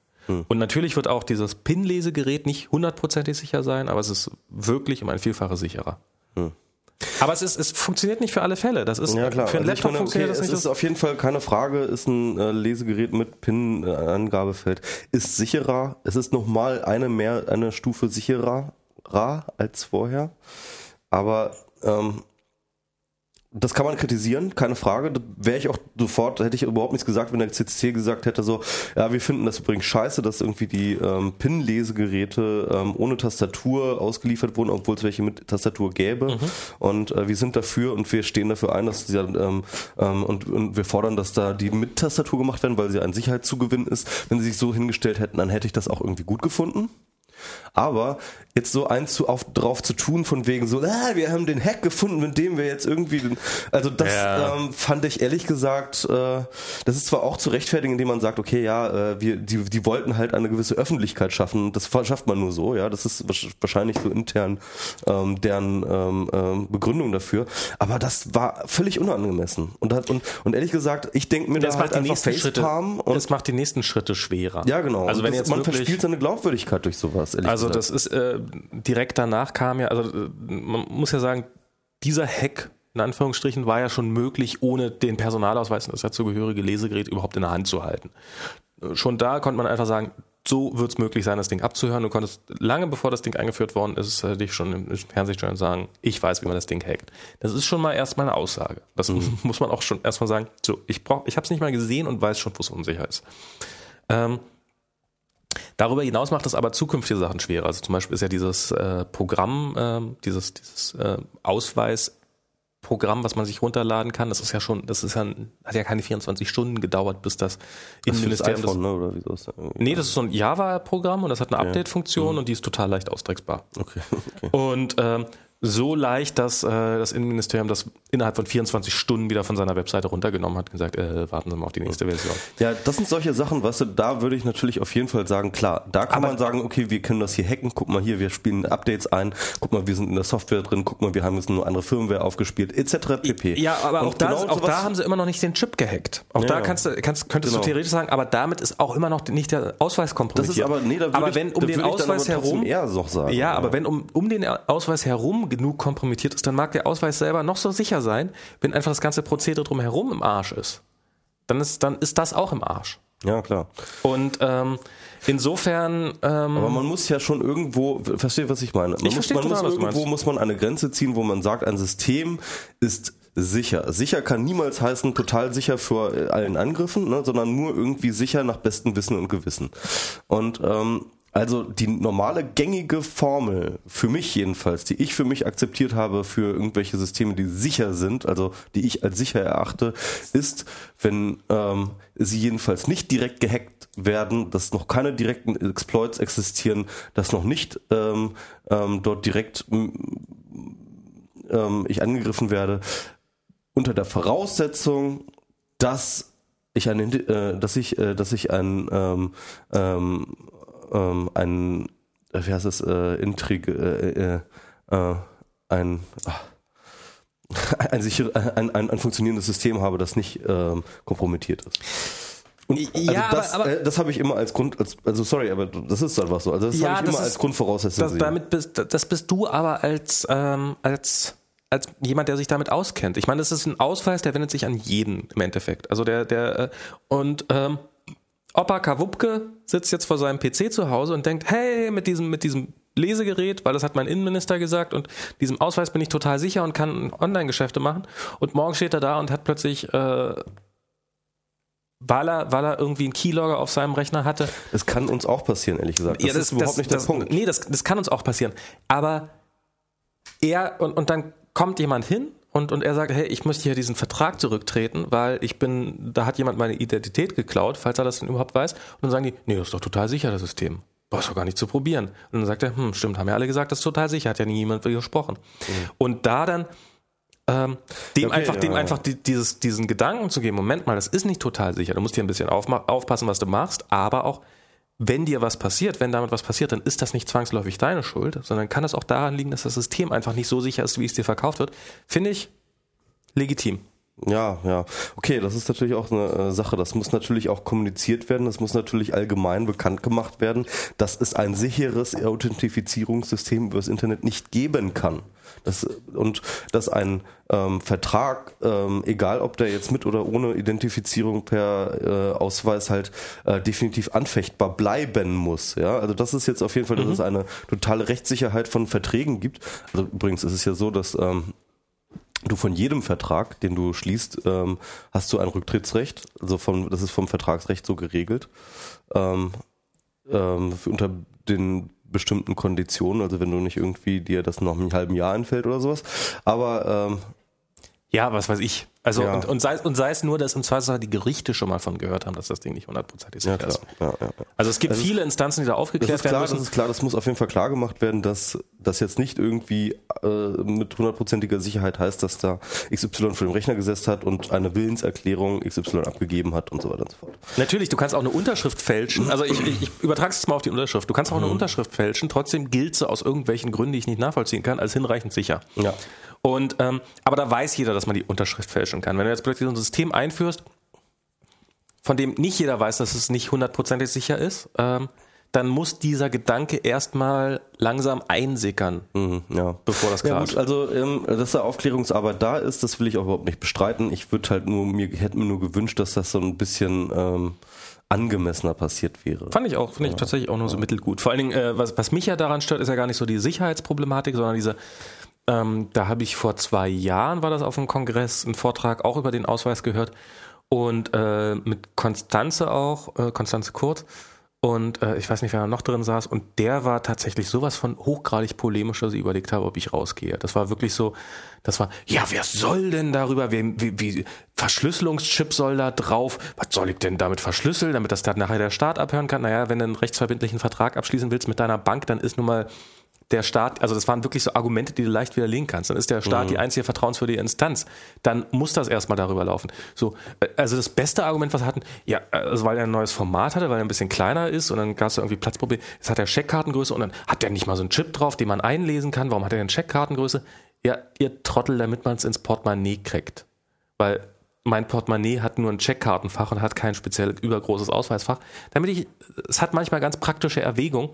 Und natürlich wird auch dieses PIN-Lesegerät nicht hundertprozentig sicher sein, aber es ist wirklich um ein Vielfaches sicherer. Aber es ist, es funktioniert nicht für alle Fälle. Das ist Ja klar, für einen also Laptop meine, okay, funktioniert das es nicht. ist auf jeden Fall keine Frage, ist ein äh, Lesegerät mit PIN-Angabefeld, ist sicherer, es ist nochmal eine mehr, eine Stufe sicherer als vorher, aber ähm, das kann man kritisieren, keine Frage. Da wäre ich auch sofort, hätte ich überhaupt nichts gesagt, wenn der CCC gesagt hätte, so, ja, wir finden das übrigens scheiße, dass irgendwie die ähm, PIN-Lesegeräte ähm, ohne Tastatur ausgeliefert wurden, obwohl es welche mit Tastatur gäbe. Und äh, wir sind dafür und wir stehen dafür ein, dass die, ähm, ähm, und, und wir fordern, dass da die mit Tastatur gemacht werden, weil sie ein Sicherheitszugewinn ist. Wenn sie sich so hingestellt hätten, dann hätte ich das auch irgendwie gut gefunden. Aber jetzt so eins zu auf, drauf zu tun von wegen so, ah, wir haben den Hack gefunden, mit dem wir jetzt irgendwie, den, also das Ja. ähm, fand ich ehrlich gesagt, äh, das ist zwar auch zu rechtfertigen, indem man sagt, okay, ja, äh, wir, die, die wollten halt eine gewisse Öffentlichkeit schaffen, das schafft man nur so, ja, das ist wahrsch- wahrscheinlich so intern ähm, deren ähm, ähm, Begründung dafür, aber das war völlig unangemessen und hat, und, und ehrlich gesagt, ich denke mir Das da macht halt die nächsten Schritte. Und Das macht die nächsten Schritte schwerer. ja, genau. Also wenn das, jetzt man verspielt seine Glaubwürdigkeit durch sowas, ehrlich Also gesagt. das ist äh, direkt danach kam ja, also äh, man muss ja sagen, dieser Hack in Anführungsstrichen war ja schon möglich, ohne den Personalausweis und das dazugehörige Lesegerät überhaupt in der Hand zu halten. Äh, Schon da konnte man einfach sagen, so wird es möglich sein, das Ding abzuhören. Du konntest lange bevor das Ding eingeführt worden ist, äh, dich schon im Fernsehstellen sagen, ich weiß, wie man das Ding hackt. Das ist schon mal erstmal eine Aussage. Das [laughs] muss man auch schon erstmal sagen. So, ich brauch, ich habe es nicht mal gesehen und weiß schon, wo es unsicher ist. Ähm, Darüber hinaus macht es aber zukünftige Sachen schwerer. Also zum Beispiel ist ja dieses äh, Programm, ähm, dieses, dieses äh, Ausweisprogramm, was man sich runterladen kann, das ist ja schon, das ist ja, hat ja keine 24 Stunden gedauert, bis das das das Innenministerium das, iPhone, ne? Oder wie das? Nee, das ist so ein Java-Programm und das hat eine Update-Funktion und die ist total leicht ausdrucksbar. Okay, [laughs] okay. Und ähm, so leicht, dass äh, das Innenministerium das innerhalb von 24 Stunden wieder von seiner Webseite runtergenommen hat und gesagt, äh, warten Sie mal auf die nächste Version. Ja, das sind solche Sachen, weißt du, da würde ich natürlich auf jeden Fall sagen, klar, da kann Aber- man sagen, okay, wir können das hier hacken, guck mal hier, wir spielen Updates ein, guck mal, wir sind in der Software drin, guck mal, wir haben jetzt eine andere Firmware aufgespielt, etc. pp. Ja, aber Und auch, da, genau auch da haben sie immer noch nicht den Chip gehackt. Auch Ja, da ja. kannst du, kannst, könntest Genau. du theoretisch sagen, aber damit ist auch immer noch nicht der Ausweis kompromittiert. Das ist aber, nee, da würde aber ich, wenn um den ich dann Ausweis herum, eher noch sagen. ja, aber wenn um, um den Ausweis herum genug kompromittiert ist, dann mag der Ausweis selber noch so sicher sein, wenn einfach das ganze Prozedere drumherum im Arsch ist. Dann ist, dann ist das auch im Arsch. Ja, klar. Und ähm, insofern, ähm, Aber man muss ja schon irgendwo, versteht, was ich meine? Man muss, verstehe man total, muss irgendwo muss man eine Grenze ziehen, wo man sagt, ein System ist sicher. Sicher kann niemals heißen, total sicher vor äh, allen Angriffen, ne, sondern nur irgendwie sicher nach bestem Wissen und Gewissen. Und ähm, also die normale gängige Formel, für mich jedenfalls, die ich für mich akzeptiert habe für irgendwelche Systeme, die sicher sind, also die ich als sicher erachte, ist, wenn ähm, sie jedenfalls nicht direkt gehackt werden, dass noch keine direkten Exploits existieren, dass noch nicht ähm, ähm, dort direkt ähm, ich angegriffen werde, unter der Voraussetzung, dass ich ein, äh, dass ich, äh, dass ich ein, ähm, ähm, ähm, ein, äh, wie heißt es, äh, Intrig, äh, äh, äh, ein, ach, [laughs] ein, sicher, ein, ein, ein funktionierendes System habe, das nicht ähm, kompromittiert ist. Und Ja, also das, aber- aber- äh, das habe ich immer als Grund, als, also sorry, aber das ist einfach so. Also das Ja, habe ich immer ist- als Grundvoraussetzung das, damit bist, das bist du aber als, ähm, als, als jemand, der sich damit auskennt. Ich meine, das ist ein Ausweis, der wendet sich an jeden im Endeffekt. Also der, der, und ähm, Opa Kawupke sitzt jetzt vor seinem PC zu Hause und denkt, hey, mit diesem, mit diesem Lesegerät, weil das hat mein Innenminister gesagt und diesem Ausweis bin ich total sicher und kann Online-Geschäfte machen. Und morgen steht er da und hat plötzlich, äh, weil er, weil er irgendwie einen Keylogger auf seinem Rechner hatte, Das kann uns auch passieren, ehrlich gesagt. Das, ist überhaupt nicht das, der Punkt. Nee, das, das kann uns auch passieren. Aber er, und, und dann kommt jemand hin und, und er sagt, hey, ich möchte hier diesen Vertrag zurücktreten, weil ich bin, da hat jemand meine Identität geklaut, falls er das denn überhaupt weiß. Und dann sagen die, nee, das ist doch total sicher, das System. Brauchst doch gar nicht zu probieren. Und dann sagt er, hm, stimmt, haben ja alle gesagt, das ist total sicher, hat ja nie jemand gesprochen. Und da dann ähm, dem Okay, einfach, dem ja. einfach die, dieses, diesen Gedanken zu geben, Moment mal, das ist nicht total sicher. Du musst dir ein bisschen aufpassen, was du machst, aber auch, wenn dir was passiert, wenn damit was passiert, dann ist das nicht zwangsläufig deine Schuld, sondern kann es auch daran liegen, dass das System einfach nicht so sicher ist, wie es dir verkauft wird. Finde ich legitim. Ja, ja. Okay, das ist natürlich auch eine äh, Sache. Das muss natürlich auch kommuniziert werden. Das muss natürlich allgemein bekannt gemacht werden, dass es ein sicheres Authentifizierungssystem über das Internet nicht geben kann. Das, und dass ein ähm, Vertrag, ähm, egal ob der jetzt mit oder ohne Identifizierung per äh, Ausweis halt äh, definitiv anfechtbar bleiben muss. Ja, also das ist jetzt auf jeden Fall, dass es eine totale Rechtssicherheit von Verträgen gibt. Also übrigens ist es ja so, dass ähm, du von jedem Vertrag, den du schließt, ähm, hast du ein Rücktrittsrecht. Also vom, das ist vom Vertragsrecht so geregelt. Ähm, ähm, unter den bestimmten Konditionen, also wenn du nicht irgendwie dir das noch im halben Jahr einfällt oder sowas. Aber ähm, Ja, was weiß ich. Also Ja. und, und, sei, und sei es nur, dass im Zweifelsfall die Gerichte schon mal von gehört haben, dass das Ding nicht hundertprozentig sicher Ja, ist. Ja, ja. Also es gibt viele Instanzen, die da Das aufgeklärt klar, werden das müssen. ist klar, das muss auf jeden Fall klar gemacht werden, dass das jetzt nicht irgendwie äh, mit hundertprozentiger Sicherheit heißt, dass da XY vor dem Rechner gesessen hat und eine Willenserklärung XY abgegeben hat und so weiter und so fort. Natürlich, du kannst auch eine Unterschrift fälschen. Also ich, ich, ich übertrage es jetzt mal auf die Unterschrift. Du kannst Mhm. auch eine Unterschrift fälschen, trotzdem gilt sie aus irgendwelchen Gründen, die ich nicht nachvollziehen kann, als hinreichend sicher. Ja. Und ähm, aber da weiß jeder, dass man die Unterschrift fälschen kann. Wenn du jetzt plötzlich so ein System einführst, von dem nicht jeder weiß, dass es nicht hundertprozentig sicher ist, ähm, dann muss dieser Gedanke erstmal langsam einsickern, Mhm, ja. bevor das Ja klar gut, ist. also ähm, dass da Aufklärungsarbeit da ist, das will ich auch überhaupt nicht bestreiten. Ich würde halt nur mir hätte mir nur gewünscht, dass das so ein bisschen ähm, angemessener passiert wäre. Fand ich auch, finde ich tatsächlich auch nur so mittelgut. Vor allen Dingen, äh, was, was mich ja daran stört, ist ja gar nicht so die Sicherheitsproblematik, sondern diese, ähm, da habe ich vor zwei Jahren, war das auf dem Kongress, einen Vortrag auch über den Ausweis gehört und äh, mit Konstanze auch, äh, Konstanze Kurt und äh, ich weiß nicht, wer da noch drin saß und der war tatsächlich sowas von hochgradig polemisch, dass ich überlegt habe, ob ich rausgehe. Das war wirklich so, das war, ja, wer soll denn darüber, wie, wie, wie Verschlüsselungschip soll da drauf, was soll ich denn damit verschlüsseln, damit das dann nachher der Staat abhören kann? Naja, wenn du einen rechtsverbindlichen Vertrag abschließen willst mit deiner Bank, dann ist nun mal der Staat, also das waren wirklich so Argumente, die du leicht widerlegen kannst. Dann ist der Staat die einzige vertrauenswürdige Instanz. Dann muss das erstmal darüber laufen. So, äh, also das beste Argument, was wir hatten, ja, also weil er ein neues Format hatte, weil er ein bisschen kleiner ist und dann gab es irgendwie Platzprobleme. Jetzt hat er Scheckkartengröße und dann hat der nicht mal so einen Chip drauf, den man einlesen kann. Warum hat er denn Scheckkartengröße? Ja, ihr Trottel, damit man es ins Portemonnaie kriegt. Weil mein Portemonnaie hat nur ein Checkkartenfach und hat kein speziell übergroßes Ausweisfach. Damit ich, es hat manchmal ganz praktische Erwägung.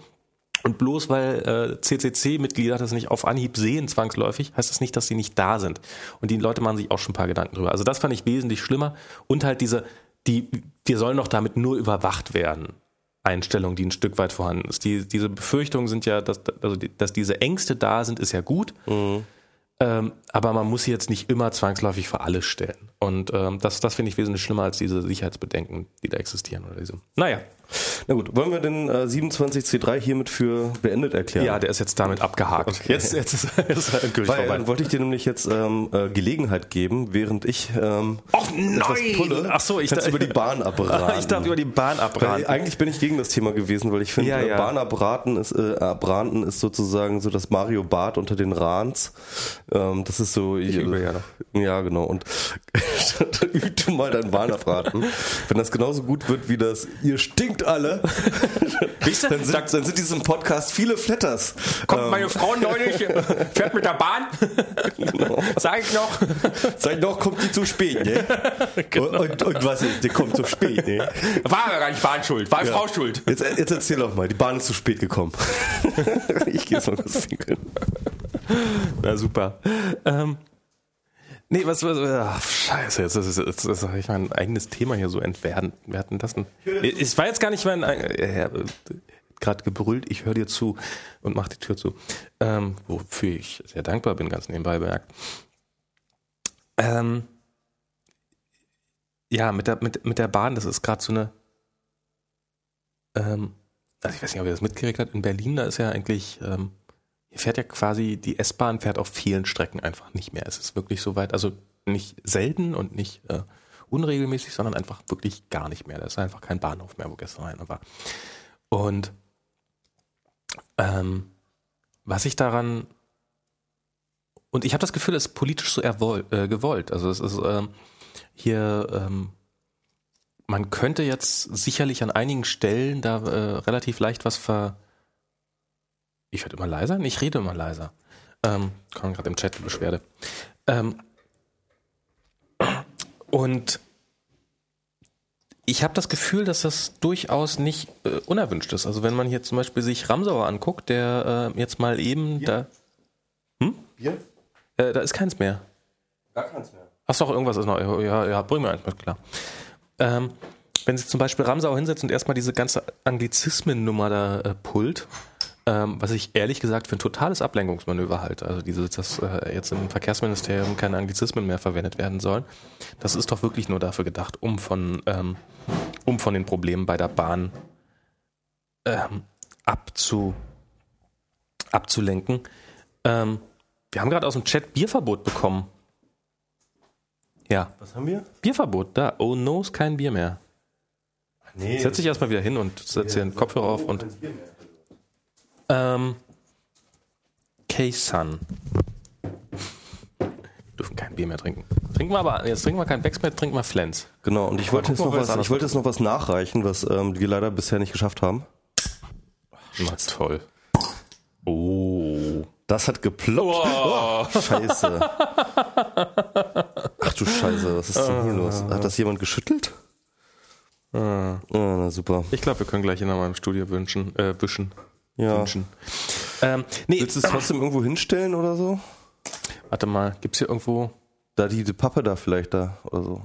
Und bloß weil äh, CCC-Mitglieder das nicht auf Anhieb sehen, zwangsläufig, heißt das nicht, dass sie nicht da sind. Und die Leute machen sich auch schon ein paar Gedanken drüber. Also das fand ich wesentlich schlimmer. Und halt diese, die, wir sollen doch damit nur überwacht werden. Einstellung, die ein Stück weit vorhanden ist. Die, diese Befürchtungen sind ja, dass, also die, dass diese Ängste da sind, ist ja gut. Ähm, aber man muss sie jetzt nicht immer zwangsläufig für alles stellen. Und ähm, das, das finde ich wesentlich schlimmer als diese Sicherheitsbedenken, die da existieren. Oder diese. Naja, Na gut, wollen wir den äh, 27C3 hiermit für beendet erklären? ja, der ist jetzt damit abgehakt. Jetzt, jetzt ist, [laughs] ist er endgültig Weil vorbei. wollte ich dir nämlich jetzt ähm, äh, Gelegenheit geben, während ich ähm, Ach etwas pulle, Ach so, ich dachte- über die Bahn [laughs] abraten. Ich darf über die Bahn Weil abraten. eigentlich bin ich gegen das Thema gewesen, weil ich finde, Ja, äh, ja. Bahn abraten ist, äh, abraten ist sozusagen so das Mario Bart unter den Rahns. Ähm, das ist so. Ich übe ja noch. Ja, genau. Und [laughs] üb du mal dein Bahn abraten. Wenn das genauso gut wird wie das, ihr stinkt alle, [laughs] Wisst ihr, dann sind, da dann sind diesem Podcast viele Flatters. kommt Ähm, meine Frau neulich, fährt mit der Bahn. Sag ich noch. Sag doch, kommt die zu spät, ne? Genau. und, und, was ist, die kommt zu spät, ne? War ja gar nicht Bahn schuld, war Frau schuld. Jetzt, jetzt erzähl doch mal, die Bahn ist zu spät gekommen. [laughs] ich gehe jetzt mal kurz pinkeln. Na super. Ähm, nee, was, was ach, scheiße, jetzt ist, jetzt, jetzt habe ich mein eigenes Thema hier so entwerten. Das denn. Es war jetzt gar nicht mein. Äh, äh, gerade gebrüllt, ich höre dir zu und mach die Tür zu. Ähm, wofür ich sehr dankbar bin, ganz nebenbei bemerkt. Ähm, ja, mit der, mit, mit der Bahn, das ist gerade so eine. Ähm, also ich weiß nicht, ob ihr das mitgekriegt habt, in Berlin, da ist ja eigentlich. Ähm, hier fährt ja quasi, die S-Bahn fährt auf vielen Strecken einfach nicht mehr. Es ist wirklich so weit, also nicht selten und nicht äh, unregelmäßig, sondern einfach wirklich gar nicht mehr. Da ist einfach kein Bahnhof mehr, wo gestern einer war. Und ähm, was ich daran und ich habe das Gefühl, es ist politisch so erwoll, äh, gewollt. Also es ist ähm, hier, ähm, man könnte jetzt sicherlich an einigen Stellen da äh, relativ leicht was ver, ich werde immer leiser? Ich rede immer leiser. Ähm, kam gerade im Chat die Beschwerde. Ähm, und ich habe das Gefühl, dass das durchaus nicht äh, unerwünscht ist. Also wenn man hier zum Beispiel sich Ramsauer anguckt, der äh, jetzt mal eben da, Bier? äh, da ist keins mehr. Gar keins mehr. Ach doch, irgendwas ist noch. Ja, ja, bring mir eins mit, klar. Ähm, wenn sich zum Beispiel Ramsau hinsetzt und erstmal diese ganze Anglizismen-Nummer da äh, pullt, ähm, was ich ehrlich gesagt für ein totales Ablenkungsmanöver halte. Also diese, dass äh, jetzt im Verkehrsministerium keine Anglizismen mehr verwendet werden sollen. Das ist doch wirklich nur dafür gedacht, um von, ähm, um von den Problemen bei der Bahn ähm, abzu, abzulenken. Ähm, wir haben gerade aus dem Chat Bierverbot bekommen. Ja. Was haben wir? Bierverbot, da. Oh no, ist kein Bier mehr. Nee. Setz dich erstmal wieder hin und setz dir den Kopfhörer auf und. Ähm. K-Sun. Dürfen kein Bier mehr trinken. Trinken wir aber, jetzt trinken wir kein Becks mehr, trinken wir Flens. Genau, und ich wollte gucken, jetzt noch was, ich wollte jetzt noch was nachreichen, was ähm, wir leider bisher nicht geschafft haben. Na toll. Oh. Das hat geploppt. Oh, scheiße. Ach du Scheiße, was ist denn hier los? Hat das jemand geschüttelt? Ah, na super. Ich glaube, wir können gleich in meinem Studio wünschen, äh, wischen. Ja. Wünschen. Ähm, nee, Willst du es trotzdem irgendwo hinstellen oder so? warte mal, gibt's hier irgendwo Da die, die Pappe da vielleicht da oder so.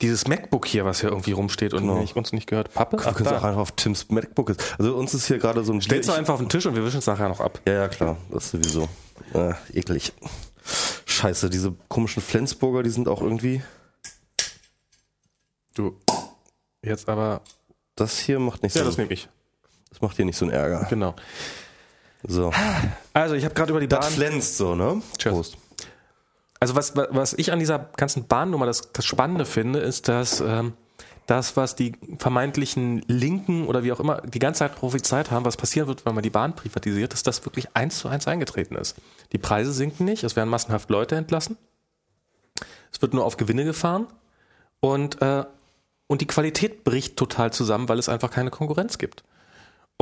dieses MacBook hier, was hier irgendwie rumsteht und Genau. nicht, uns nicht gehört? Pappe? Du Ach, kannst auch einfach auf Tims MacBook. jetzt- Also uns ist hier gerade so ein Stellst du einfach auf den Tisch und wir wischen es nachher noch ab. Ja, ja, klar. Das sowieso. Äh, eklig. Scheiße, diese komischen Flensburger, die sind auch irgendwie. Du. Jetzt aber. Das hier macht nicht Ja, so. das nehme ich. Das macht hier nicht so einen Ärger. Genau. So. Also, ich habe gerade über die Das Bahn. flänzt so, ne? Cheers. Prost. Also was, was ich an dieser ganzen Bahnnummer das, das Spannende finde, ist, dass ähm, das, was die vermeintlichen Linken oder wie auch immer die ganze Zeit prophezeit haben, was passieren wird, wenn man die Bahn privatisiert, dass das wirklich eins zu eins eingetreten ist. Die Preise sinken nicht, es werden massenhaft Leute entlassen, es wird nur auf Gewinne gefahren und, äh, und die Qualität bricht total zusammen, weil es einfach keine Konkurrenz gibt.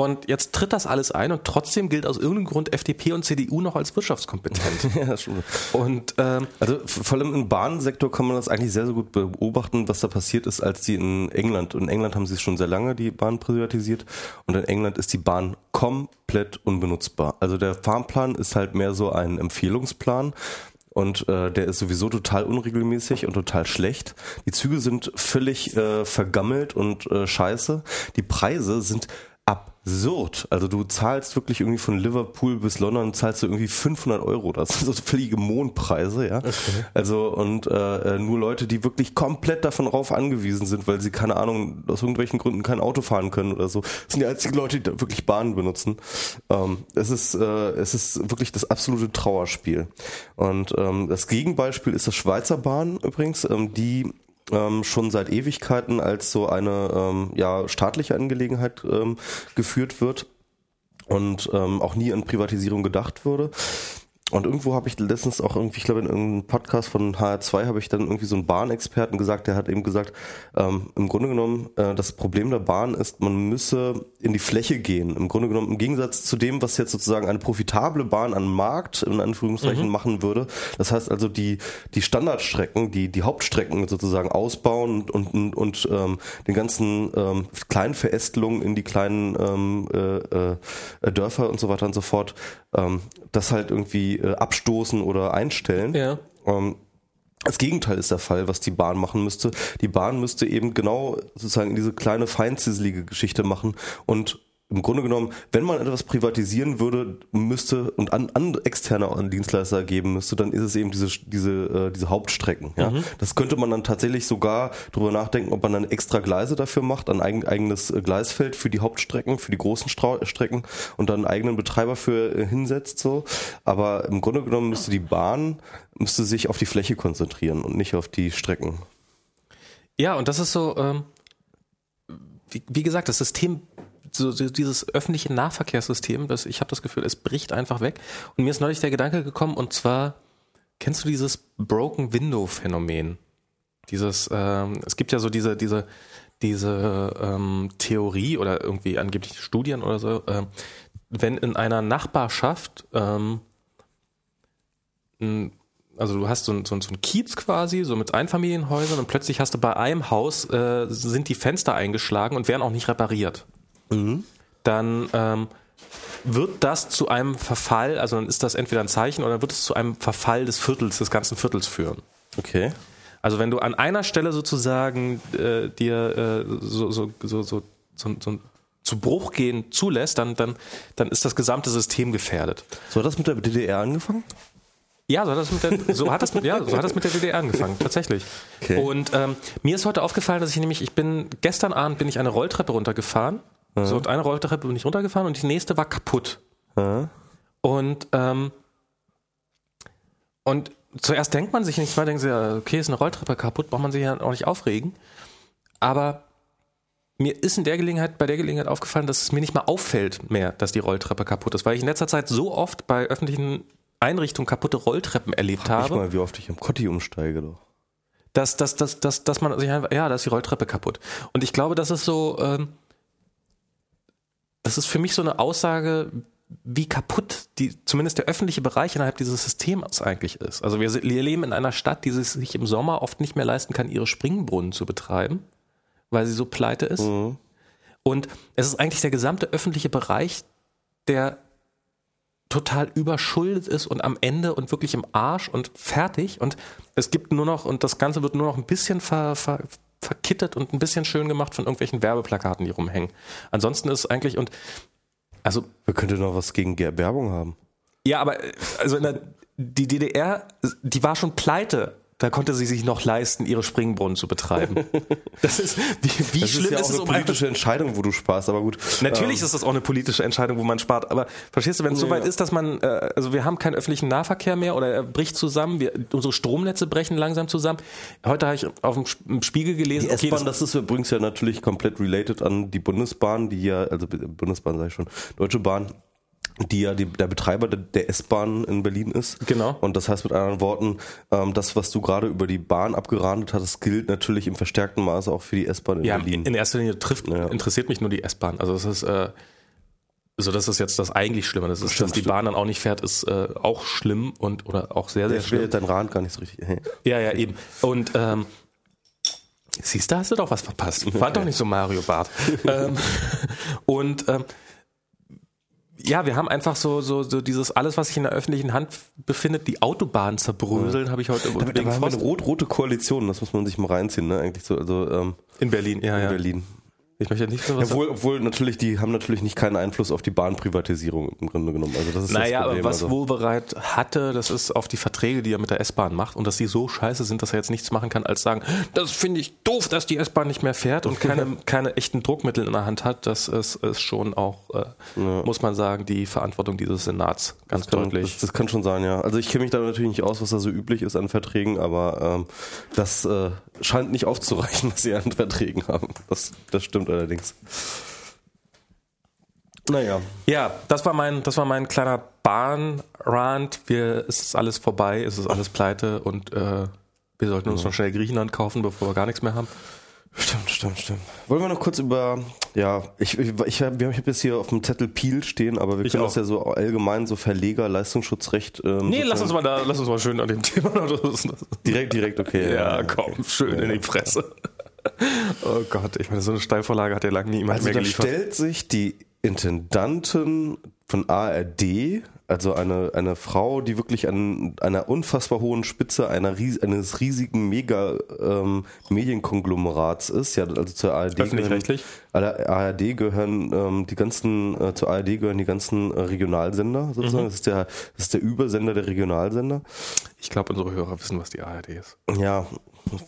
Und jetzt tritt das alles ein und trotzdem gilt aus irgendeinem Grund FDP und CDU noch als wirtschaftskompetent. [laughs] Ja, stimmt. Und ähm, Also vor allem im Bahnsektor kann man das eigentlich sehr, sehr gut beobachten, was da passiert ist, als die in England, in England haben sie es schon sehr lange, die Bahn privatisiert, und in England ist die Bahn komplett unbenutzbar. Also der Fahrplan ist halt mehr so ein Empfehlungsplan. Und äh, der ist sowieso total unregelmäßig und total schlecht. Die Züge sind völlig äh, vergammelt und äh, scheiße. Die Preise sind absurd. Also du zahlst wirklich irgendwie von Liverpool bis London zahlst du irgendwie 500 Euro. Das sind so völlige Mondpreise, ja. Also und äh, äh, nur Leute, die wirklich komplett davon rauf angewiesen sind, weil sie keine Ahnung aus irgendwelchen Gründen kein Auto fahren können oder so, sind die einzigen Leute, die da wirklich Bahnen benutzen. Ähm, es ist äh, es ist wirklich das absolute Trauerspiel. Und ähm, das Gegenbeispiel ist das Schweizer Bahn übrigens, ähm, die ähm, schon seit Ewigkeiten als so eine ähm, ja, staatliche Angelegenheit ähm, geführt wird und ähm, auch nie an Privatisierung gedacht wurde. Und irgendwo habe ich letztens auch irgendwie, ich glaube in irgendeinem Podcast von HR2 habe ich dann irgendwie so einen Bahnexperten gesagt, der hat eben gesagt, ähm, im Grunde genommen, äh, das Problem der Bahn ist, man müsse in die Fläche gehen. Im Grunde genommen, im Gegensatz zu dem, was jetzt sozusagen eine profitable Bahn an Markt, in Anführungszeichen, machen würde. Das heißt also, die, die Standardstrecken, die, die Hauptstrecken sozusagen ausbauen und, und, und ähm, den ganzen ähm, kleinen Verästelungen in die kleinen ähm, äh, äh, Dörfer und so weiter und so fort, ähm, das halt irgendwie äh, abstoßen oder einstellen. Ja. Ähm, das Gegenteil ist der Fall, was die Bahn machen müsste. Die Bahn müsste eben genau sozusagen diese kleine feinzisselige Geschichte machen und im Grunde genommen, wenn man etwas privatisieren würde, müsste und an, an externe Dienstleister geben müsste, dann ist es eben diese diese äh, diese Hauptstrecken. Ja, das könnte man dann tatsächlich sogar drüber nachdenken, ob man dann extra Gleise dafür macht, ein eigen, eigenes äh, Gleisfeld für die Hauptstrecken, für die großen Stra Strecken und dann einen eigenen Betreiber für äh, hinsetzt so. Aber im Grunde genommen müsste die Bahn müsste sich auf die Fläche konzentrieren und nicht auf die Strecken. Ja, und das ist so, ähm, wie, wie gesagt, das System, so, so dieses öffentliche Nahverkehrssystem, das, ich habe das Gefühl, es bricht einfach weg. Und mir ist neulich der Gedanke gekommen, und zwar, kennst du dieses Broken Window Phänomen? Dieses, ähm, es gibt ja so diese, diese, diese ähm, Theorie oder irgendwie angeblich Studien oder so, ähm, wenn in einer Nachbarschaft ähm, ein also du hast so ein, so, so ein Kiez quasi, so mit Einfamilienhäusern und plötzlich hast du bei einem Haus, äh, sind die Fenster eingeschlagen und werden auch nicht repariert. Dann ähm, wird das zu einem Verfall, also dann ist das entweder ein Zeichen oder wird es zu einem Verfall des Viertels, des ganzen Viertels führen. Okay. Also wenn du an einer Stelle sozusagen äh, dir äh, so, so, so, so, so, so zu Bruch gehen zulässt, dann, dann, dann ist das gesamte System gefährdet. So hat das mit der DDR angefangen? Ja, so hat das mit der, so hat das mit, ja, so hat das mit der DDR angefangen, tatsächlich. Okay. Und ähm, mir ist heute aufgefallen, dass ich nämlich, ich bin, gestern Abend bin ich eine Rolltreppe runtergefahren. So, und eine Rolltreppe bin ich runtergefahren und die nächste war kaputt. Ja. Und, ähm, und zuerst denkt man sich nichts, mal denkt ja, okay, ist eine Rolltreppe kaputt, braucht man sich ja auch nicht aufregen. Aber mir ist in der Gelegenheit, bei der Gelegenheit aufgefallen, dass es mir nicht mal auffällt mehr, dass die Rolltreppe kaputt ist, weil ich in letzter Zeit so oft bei öffentlichen Einrichtungen kaputte Rolltreppen erlebt Frag habe, mich mal, wie oft ich am Kotti umsteige. Doch. dass, dass, dass, dass, dass man sich einfach, ja, da ist die Rolltreppe kaputt. Und ich glaube, das ist so, ähm, das ist für mich so eine Aussage, wie kaputt die, zumindest der öffentliche Bereich innerhalb dieses Systems eigentlich ist. Also wir, wir leben in einer Stadt, die sich im Sommer oft nicht mehr leisten kann, ihre Springbrunnen zu betreiben, weil sie so pleite ist. Mhm. Und es ist eigentlich der gesamte öffentliche Bereich, der total überschuldet ist und am Ende und wirklich im Arsch und fertig. Und es gibt nur noch, und das Ganze wird nur noch ein bisschen ver, ver, verkittet und ein bisschen schön gemacht von irgendwelchen Werbeplakaten, die rumhängen. Ansonsten ist eigentlich, und also Wer könnte noch was gegen Werbung haben? ja, aber äh, also in der, die DDR, die war schon pleite. Da konnte sie sich noch leisten, ihre Springbrunnen zu betreiben. [laughs] Das ist, wie, wie Das schlimm ist ja ist, auch es eine um politische Entscheidung, wo du sparst, aber gut. Natürlich Ähm, ist das auch eine politische Entscheidung, wo man spart. Aber verstehst du, wenn es so Ja. weit ist, dass man, äh, also wir haben keinen öffentlichen Nahverkehr mehr oder er bricht zusammen, wir, unsere Stromnetze brechen langsam zusammen. Heute habe ich auf dem Spiegel gelesen, Die okay, S-Bahn, das, das ist übrigens ja natürlich komplett related an die Bundesbahn, die ja, also Bundesbahn sage ich schon, Deutsche Bahn, die ja die, der Betreiber der, S-Bahn in Berlin ist. Genau. Und das heißt mit anderen Worten, ähm, das, was du gerade über die Bahn abgerandet hattest, gilt natürlich im verstärkten Maße auch für die S-Bahn in ja, Berlin. in erster Linie trifft, Ja. interessiert mich nur die S-Bahn. Also das ist, äh, also das ist jetzt das eigentlich Schlimme. Das ist, dass die Bahn dann auch nicht fährt, ist äh, auch schlimm und oder auch sehr, sehr Der schlimm. dein Rand gar nicht so richtig. Hey. [laughs] Ja, ja, eben. Und ähm, siehst du, hast du doch was verpasst. War doch nicht so Mario Bart. [laughs] ähm, [laughs] und ähm, ja, wir haben einfach so, so, so dieses alles, was sich in der öffentlichen Hand befindet, die Autobahnen zerbröseln, habe ich heute Da, da wegen haben wir eine rot-rote Koalition, das muss man sich mal reinziehen, ne? Eigentlich so, also ähm, in Berlin. Ja, in ja. Berlin. Ich möchte nicht so was Obwohl, obwohl natürlich, die haben natürlich nicht keinen Einfluss auf die Bahnprivatisierung im Grunde genommen. Also das ist Naja, das Problem. aber was also. Wohlbereit hatte, das ist auf die Verträge, die er mit der S-Bahn macht und dass die so scheiße sind, dass er jetzt nichts machen kann, als sagen, das finde ich doof, dass die S-Bahn nicht mehr fährt und keine, [laughs] keine echten Druckmittel in der Hand hat. Das ist, ist schon auch, äh, muss man sagen, die Verantwortung dieses Senats ganz Das kann, deutlich. Das, das kann schon sein, ja. Also ich kenne mich da natürlich nicht aus, was da so üblich ist an Verträgen, aber ähm, das äh, scheint nicht aufzureichen, [laughs] was sie an Verträgen haben. Das, das stimmt allerdings. Naja. Ja, das war mein, das war mein kleiner Bahnrand. Wir, es ist alles vorbei, es ist alles pleite und äh, wir sollten uns noch schnell Griechenland kaufen, bevor wir gar nichts mehr haben. Stimmt, stimmt, stimmt. Wollen wir noch kurz über, ja, ich, ich, ich habe hab jetzt hier auf dem Zettel Peel stehen, aber wir Ich können auch. das ja so allgemein, so Verleger, Leistungsschutzrecht. Ähm, Nee, lass uns mal da, lass uns mal schön an dem Thema Direkt, direkt, okay. Ja, komm, schön in die Fresse. Oh Gott, ich meine, so eine Steilvorlage hat ja lange niemand Also mehr da geliefert. stellt sich die Intendantin von ARD, also eine, eine Frau, die wirklich an einer unfassbar hohen Spitze einer, eines riesigen Mega ähm, Medienkonglomerats ist, ja, also zur ARD gehören, Öffentlich-rechtlich? Aller ARD gehören ähm, die ganzen, äh, zur ARD gehören die ganzen äh, Regionalsender sozusagen. Das ist der, das ist der Übersender der Regionalsender. Ich glaube, unsere Hörer wissen, was die ARD ist. Ja,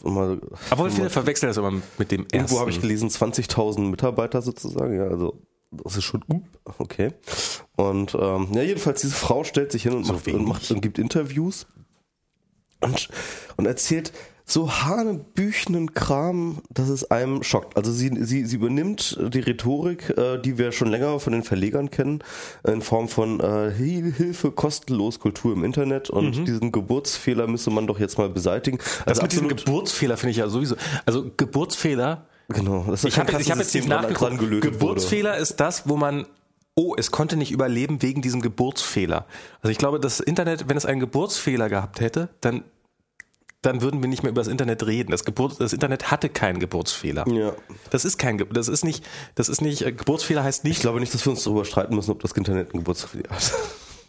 mal, Aber viele verwechseln das immer mit dem ersten. Irgendwo habe ich gelesen, 20.000 Mitarbeiter sozusagen, ja, also das ist schon okay. Und ähm, ja, jedenfalls diese Frau stellt sich hin und, So macht, und macht und gibt Interviews und, und erzählt so hanebüchenen Kram, dass es einem schockt. Also sie, sie, sie übernimmt die Rhetorik, äh, die wir schon länger von den Verlegern kennen, in Form von äh, Hil- Hilfe, kostenlos Kultur im Internet und diesen Geburtsfehler müsse man doch jetzt mal beseitigen. Mhm. das Also mit diesem Geburtsfehler finde ich ja sowieso. Also Geburtsfehler, Genau, das ich habe ich hab jetzt nicht nachgeguckt. Geburtsfehler ist das, wo man Oh, es konnte nicht überleben wegen diesem Geburtsfehler. Also ich glaube, das Internet, wenn es einen Geburtsfehler gehabt hätte, dann, dann würden wir nicht mehr über das Internet reden. Das, Geburt, das Internet hatte keinen Geburtsfehler. wurde. Ja. Das ist kein, das ist nicht, das ist nicht, äh, Geburtsfehler heißt Ich nicht, glaube nicht, dass wir uns darüber streiten müssen, ob das Internet ein Geburtstag hat.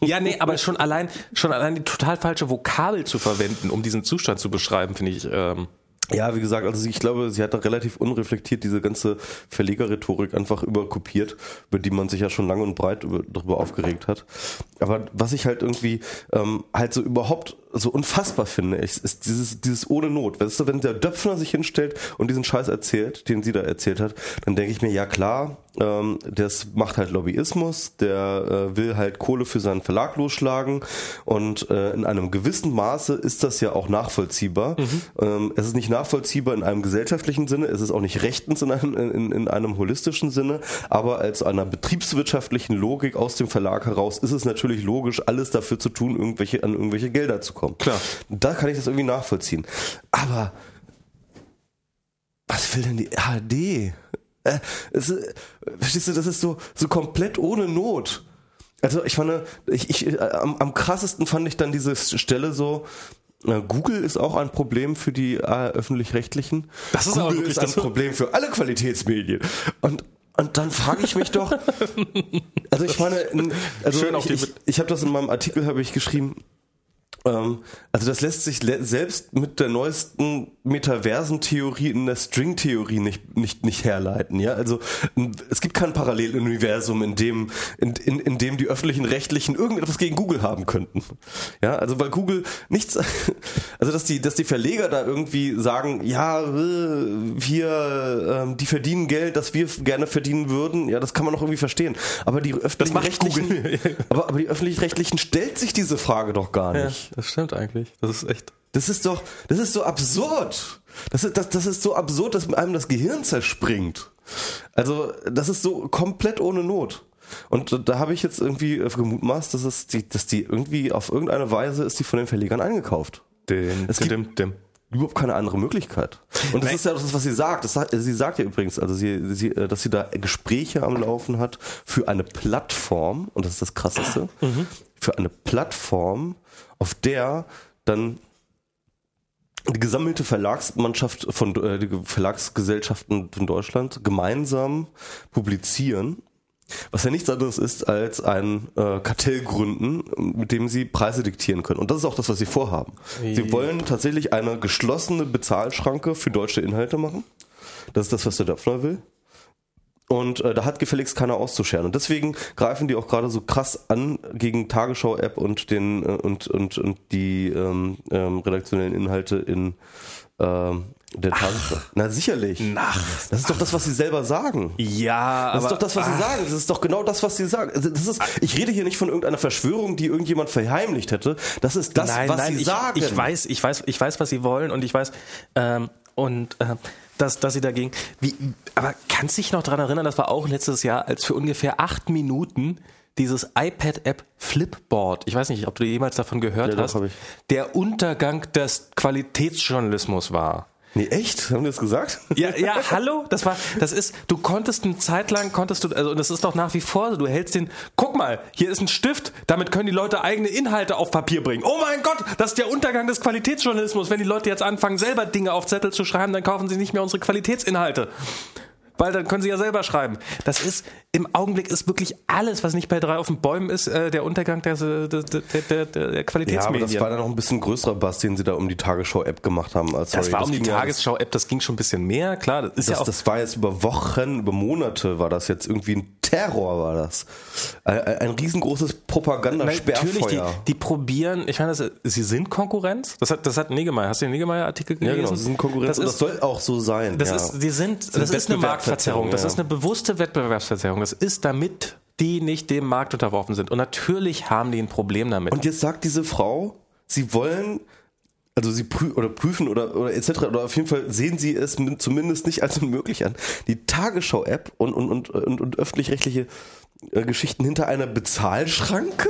[laughs] ja, nee, aber schon allein, schon allein die total falsche Vokabel zu verwenden, um diesen Zustand zu beschreiben, finde ich, ähm, Ja, wie gesagt, also ich glaube, sie hat da relativ unreflektiert diese ganze Verlegerrhetorik einfach überkopiert, über die man sich ja schon lang und breit über, darüber aufgeregt hat. Aber was ich halt irgendwie ähm, halt so überhaupt so unfassbar finde, ist, ist dieses, dieses ohne Not. Weißt du, wenn der Döpfner sich hinstellt und diesen Scheiß erzählt, den sie da erzählt hat, dann denke ich mir, ja klar, ähm, das macht halt Lobbyismus, der äh, will halt Kohle für seinen Verlag losschlagen und äh, in einem gewissen Maße ist das ja auch nachvollziehbar. Mhm. Ähm, es ist nicht nachvollziehbar in einem gesellschaftlichen Sinne, es ist auch nicht rechtens in einem, in, in einem holistischen Sinne, aber als einer betriebswirtschaftlichen Logik aus dem Verlag heraus ist es natürlich logisch, alles dafür zu tun, irgendwelche, an irgendwelche Gelder zu kommen. Klar. Da kann ich das irgendwie nachvollziehen. Aber was will denn die ARD? Äh, es, verstehst du, das ist so, so komplett ohne Not. Also ich fand, ich, ich, äh, am, am krassesten fand ich dann diese Stelle so, äh, Google ist auch ein Problem für die äh, öffentlich-rechtlichen. Das ist Google aber wirklich ist ein Problem für alle Qualitätsmedien. Und und dann frage ich mich doch, [laughs] also ich meine, also Schön ich, ich, ich habe das in meinem Artikel habe ich geschrieben, also das lässt sich selbst mit der neuesten Metaversentheorie in der Stringtheorie nicht, nicht, nicht herleiten. Ja, also es gibt kein Paralleluniversum, in dem, in, in, in dem die öffentlichen Rechtlichen irgendetwas gegen Google haben könnten. Ja, also weil Google nichts, [laughs] also dass die, dass die Verleger da irgendwie sagen, ja, äh, wir, ähm, die verdienen Geld, das wir gerne verdienen würden, ja, das kann man noch irgendwie verstehen. Aber die öffentlichen macht Rechtlichen, Google. [laughs] aber, aber die öffentlich-rechtlichen stellt sich diese Frage doch gar Ja, nicht. Das stimmt eigentlich. Das ist echt. Das ist doch, das ist so absurd. Das ist, das, das ist so absurd, dass einem das Gehirn zerspringt. Also, das ist so komplett ohne Not. Und da habe ich jetzt irgendwie gemutmaßt, dass es die, dass die irgendwie auf irgendeine Weise ist die von den Verlegern eingekauft. Dim, Es gibt- dim, dim. Überhaupt keine andere Möglichkeit. Und das Nein. ist ja das, was sie sagt. Das, sie sagt ja übrigens, also sie, sie, äh, dass sie da Gespräche am Laufen hat für eine Plattform, und das ist das Krasseste, für eine Plattform, auf der dann die gesammelte Verlagsmannschaft von äh, Verlagsgesellschaften von Deutschland gemeinsam publizieren, was ja nichts anderes ist als ein äh, Kartell gründen, mit dem sie Preise diktieren können. Und das ist auch das, was sie vorhaben. Sie wollen tatsächlich eine geschlossene Bezahlschranke für deutsche Inhalte machen. Das ist das, was der Döpfner will. Und äh, da hat gefälligst keiner auszuscheren. Und deswegen greifen die auch gerade so krass an gegen Tagesschau-App und den äh, und, und, und die ähm, ähm, redaktionellen Inhalte in ähm, der Tagesschau. Na sicherlich. Ach. Das ist doch das, was sie selber sagen. Ja, Das ist doch das, was sie sagen. Das ist doch genau das, was sie sagen. Also Das ist, ich rede hier nicht von irgendeiner Verschwörung, die irgendjemand verheimlicht hätte. Das ist das, nein, was nein, sie ich, sagen. ich weiß, ich weiß, ich weiß, was sie wollen und ich weiß ähm, und äh, dass, dass sie dagegen. Wie, aber kannst dich noch dran erinnern? Das war auch letztes Jahr, als für ungefähr acht Minuten dieses iPad-App Flipboard. Ich weiß nicht, ob du jemals davon gehört Ja, hast. Der Untergang des Qualitätsjournalismus war. Nee, echt? Haben die das gesagt? Ja, ja, hallo, das war, das ist, du konntest eine Zeit lang, konntest du, also das ist doch nach wie vor so, du hältst den, guck mal, hier ist ein Stift, damit können die Leute eigene Inhalte auf Papier bringen. Oh mein Gott, das ist der Untergang des Qualitätsjournalismus. Wenn die Leute jetzt anfangen, selber Dinge auf Zettel zu schreiben, dann kaufen sie nicht mehr unsere Qualitätsinhalte. Weil dann können sie ja selber schreiben. Das ist, im Augenblick ist wirklich alles, was nicht bei drei auf den Bäumen ist, äh, der Untergang der, der, der, der, der Ja, aber Qualitätsmedien. das war dann noch ein bisschen größerer Bass, den sie da um die Tagesschau-App gemacht haben. Also, das sorry, war um die ja- Tagesschau-App, das ging schon ein bisschen mehr, klar. Das ist ja Das, auch das war jetzt über Wochen, über Monate war das jetzt irgendwie ein Terror, war das. Ein, ein riesengroßes Natürlich, die, Propagandasperrfeuer. die probieren, ich meine, das, sie sind Konkurrenz. Das hat, das hat Niggemeier. Hast du den Niggemeier-Artikel Ja, gelesen? genau, sie sind Konkurrenz Das und das soll auch so sein. das ja. ist, die sind, sind das ist eine Marktverzerrung. Das ja. ist eine bewusste Wettbewerbsverzerrung. Das ist damit die nicht dem Markt unterworfen sind. Und natürlich haben die ein Problem damit. Und jetzt sagt diese Frau, sie wollen, also sie prü oder prüfen oder, oder etc. oder auf jeden Fall sehen sie es min- zumindest nicht als [laughs] unmöglich an, die Tagesschau-App und, und, und, und, und öffentlich-rechtliche äh, Geschichten hinter einer Bezahlschranke?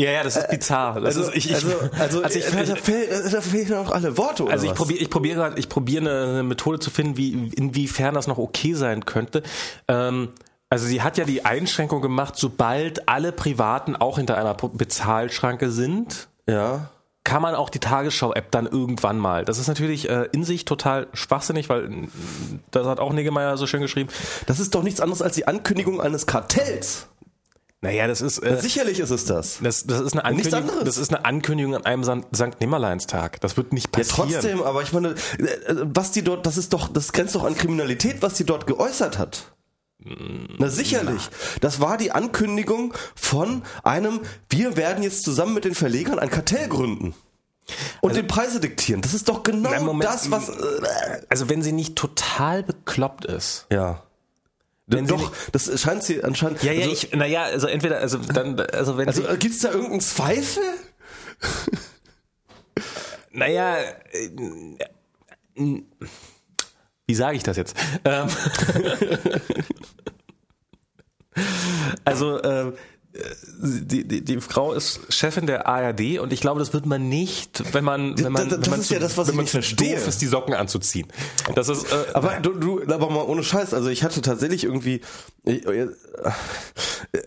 Ja, ja, das ist bizarr. Das ist, ich, ich, also, also, [laughs] also ich, äh, da, fehlen, da fehlen auch alle Worte, oder Also ich probiere ich probiere gerade- ich probiere eine, Methode zu finden, wie inwiefern das noch okay sein könnte. Ähm, also sie hat ja die Einschränkung gemacht, sobald alle Privaten auch hinter einer Bezahlschranke sind, Ja. kann man auch die Tagesschau-App dann irgendwann mal. Das ist natürlich äh, in sich total schwachsinnig, weil äh, das hat auch Niggemeier so schön geschrieben. Das ist doch nichts anderes als die Ankündigung eines Kartells. Naja, das ist äh, Sicherlich ist es das. das, das ist eine Nichts Ankündigung. anderes. Das ist eine Ankündigung an einem Sankt Nimmerleinstag. Das wird nicht Ja, passieren. trotzdem, aber ich meine, äh, was die dort, das ist doch, das grenzt doch an Kriminalität, was die dort geäußert hat. Na sicherlich. Das war die Ankündigung von einem, wir werden jetzt zusammen mit den Verlegern ein Kartell gründen. Und den Preise diktieren. Das ist doch genau Na, Moment. das, was. Äh, Also wenn sie nicht total bekloppt ist. ja. Wenn doch, das scheint sie anscheinend. Ja, ja, also, ich, naja, also entweder, also dann, also wenn Also äh, gibt's da irgendeinen Zweifel? naja, äh, äh, wie sage ich das jetzt? Ähm, [laughs] also, ähm, die, die, die Frau ist Chefin der ARD und ich glaube, das wird man nicht, wenn man, wenn man, Das- das wenn man ist ja das, was wenn man zu verstehe. doof ist, die Socken anzuziehen. Das ist, äh, Aber du, du, aber mal ohne Scheiß, also ich hatte tatsächlich irgendwie,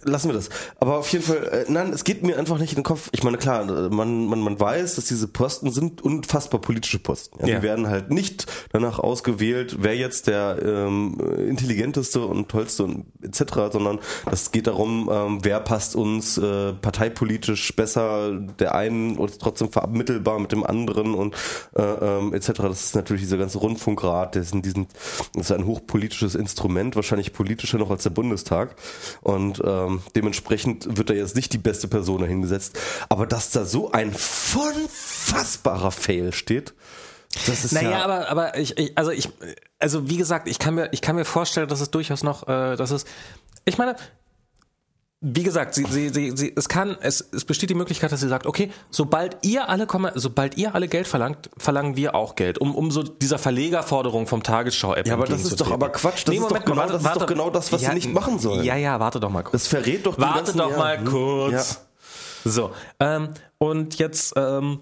lassen wir das. Aber auf jeden Fall, äh, nein, es geht mir einfach nicht in den Kopf. Ich meine, klar, äh, man, man, man weiß, dass diese Posten sind unfassbar politische Posten. Ja, Ja. Die werden halt nicht danach ausgewählt, wer jetzt der ähm, intelligenteste und tollste und etc., sondern das geht darum, ähm, wer passt uns äh, parteipolitisch besser, der einen und trotzdem vermittelbar mit dem anderen und äh, ähm, etc. Das ist natürlich dieser ganze Rundfunkrat, das ist, in diesen, das ist ein hochpolitisches Instrument, wahrscheinlich politischer noch als der Bundestag. Und ähm, dementsprechend wird da jetzt nicht die beste Person dahingesetzt. Aber dass da so ein unfassbarer Fail steht, das ist Naja, ja... aber, aber ich, ich, also ich, also wie gesagt, ich kann mir, ich kann mir vorstellen, dass es durchaus noch, äh, dass es, ich meine, wie gesagt, sie, sie, sie, sie, es kann, es, es besteht die Möglichkeit, dass sie sagt, okay, sobald ihr alle kommen, sobald ihr alle Geld verlangt, verlangen wir auch Geld, um, um so dieser Verlegerforderung vom Tagesschau-App. Ja, aber das ist doch aber Quatsch. Das ist doch genau- das ist doch genau das, was sie nicht machen sollen. Ja, ja, warte doch mal kurz. das verrät doch die Warte doch ja, mal hm, kurz. So, ähm, und jetzt, ähm,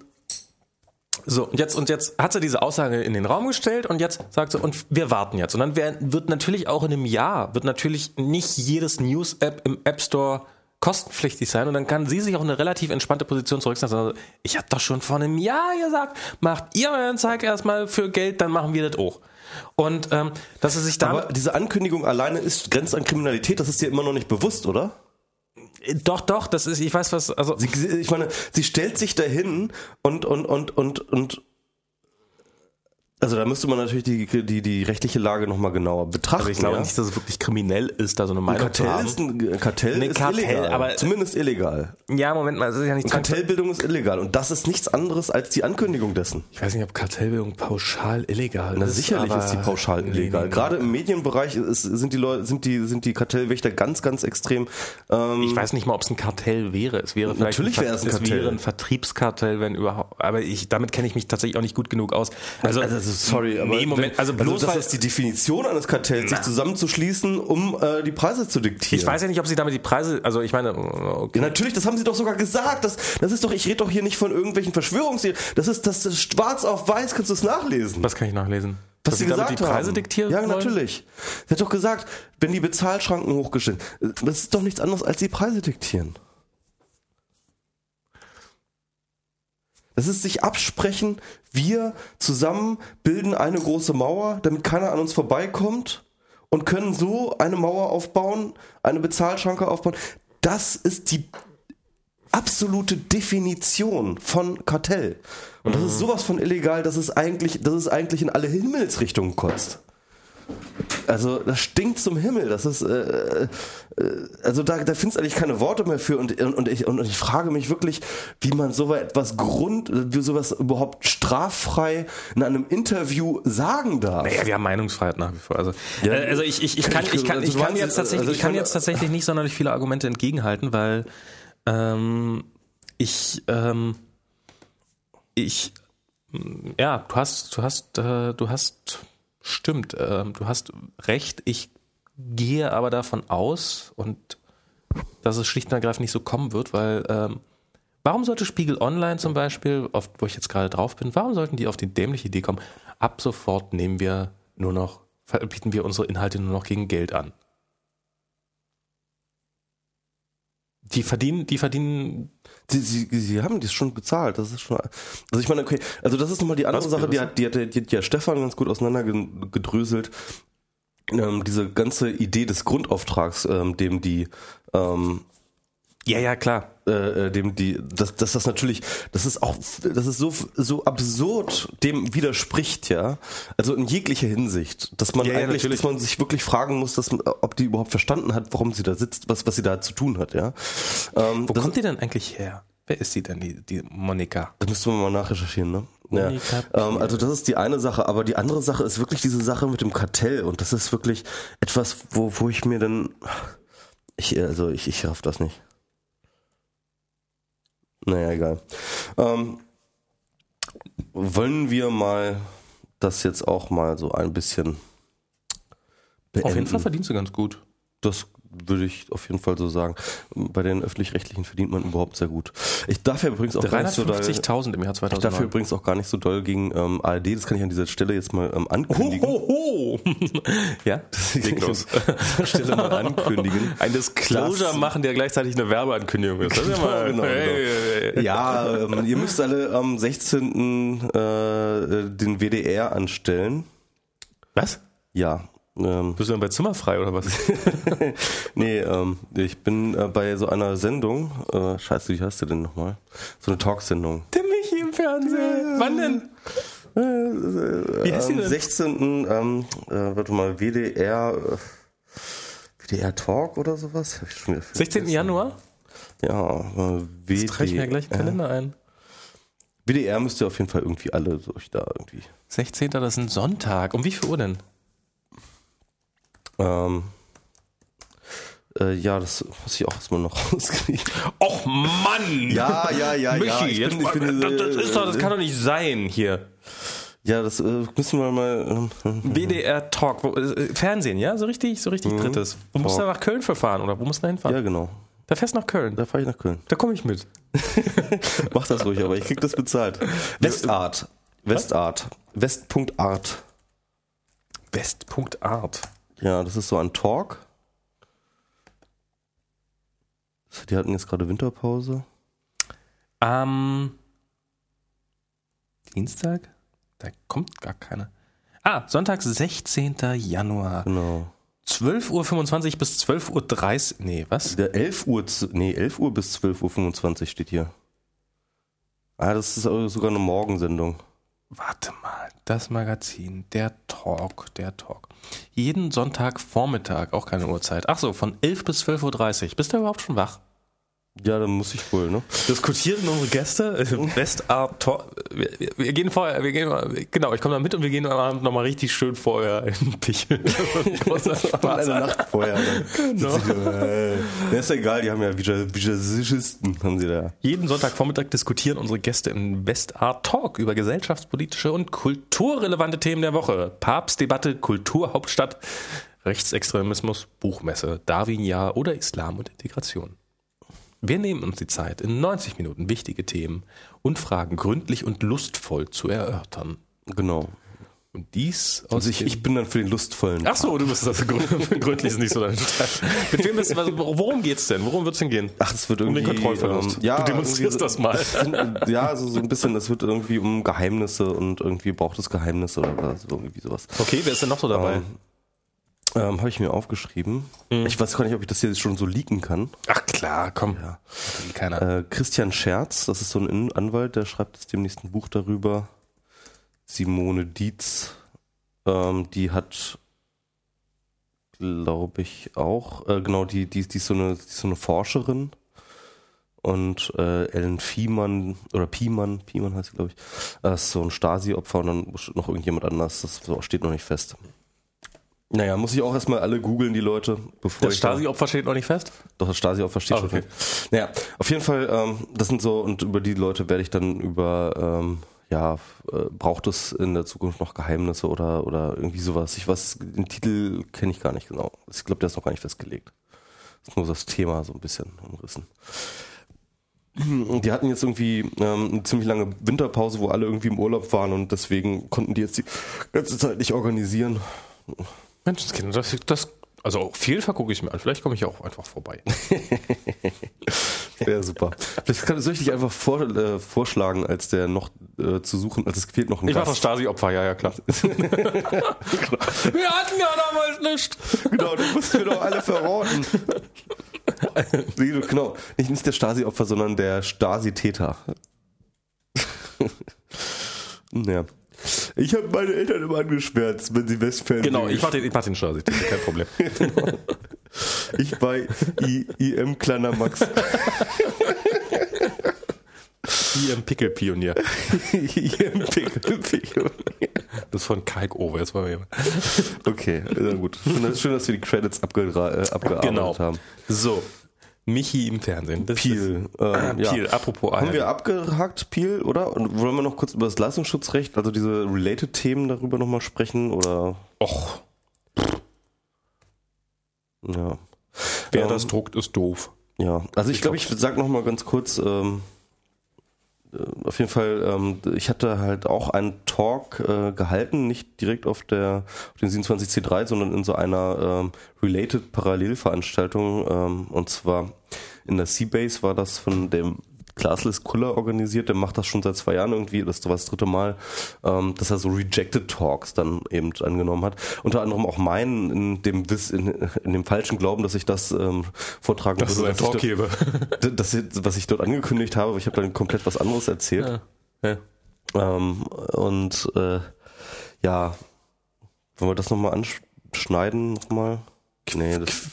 so, und jetzt, und jetzt hat sie diese Aussage in den Raum gestellt und jetzt sagt sie, und wir warten jetzt. Und dann wird natürlich auch in einem Jahr, wird natürlich nicht jedes News-App im App Store kostenpflichtig sein und dann kann sie sich auch in eine relativ entspannte Position zurücksetzen. Also, ich habe doch schon vor einem Jahr gesagt, macht ihr euren Zeig erstmal für Geld, dann machen wir das auch. Und ähm, dass sie sich damit Aber diese Ankündigung alleine ist grenzt an Kriminalität, das ist dir immer noch nicht bewusst, oder? Doch, doch, das ist, ich weiß was, also Sie, ich meine, sie stellt sich dahin und und und und und also da müsste man natürlich die die die rechtliche Lage noch mal genauer betrachten. Also ich glaube ja? nicht, dass es wirklich kriminell ist, da so eine Meinung zu Kartell haben. ist ein Kartell Nee, ist Kartell, illegal, aber- zumindest illegal. ja, Moment mal, es ist ja nicht Kartellbildung ist illegal und das ist nichts anderes als die Ankündigung dessen. Ich weiß nicht, ob Kartellbildung pauschal illegal Na ist. sicherlich aber- ist die pauschal illegal. nee, nee. Gerade im Medienbereich ist, sind die Leute, sind die, sind die Kartellwächter ganz, ganz extrem. Ähm, Ich weiß nicht mal, ob es ein Kartell wäre. Es wäre vielleicht Natürlich ein, wäre es ein es Kartell. wäre ein Vertriebskartell, wenn überhaupt. Aber ich, damit kenne ich mich tatsächlich auch nicht gut genug aus. Also, also sorry, aber nee, Moment, also bloß das weil, ist die Definition eines Kartells, sich zusammenzuschließen, um äh, die Preise zu diktieren. ich weiß ja nicht, ob sie damit die Preise, also ich meine, okay. Ja, natürlich, das haben sie doch sogar gesagt. Das, das ist doch, ich rede doch hier nicht von irgendwelchen Verschwörungstheorien. Das ist, das ist schwarz auf weiß, kannst du es nachlesen. was kann ich nachlesen? Was Dass sie gesagt die Preise haben. diktieren Ja, wollen? natürlich. Sie hat doch gesagt, wenn die Bezahlschranken hochgestellt, das ist doch nichts anderes als die Preise diktieren. Das ist sich absprechen, wir zusammen bilden eine große Mauer, damit keiner an uns vorbeikommt und können so eine Mauer aufbauen, eine Bezahlschranke aufbauen. Das ist die absolute Definition von Kartell. Und das ist sowas von illegal, dass es eigentlich, dass es eigentlich in alle Himmelsrichtungen kotzt. Also das stinkt zum Himmel. Das ist äh, äh, also da, da findest du eigentlich keine Worte mehr für und, und, ich, und ich frage mich wirklich, wie man so etwas Grund, wie sowas überhaupt straffrei in einem Interview sagen darf. Naja, wir haben Meinungsfreiheit nach wie vor. Also, Ja, äh, also ich, ich, ich kann, ich kann, also ich kann jetzt tatsächlich, also ich kann jetzt tatsächlich nicht sonderlich viele Argumente entgegenhalten, weil ähm, ich, ähm, ich, ja, du hast, du hast, äh, du hast, stimmt, äh, du hast recht. Ich gehe aber davon aus und dass es schlicht und ergreifend nicht so kommen wird, weil ähm, Warum sollte Spiegel Online zum Beispiel, auf, wo ich jetzt gerade drauf bin, warum sollten die auf die dämliche Idee kommen, ab sofort nehmen wir nur noch, bieten wir unsere Inhalte nur noch gegen Geld an? Die verdienen, die verdienen, Sie, sie, sie haben das schon bezahlt. Das ist schon. Also ich meine, okay, also das ist nochmal die andere Was, Sache, die hat, die hat, die hat ja Stefan ganz gut auseinandergedröselt. Ähm, diese ganze Idee des Grundauftrags, ähm, dem die ähm, ja, ja, klar. äh, äh, dem die, dass, dass das natürlich, das ist auch, das ist so so absurd dem widerspricht, ja. Also in jeglicher Hinsicht, dass man Ja, ja, eigentlich, natürlich. dass man sich wirklich fragen muss, dass, man- ob die überhaupt verstanden hat, warum sie da sitzt, was was sie da zu tun hat, ja. Ähm, Wo das, kommt die denn eigentlich her? Wer ist sie denn, die, die Monika? Da müssten wir mal nachrecherchieren, ne? Ja. Ähm, also das ist die eine Sache, aber die andere Sache ist wirklich diese Sache mit dem Kartell und das ist wirklich etwas, wo, wo ich mir dann, ich, also ich, ich raff das nicht. Naja, egal. Ähm, wollen wir mal das jetzt auch mal so ein bisschen beenden? Auf jeden Fall verdienst du ganz gut. Das würde ich auf jeden Fall so sagen. Bei den öffentlich-rechtlichen verdient man überhaupt sehr gut. Ich darf ja übrigens auch gar nicht so doll, 350.000 im Jahr ich darf ja 2009. übrigens auch gar nicht so doll gegen ähm, ARD, das kann ich an dieser Stelle jetzt mal ähm, ankündigen. Hohoho! [laughs] ja, [laughs] leg los. An dieser Stelle mal ankündigen. [laughs] Ein Disclosure Das- machen, der gleichzeitig eine Werbeankündigung ist. Das ist ja mal, Genau, genau. Hey, hey. Ja, ähm, ihr müsst alle am 16. Äh, den WDR anstellen. Was? Ja. Ähm, Bist du dann bei Zimmerfrei oder was? [laughs] nee, ähm, ich bin äh, bei so einer Sendung, äh, scheiße, wie heißt du denn nochmal? So eine Talksendung. Der Michi im Fernsehen. Wann denn? Wie heißt die Am denn? 16. Ähm, äh, warte mal, WDR, äh, WDR Talk oder sowas? Hab ich schon wieder 16. vergessen. Januar? Ja, äh, Jetzt trage ich mir gleich einen Kalender ein. WDR müsst ihr auf jeden Fall irgendwie alle ich da irgendwie. 16. das ist ein Sonntag. Um wie viel Uhr denn? Ähm, äh, ja, das muss ich auch erstmal noch [laughs] rauskriegen. Och Mann! Ja, ja, ja, Michi, ja. Ich jetzt, bin, ich bin, das, das, ist doch, das kann doch nicht sein hier. ja, das äh, müssen wir mal. ähm, [laughs] WDR Talk. Wo, äh, Fernsehen, ja? So richtig, so richtig drittes. Wo musst du nach Köln für fahren oder wo musst du da hinfahren? ja, genau. Da fährst du nach Köln. Da fahre ich nach Köln. Da komme ich mit. [laughs] Mach das ruhig, aber ich krieg das bezahlt. Westart. Westart. West.art. West.art. Ja, das ist so ein Talk. Die hatten jetzt gerade Winterpause. Am Dienstag? Da kommt gar keiner. Ah, Sonntag, 16. Januar. Genau. 12.25 Uhr bis 12.30 Uhr. Nee, was? Der 11 Uhr, nee, 11 Uhr bis 12.25 Uhr steht hier. Ah, das ist sogar eine Morgensendung. Warte mal, das Magazin, der Talk, der Talk. Jeden Sonntagvormittag, auch keine Uhrzeit. Ach so, von 11 bis 12.30 Uhr. Bist du überhaupt schon wach? Ja, dann muss ich wohl, ne? Diskutieren unsere Gäste. [laughs] Westart Talk. Wir, wir- gehen vorher, wir gehen, genau, ich komme da mit und wir gehen am Abend nochmal richtig schön vorher in den Pichel. [laughs] Großer Spaß. Eine Nacht vorher. Dann Genau. ich äh, ist ja egal, die haben ja Visagisten, haben sie da. Jeden Sonntagvormittag diskutieren unsere Gäste in Westart Talk über gesellschaftspolitische und kulturrelevante Themen der Woche. Papstdebatte, Kulturhauptstadt, Rechtsextremismus, Buchmesse, Darwin-Jahr oder Islam und Integration. Wir nehmen uns die Zeit, in 90 Minuten wichtige Themen und Fragen gründlich und lustvoll zu erörtern. Genau. Und dies aus Also ich, ich bin dann für den lustvollen. Ach so, du bist das gründ- [laughs] gründlich ist nicht so dein. Mit wem ist, was- worum geht's denn? Worum wird's denn gehen? Ach, es wird Um irgendwie. den Kontrollverlust. Ähm, ja, du demonstrierst das mal. so- Ja, so, so ein bisschen, es wird irgendwie um Geheimnisse und irgendwie braucht es Geheimnisse oder so, irgendwie sowas. Okay, wer ist denn noch so dabei? Ähm, ähm, Habe ich mir aufgeschrieben. Mhm. Ich weiß gar nicht, ob ich das hier schon so leaken kann. Ach klar, komm. Ja. Keiner. Äh, Christian Scherz, das ist so ein Anwalt, der schreibt jetzt demnächst ein Buch darüber. Simone Dietz, ähm, die hat, glaube ich, auch, äh, genau, die, die, die, ist so eine, die ist so eine Forscherin. Und äh, Ellen Fiemann, oder Piemann, Piemann heißt sie, glaube ich, äh, ist so ein Stasi-Opfer und dann noch irgendjemand anders. Das steht noch nicht fest. Naja, muss ich auch erstmal alle googeln, die Leute, bevor das Stasi-Opfer steht noch nicht fest? doch, das Stasi-Opfer steht Ah, schon. okay. fest. Naja, auf jeden Fall, ähm, das sind so, und über die Leute werde ich dann über, ähm, ja, äh, braucht es in der Zukunft noch Geheimnisse oder, oder irgendwie sowas. Ich weiß, den Titel kenne ich gar nicht genau. Ich glaube, der ist noch gar nicht festgelegt. Das ist nur das Thema so ein bisschen umrissen. Die hatten jetzt irgendwie ähm, eine ziemlich lange Winterpause, wo alle irgendwie im Urlaub waren und deswegen konnten die jetzt die ganze Zeit nicht organisieren. Menschenskinder, das, das, also viel vergucke ich mir an. Vielleicht komme ich auch einfach vorbei. [laughs] Wäre super. Vielleicht kann, soll ich dich einfach vor, äh, vorschlagen, als der noch äh, zu suchen, als es fehlt noch ein Ich war das. Stasi-Opfer, ja, ja, klar. [laughs] Wir hatten ja damals nichts. Genau, du musst mir doch alle verraten. nee, du, genau, nicht, nicht der Stasi-Opfer, sondern der Stasi-Täter. [laughs] ja. Ich habe meine Eltern immer angeschwärzt, wenn sie Westfalen Genau, ich mach den, ich mach den Stasi, kein Problem. [laughs] Ich bei I, IM Kleiner Max. [laughs] Im Pickelpionier. [laughs] Im Pickelpionier. Das ist von Kalk Over. Jetzt war wir Okay, na gut. Schön, dass wir die Credits abgera- äh, abgearbeitet genau. haben. So. Michi im Fernsehen. Das Peel. Ist, äh, Ähm, ja. Peel, apropos Haben ARD. wir abgehakt, Peel, oder? Und wollen wir noch kurz über das Leistungsschutzrecht, also diese Related-Themen darüber nochmal sprechen? Oder Och, ja. wer Ähm, das druckt, ist doof. Ja, also ich Ich glaube, ich sag noch mal ganz kurz, ähm, äh, auf jeden Fall, ähm, ich hatte halt auch einen Talk äh, gehalten, nicht direkt auf der auf den 27C3, sondern in so einer ähm, related Parallelveranstaltung ähm, und zwar in der Seabase war das von dem Classless Kuller organisiert, der macht das schon seit zwei Jahren irgendwie, das war das dritte Mal, ähm, dass er so Rejected Talks dann eben angenommen hat. Unter anderem auch meinen in dem Wiss, in, in dem falschen Glauben, dass ich das ähm, vortragen Das ist würde, ein dass ich Talk gebe. [laughs] das, was ich dort angekündigt habe, aber ich habe dann komplett was anderes erzählt. Ja. Ähm, und äh, ja, wollen wir das nochmal anschneiden nochmal? Nee, das,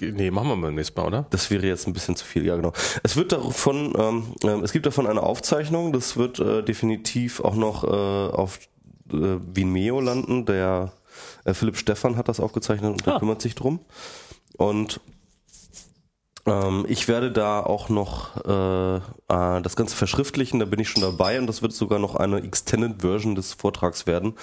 nee, machen wir beim nächsten Mal, oder? das wäre jetzt ein bisschen zu viel, ja genau. Es wird davon, ähm, ähm, es gibt davon eine Aufzeichnung, das wird äh, definitiv auch noch äh, auf äh, Vimeo landen. Der äh, Philipp Stephan hat das aufgezeichnet und der Ah. kümmert sich drum. Und ähm, ich werde da auch noch äh, äh, das Ganze verschriftlichen, da bin ich schon dabei und das wird sogar noch eine Extended Version des Vortrags werden.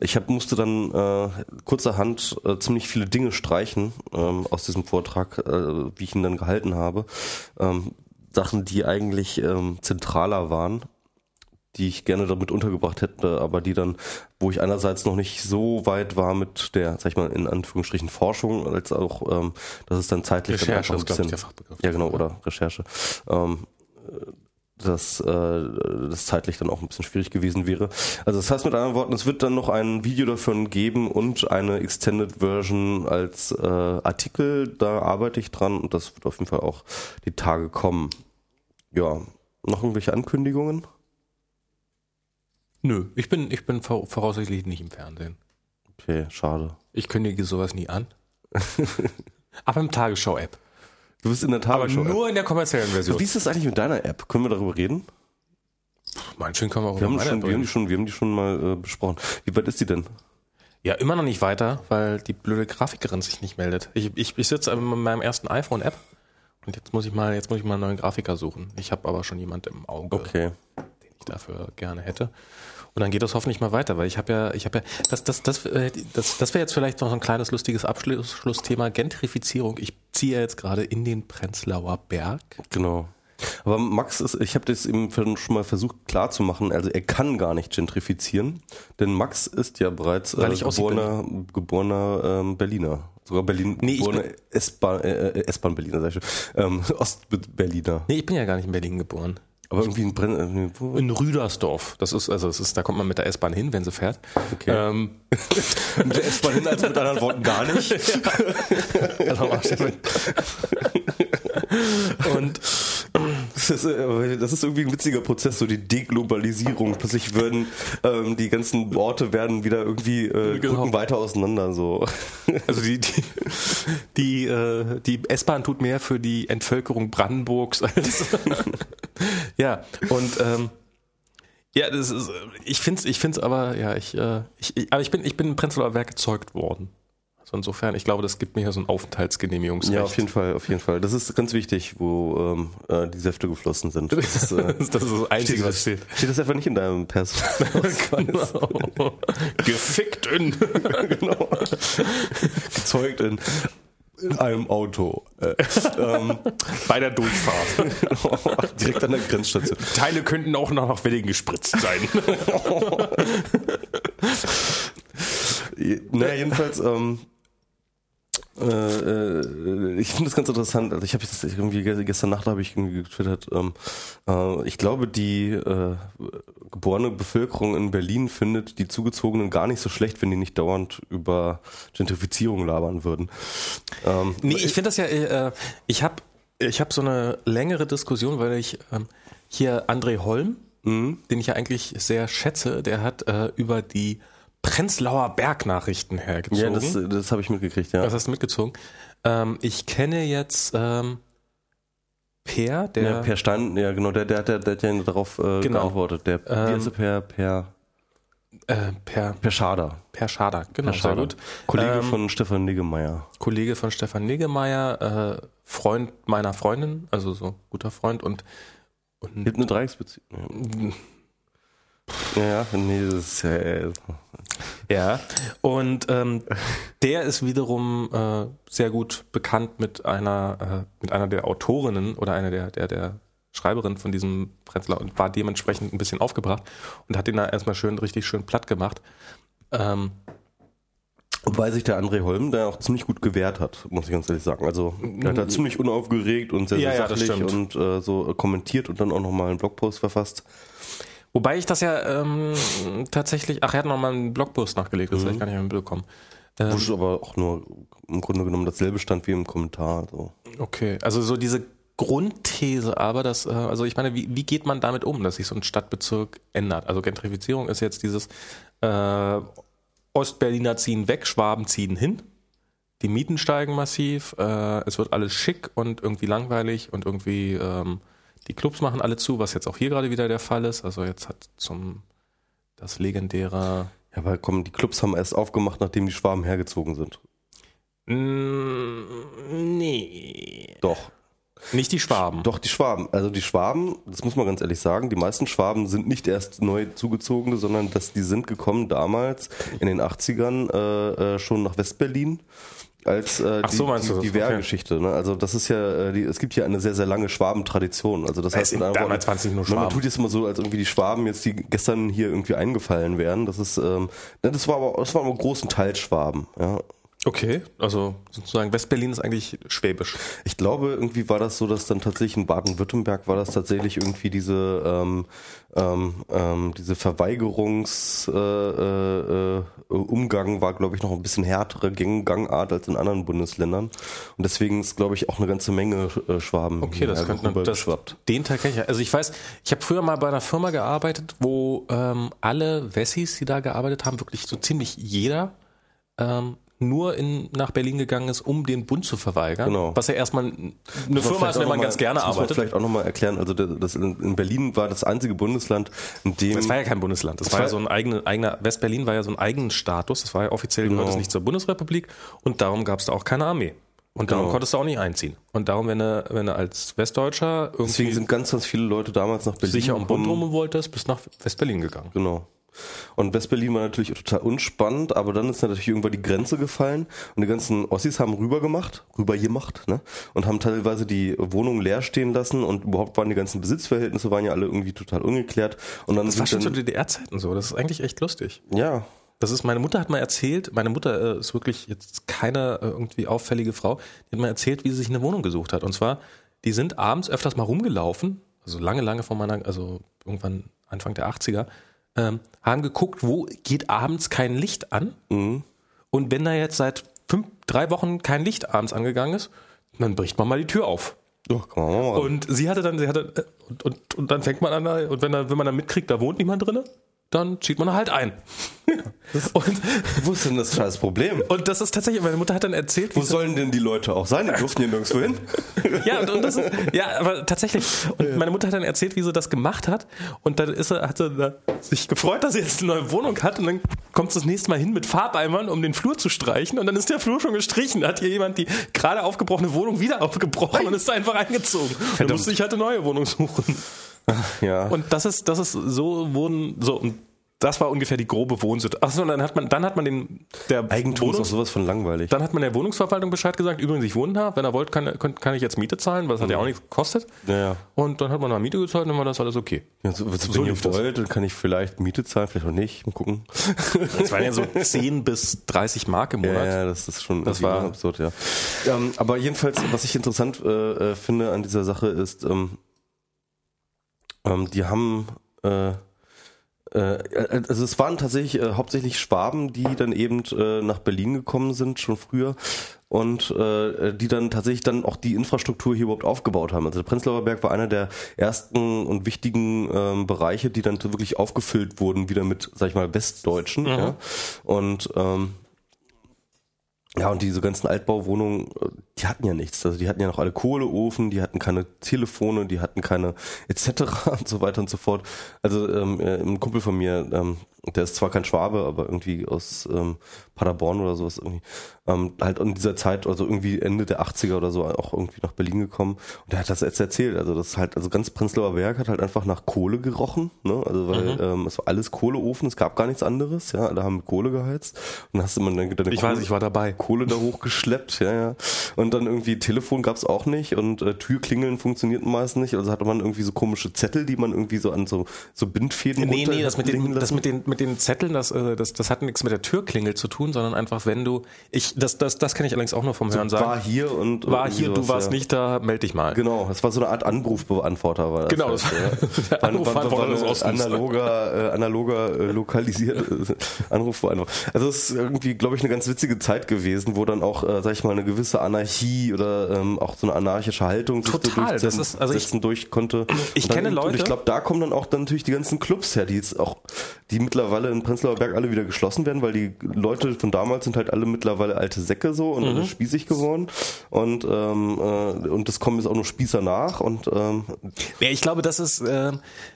Ich hab, musste dann äh, kurzerhand äh, ziemlich viele Dinge streichen ähm, aus diesem Vortrag, äh, wie ich ihn dann gehalten habe. Ähm, Sachen, die eigentlich ähm, zentraler waren, die ich gerne damit untergebracht hätte, aber die dann, wo ich einerseits noch nicht so weit war mit der, sag ich mal, in Anführungsstrichen Forschung, als auch, ähm, dass es dann zeitlich dann Recherche einfach ist, glaube ich, der Fachbegriff. ja, genau, oder Recherche. Ähm, dass äh, das zeitlich dann auch ein bisschen schwierig gewesen wäre. Also das heißt mit anderen Worten, es wird dann noch ein Video davon geben und eine Extended Version als äh, Artikel. Da arbeite ich dran und das wird auf jeden Fall auch die Tage kommen. Ja, noch irgendwelche Ankündigungen? Nö, ich bin, ich bin vor- voraussichtlich nicht im Fernsehen. Okay, schade. Ich kündige sowas nie an. [laughs] Aber im Tagesschau-App. Du bist in der Aber Tagesschau. nur in der kommerziellen Version. Wie ist das eigentlich mit deiner App? Können wir darüber reden? Manchen können wir auch Wir haben, schon, wir haben die reden. schon, wir haben die schon mal äh, besprochen. Wie weit ist die denn? Ja, immer noch nicht weiter, weil die blöde Grafikerin sich nicht meldet. Ich, ich, ich sitze mit meinem ersten iPhone-App und jetzt muss ich mal, jetzt muss ich mal einen neuen Grafiker suchen. Ich habe aber schon jemand im Auge, Okay. Ich dafür gerne hätte. Und dann geht das hoffentlich mal weiter, weil ich habe ja, ich habe ja, das, das, das, äh, das, das wäre jetzt vielleicht noch ein kleines lustiges Abschlussthema Gentrifizierung. Ich ziehe ja jetzt gerade in den Prenzlauer Berg. Genau. Aber Max ist, ich habe das eben schon mal versucht klarzumachen, also er kann gar nicht gentrifizieren, denn Max ist ja bereits äh, geborener, geborener ähm, Berliner. Sogar Berlin, Nee, ich geborener S-Bahn, äh, äh, sag ich schon. Ähm, [laughs] Ostberliner. Nee, ich bin ja gar nicht in Berlin geboren. Aber irgendwie ein Brenn, In Rüdersdorf. Das ist, also es ist, da kommt man mit der S-Bahn hin, wenn sie fährt. Okay. Ähm, [laughs] mit der S-Bahn hin, also mit anderen Worten gar nicht. [laughs] also Arsch damit. [laughs] Und Das ist, äh, das ist irgendwie ein witziger Prozess, so die Deglobalisierung. Plötzlich würden ähm, die ganzen Orte werden wieder irgendwie äh, Genau. weiter auseinander. So. also die, die, die, äh, die S-Bahn tut mehr für die Entvölkerung Brandenburgs als [laughs] ja und ähm, ja, das ist, ich finde es ich find's aber, ja, ich, äh, ich, ich, aber ich bin, ich bin im Prenzlauer Berg gezeugt worden. Also insofern, ich glaube, das gibt mir hier so ein Aufenthaltsgenehmigungsrecht. Ja, auf jeden Fall, auf jeden Fall. Das ist ganz wichtig, wo ähm, äh, genau. die Säfte geflossen sind. [laughs] Das ist, äh, Das ist das, Einzige, steht, was zählt. steht das einfach nicht in deinem Pass? [laughs] Genau. Gefickt in. [laughs] genau. Gezeugt in, in einem Auto. Äh, ähm, Bei der Durchfahrt. direkt an der Grenzstation. Teile könnten auch noch nach Wedding gespritzt sein. Naja, jedenfalls, ähm, äh, äh, ich finde das ganz interessant. Also ich habe das irgendwie ge- gestern Nacht habe ich irgendwie getwittert. Ähm, äh, ich glaube, die äh, geborene Bevölkerung in Berlin findet die Zugezogenen gar nicht so schlecht, wenn die nicht dauernd über Gentrifizierung labern würden. Ähm, Nee, ich finde das ja, äh, ich habe ich hab so eine längere Diskussion, weil ich ähm, hier André Holm, den ich ja eigentlich sehr schätze, der hat äh, über die Prenzlauer Bergnachrichten hergezogen. ja, das, das habe ich mitgekriegt. Ja. Was hast du mitgezogen? Ähm, ich kenne jetzt ähm, Per, der. Ja, per Stein, ja genau, der, der, der, der hat ja darauf äh, Genau. geantwortet. Der, Ähm, er? per, per, äh, per, per Schader. per Schader, genau, Per Schader. sehr gut. Kollege Ähm, von Stefan Niggemeier. Kollege von Stefan Niggemeier, äh, Freund meiner Freundin, also so guter Freund und, und Gibt eine Dreiecksbeziehung. Ja, ja, nee, das ist ja. Ja, und ähm, der ist wiederum äh, sehr gut bekannt mit einer, äh, mit einer der Autorinnen oder einer der, der, der Schreiberin von diesem Prenzler und war dementsprechend ein bisschen aufgebracht und hat ihn da erstmal schön, richtig schön platt gemacht. Ähm, Wobei sich der André Holm da auch ziemlich gut gewehrt hat, muss ich ganz ehrlich sagen. Also er hat da ziemlich unaufgeregt und sehr, Ja, sehr ja, sachlich stimmt. und äh, so kommentiert und dann auch nochmal einen Blogpost verfasst. Wobei ich das ja ähm, tatsächlich, ach, er hat nochmal einen Blogpost nachgelegt, das habe ich gar nicht mehr mitbekommen. Wo Ähm, es aber auch nur im Grunde genommen dasselbe stand wie im Kommentar. So. Okay, also so diese Grundthese aber, dass, äh, also ich meine, wie, wie geht man damit um, dass sich so ein Stadtbezirk ändert? Also Gentrifizierung ist jetzt dieses äh, Ostberliner ziehen weg, Schwaben ziehen hin, die Mieten steigen massiv, äh, es wird alles schick und irgendwie langweilig und irgendwie ähm, die Clubs machen alle zu, was jetzt auch hier gerade wieder der Fall ist. Also jetzt hat zum das legendäre Ja, weil komm, die Clubs haben erst aufgemacht, nachdem die Schwaben hergezogen sind. Mm, nee. Doch. Nicht die Schwaben. Doch, die Schwaben. Also die Schwaben, das muss man ganz ehrlich sagen, die meisten Schwaben sind nicht erst neu zugezogene, sondern dass die sind gekommen damals in den 80ern äh, äh, schon nach Westberlin als äh, Ach so, die, die, die Wehrgeschichte. Ne? Also das ist ja, äh, die, es gibt hier eine sehr, sehr lange Schwabentradition. Also das Es heißt, damals Worten, waren es nicht nur Man Schwaben. tut jetzt immer so, als irgendwie die Schwaben jetzt die gestern hier irgendwie eingefallen wären. Das ist, ähm, das war aber, das war aber großen Teil Schwaben. Ja. Okay, also sozusagen Westberlin ist eigentlich schwäbisch. Ich glaube, irgendwie war das so, dass dann tatsächlich in Baden-Württemberg war das tatsächlich irgendwie diese ähm, ähm, ähm, diese Verweigerungs äh, äh, äh, Umgang war, glaube ich, noch ein bisschen härtere Gang Gangart als in anderen Bundesländern und deswegen ist, glaube ich, auch eine ganze Menge äh, Schwaben Okay, das könnte das, rübergeschwappt. den Teil kenne ich. Also ich weiß, ich habe früher mal bei einer Firma gearbeitet, wo ähm, alle Wessis, die da gearbeitet haben, wirklich so ziemlich jeder ähm, nur in, nach Berlin gegangen ist, um den Bund zu verweigern. Genau. Was ja erstmal eine Firma ist, in der man noch ganz mal- gerne das arbeitet. vielleicht auch nochmal erklären. Also das, das in in Berlin war das einzige Bundesland, in dem Das war ja kein Bundesland. Das, Das war ja so ein eigener, eigener, West-Berlin war ja so ein eigenen Status. Das war ja offiziell gehört Genau. es nicht zur Bundesrepublik und darum gab es da auch keine Armee. Und darum Genau. konntest du auch nicht einziehen. Und darum, wenn du, wenn du als Westdeutscher deswegen irgendwie sind ganz, ganz viele Leute damals nach Berlin sicher um Bund rum wolltest, bist nach West-Berlin gegangen. Genau. Und Westberlin war natürlich total unspannend, aber dann ist natürlich irgendwann die Grenze gefallen und die ganzen Ossis haben rübergemacht, rübergemacht, ne? Und haben teilweise die Wohnungen leer stehen lassen und überhaupt waren die ganzen Besitzverhältnisse waren ja alle irgendwie total ungeklärt. Und dann Das war schon zu DDR-Zeiten so. Das ist eigentlich echt lustig. ja, Das ist, meine Mutter hat mal erzählt, meine Mutter äh, ist wirklich jetzt keine äh, irgendwie auffällige Frau, die hat mal erzählt, wie sie sich eine Wohnung gesucht hat. Und zwar, die sind abends öfters mal rumgelaufen, also lange, lange vor meiner, also irgendwann Anfang der 80er, ähm, haben geguckt, wo geht abends kein Licht an. mhm. Und wenn da jetzt seit fünf, drei Wochen kein Licht abends angegangen ist, dann bricht man mal die Tür auf. doch, kann man mal machen. Und sie hatte dann, sie hatte, äh, und, und, und dann fängt man an, und wenn, da, wenn man dann mitkriegt, da wohnt niemand drinne, dann zieht man halt ein. [laughs] und, Wo ist denn das scheiß Problem? und das ist tatsächlich, meine Mutter hat dann erzählt, Wo sollen denn die Leute auch sein? Die [laughs] durften hier nirgendwo hin. ja, und, und das ist, ja, aber tatsächlich. Und meine Mutter hat dann erzählt, wie sie das gemacht hat. Und dann ist er, hat sie da sich gefreut, dass sie jetzt eine neue Wohnung hat. Und dann kommt sie das nächste Mal hin mit Farbeimern, um den Flur zu streichen. Und dann ist der Flur schon gestrichen. Da hat hier jemand die gerade aufgebrochene Wohnung wieder aufgebrochen und ist da einfach eingezogen. Dann musste ich halt eine neue Wohnung suchen. [laughs] Ja. Und das ist, das ist, so wurden, so, und das war ungefähr die grobe Wohnsituation. Achso, und dann hat man, dann hat man den, der Eigentum ist auch Wohnungs- sowas von langweilig. dann hat man der Wohnungsverwaltung Bescheid gesagt, übrigens, ich wohne da, wenn er wollt, kann, kann, kann ich jetzt Miete zahlen, weil das hat ja auch nichts gekostet. Ja, ja. Und dann hat man da Miete gezahlt und dann war das alles okay. Ja, so, so, So wenn ihr wollt, dann kann ich vielleicht Miete zahlen, vielleicht auch nicht. Mal gucken. Das waren ja so [laughs] 10 bis 30 Mark im Monat. ja, das ist schon Das war- absurd, ja. Ähm, aber jedenfalls, was ich interessant äh, äh, finde an dieser Sache ist, ähm, ähm, die haben äh, äh, also es waren tatsächlich äh, hauptsächlich Schwaben, die dann eben äh, nach Berlin gekommen sind, schon früher und äh, die dann tatsächlich dann auch die Infrastruktur hier überhaupt aufgebaut haben. Also der Prenzlauer Berg war einer der ersten und wichtigen ähm, Bereiche, die dann wirklich aufgefüllt wurden, wieder mit, sag ich mal, Westdeutschen. Ja? Und ähm, ja, und diese ganzen Altbauwohnungen, die hatten ja nichts. Also die hatten ja noch alle Kohleofen, die hatten keine Telefone, die hatten keine etc. [laughs] und so weiter und so fort. Also ähm, äh, ein Kumpel von mir, ähm, der ist zwar kein Schwabe, aber irgendwie aus ähm, Paderborn oder sowas irgendwie, ähm, halt in dieser Zeit, also irgendwie Ende der 80er oder so, auch irgendwie nach Berlin gekommen. Und der hat das jetzt erzählt. Also das ist halt, also ganz Prenzlauer Berg hat halt einfach nach Kohle gerochen, ne? Also weil mhm. ähm, es war alles Kohleofen, es gab gar nichts anderes, ja, alle haben mit Kohle geheizt. Und dann hast du immer dann deine ich Kohle, weiß, ich war dabei. Kohle da [laughs] hochgeschleppt, ja, ja. Und dann irgendwie Telefon gab's auch nicht und äh, Türklingeln funktionierten meistens nicht. Also hatte man irgendwie so komische Zettel, die man irgendwie so an so, so Bindfäden Nee, nee, das mit den, das mit den, mit den Zetteln, das, äh, das, das hat nichts mit der Türklingel zu tun, sondern einfach, wenn du, ich, das, das, das kenne ich allerdings auch nur vom Hören sagen. War hier und war hier, du warst ja. nicht da, melde dich mal. Genau, das war so eine Art Anrufbeantworter war das. Genau, das halt, ja. [laughs] der Anrufbeantworter des Ostens. Analoger, äh, analoger äh, lokalisiert [laughs] Anrufbeantworter. Also es ist irgendwie, glaube ich, eine ganz witzige Zeit gewesen, wo dann auch, äh, sag ich mal, eine gewisse Anarchie oder ähm, auch so eine anarchische Haltung Total, das ist, also ich, durch konnte. Ich dann, kenne Leute. Und ich glaube, da kommen dann auch dann natürlich die ganzen Clubs her, die jetzt auch, die mittlerweile in Prenzlauer Berg alle wieder geschlossen werden, weil die Leute von damals sind halt alle mittlerweile alte Säcke so und mhm. spießig geworden und ähm, äh, und das kommen jetzt auch nur Spießer nach und ähm, ja, ich glaube, das ist äh,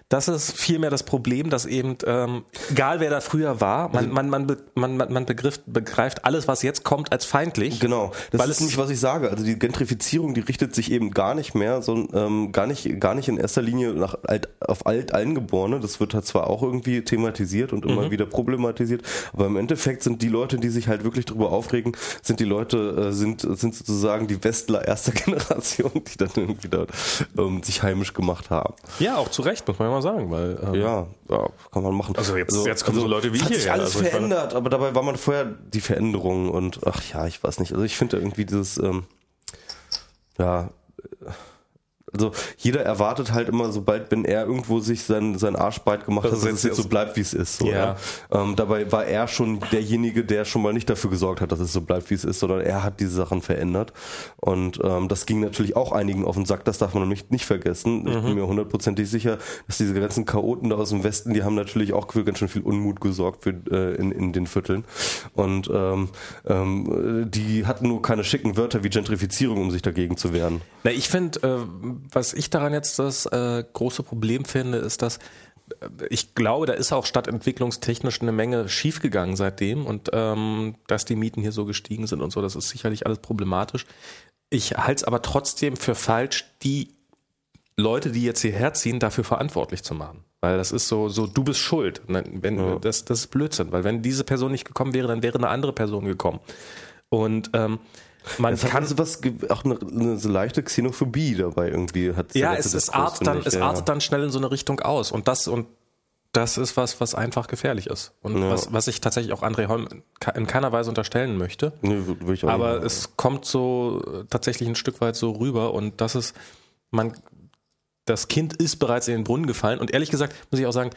das ist vielmehr das Problem, dass eben, ähm, egal wer da früher war, man, man, man, be, man, man begriff, begreift alles, was jetzt kommt, als feindlich. Genau, das weil ist nämlich, was ich sage. Also die Gentrifizierung, die richtet sich eben gar nicht mehr, so, ähm, gar, nicht, gar nicht in erster Linie nach alt, auf alt Eingeborene. Das wird halt zwar auch irgendwie thematisiert und immer mhm. wieder problematisiert, aber im Endeffekt sind die Leute, die sich halt wirklich darüber aufregen, sind die Leute, äh, sind, sind sozusagen die Westler erster [laughs] Generation, die dann irgendwie dort ähm, sich heimisch gemacht haben. Ja, auch zu Recht, muss man mal sagen, weil ähm, ja, ja, kann man machen. Also jetzt, also, jetzt kommen also, so Leute wie ich hier. Hat sich alles also verändert, meine, aber dabei war man vorher die Veränderung und ach ja, ich weiß nicht. Also ich finde irgendwie dieses ähm, ja also jeder erwartet halt immer, sobald, wenn er irgendwo sich sein, sein Arsch breit gemacht das hat, dass es jetzt so bleibt, wie es ist. So, ja. ja. Ähm, dabei war er schon derjenige, der schon mal nicht dafür gesorgt hat, dass es so bleibt, wie es ist, sondern er hat diese Sachen verändert. Und ähm, das ging natürlich auch einigen auf den Sack, das darf man nicht, nicht vergessen. Ich mhm. bin mir hundertprozentig sicher, dass diese ganzen Chaoten da aus dem Westen, die haben natürlich auch für ganz schön viel Unmut gesorgt für, äh, in, in den Vierteln. Und ähm, ähm, die hatten nur keine schicken Wörter wie Gentrifizierung, um sich dagegen zu wehren. Na, ich finde, äh, was ich daran jetzt das äh, große Problem finde, ist, dass äh, ich glaube, da ist auch stadtentwicklungstechnisch eine Menge schiefgegangen seitdem und ähm, dass die Mieten hier so gestiegen sind und so, das ist sicherlich alles problematisch. Ich halte es aber trotzdem für falsch, die Leute, die jetzt hierher ziehen, dafür verantwortlich zu machen. Weil das ist so, so du bist schuld. Wenn, ja. das, das ist Blödsinn, weil wenn diese Person nicht gekommen wäre, dann wäre eine andere Person gekommen. Und ähm, man das kann sowas auch eine, eine so leichte Xenophobie dabei irgendwie hat. Ja, es, es artet dann, es artet dann schnell in so eine Richtung aus und das und das ist was, was einfach gefährlich ist und ja. was, was ich tatsächlich auch André Holm in keiner Weise unterstellen möchte. Nee, will ich auch Aber nicht. es kommt so tatsächlich ein Stück weit so rüber und das ist, man, das Kind ist bereits in den Brunnen gefallen und ehrlich gesagt muss ich auch sagen,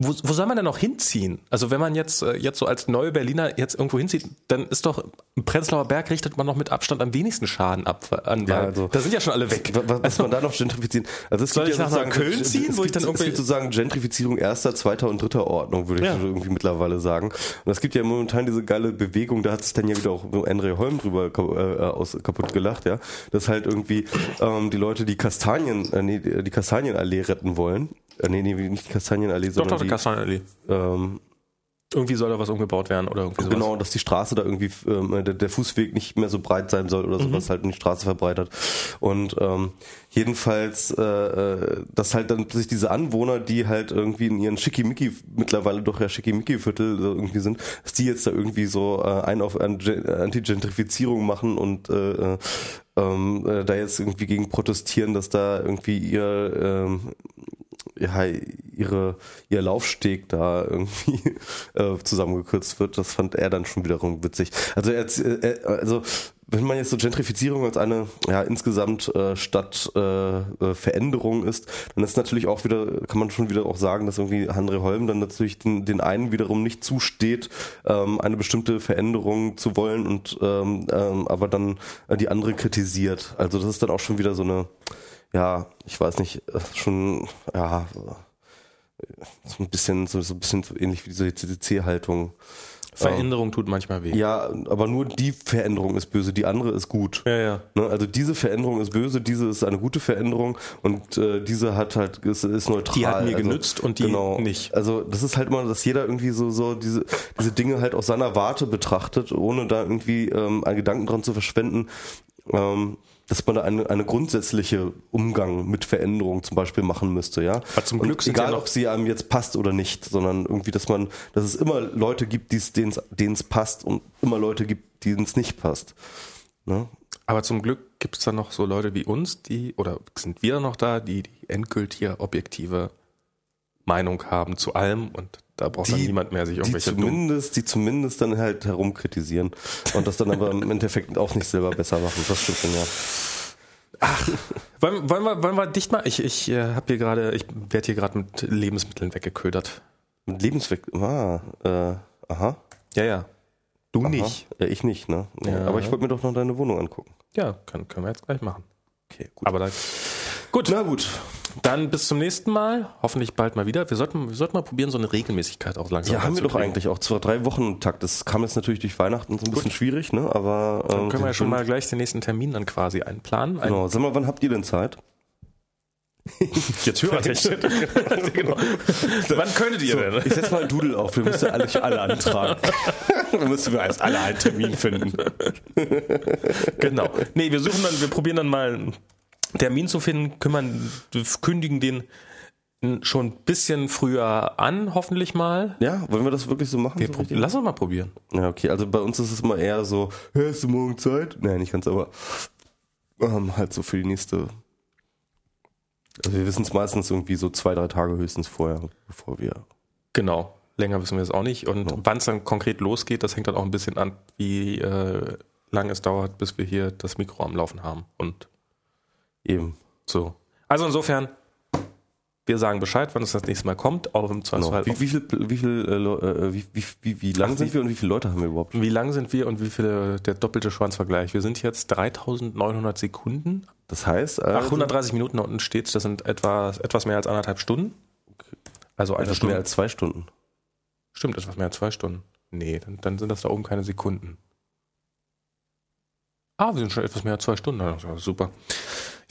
wo, wo soll man denn noch hinziehen? Also wenn man jetzt, äh, jetzt so als neue Berliner jetzt irgendwo hinzieht, dann ist doch im Prenzlauer Berg richtet man noch mit Abstand am wenigsten Schaden ab. An, ja, also, da sind ja schon alle weg. Was, was also, man da noch gentrifizieren? Also es soll ich ja nach Köln ziehen, wo ich dann irgendwie... Es gibt sozusagen Gentrifizierung erster, zweiter und dritter Ordnung, würde ich ja. irgendwie mittlerweile sagen. Und es gibt ja momentan diese geile Bewegung, da hat sich dann ja wieder auch Andre Holm drüber äh, aus, kaputt gelacht, ja, dass halt irgendwie ähm, die Leute die Kastanien, äh, nee, die Kastanienallee retten wollen äh, nee, nee, nicht die Kastanienallee, sondern doch, doch, die Kastanienallee. Ähm, irgendwie soll da was umgebaut werden oder irgendwie sowas. Genau, dass die Straße da irgendwie, ähm, der, der, Fußweg nicht mehr so breit sein soll oder mhm. sowas halt in die Straße verbreitert. Und ähm, jedenfalls, äh, äh, dass halt dann sich diese Anwohner, die halt irgendwie in ihren Schickimicki, mittlerweile doch ja Schickimicki-Viertel so irgendwie sind, dass die jetzt da irgendwie so äh, ein auf Anti-Gentrifizierung machen und äh, äh, ähm, äh, da jetzt irgendwie gegen protestieren, dass da irgendwie ihr ähm, ja, ihre, ihr Laufsteg da irgendwie [laughs] äh, zusammengekürzt wird. Das fand er dann schon wiederum witzig. Also, er, er, also wenn man jetzt so Gentrifizierung als eine ja, insgesamt äh, Stadtveränderung äh, äh ist, dann ist natürlich auch wieder, kann man schon wieder auch sagen, dass irgendwie Andre Holm dann natürlich den, den einen wiederum nicht zusteht, ähm, eine bestimmte Veränderung zu wollen und ähm, ähm, aber dann äh, die andere kritisiert. Also das ist dann auch schon wieder so eine ja, ich weiß nicht, äh, schon, ja, so ein bisschen, so, so ein bisschen so ähnlich wie diese CDC-Haltung. Veränderung tut manchmal weh. Ja, aber nur die Veränderung ist böse, die andere ist gut. Ja, ja. Ne, Also diese Veränderung ist böse, diese ist eine gute Veränderung und äh, diese hat halt ist, ist neutral. Die hat mir also, genützt und die genau. nicht. Also das ist halt immer, dass jeder irgendwie so so diese diese Dinge halt aus seiner Warte betrachtet, ohne da irgendwie ähm, einen Gedanken dran zu verschwenden. Ähm, dass man da eine, eine grundsätzliche Umgang mit Veränderung zum Beispiel machen müsste, ja. Aber zum Glück sind egal, ja ob sie einem jetzt passt oder nicht, sondern irgendwie, dass man, dass es immer Leute gibt, denen es passt und immer Leute gibt, denen es nicht passt. Ne? Aber zum Glück gibt es dann noch so Leute wie uns, die, oder sind wir noch da, die die endgültige, objektive Meinung haben zu allem und da braucht dann Die- niemand mehr sich Die irgendwelche dummen zumindest, die zumindest dann halt herumkritisieren und das dann aber im Endeffekt auch nicht selber besser machen. Das stimmt dann ja. Wollen, wollen, wir, wollen wir dicht mal? Ich, ich äh, habe hier gerade, ich werde hier gerade mit Lebensmitteln weggeködert. Mit Lebensweg. Ah, äh, aha. Ja, ja. Du aha. nicht. Ja, ich nicht, ne? Ja. Aber ich wollte mir doch noch deine Wohnung angucken. Ja, können, können wir jetzt gleich machen. Okay, gut. Aber da, gut, Na gut. Dann bis zum nächsten Mal. Hoffentlich bald mal wieder. Wir sollten, wir sollten mal probieren, so eine Regelmäßigkeit auch langsam Ja, haben wir doch eigentlich auch zwei, drei Wochen Takt. Das kam jetzt natürlich durch Weihnachten so ein bisschen schwierig, ne? Aber Dann ähm, können wir ja schon mal gleich den nächsten Termin dann quasi einplanen. Ein, Genau. Sag mal, wann habt ihr denn Zeit? [laughs] Jetzt Hörertechnik. [laughs] genau. Wann könntet ihr denn? Ich setz mal ein Doodle auf, wir müssen alle, alle antragen. [laughs] Dann müssen wir erst alle einen Termin finden. Genau. Nee, wir suchen dann, wir probieren dann mal einen Termin zu finden, kümmern, kündigen den schon ein bisschen früher an, hoffentlich mal. Ja, wollen wir das wirklich so machen? Wir so? Lass uns mal probieren. ja, okay. Also bei uns ist es immer eher so, "Hä, hast du morgen Zeit? Nee, nicht ganz, aber ähm, halt so für die nächste. Also wir wissen es meistens irgendwie so zwei, drei Tage höchstens vorher, bevor wir. Genau. Länger wissen wir es auch nicht. Und Ja. wann es dann konkret losgeht, das hängt dann auch ein bisschen an, wie äh, lange es dauert, bis wir hier das Mikro am Laufen haben. Und Eben. so. Also insofern, wir sagen Bescheid, wann es das nächste Mal kommt, auch im Genau. Zweifelsfall. Wie, wie viel, wie viel, äh, äh, wie, wie, wie, wie lang Ach, sind wir und wie viele Leute haben wir überhaupt? Wie lang sind wir und wie viele der doppelte Schwanzvergleich? Wir sind jetzt 3900 Sekunden. Das heißt, Ach, also, 130 Minuten unten steht das sind etwa, etwas mehr als anderthalb Stunden. Also eine etwas Stunde. mehr als zwei Stunden. Stimmt, etwas mehr als zwei Stunden. Nee, dann, dann sind das da oben keine Sekunden. Ah, wir sind schon etwas mehr als zwei Stunden. Super.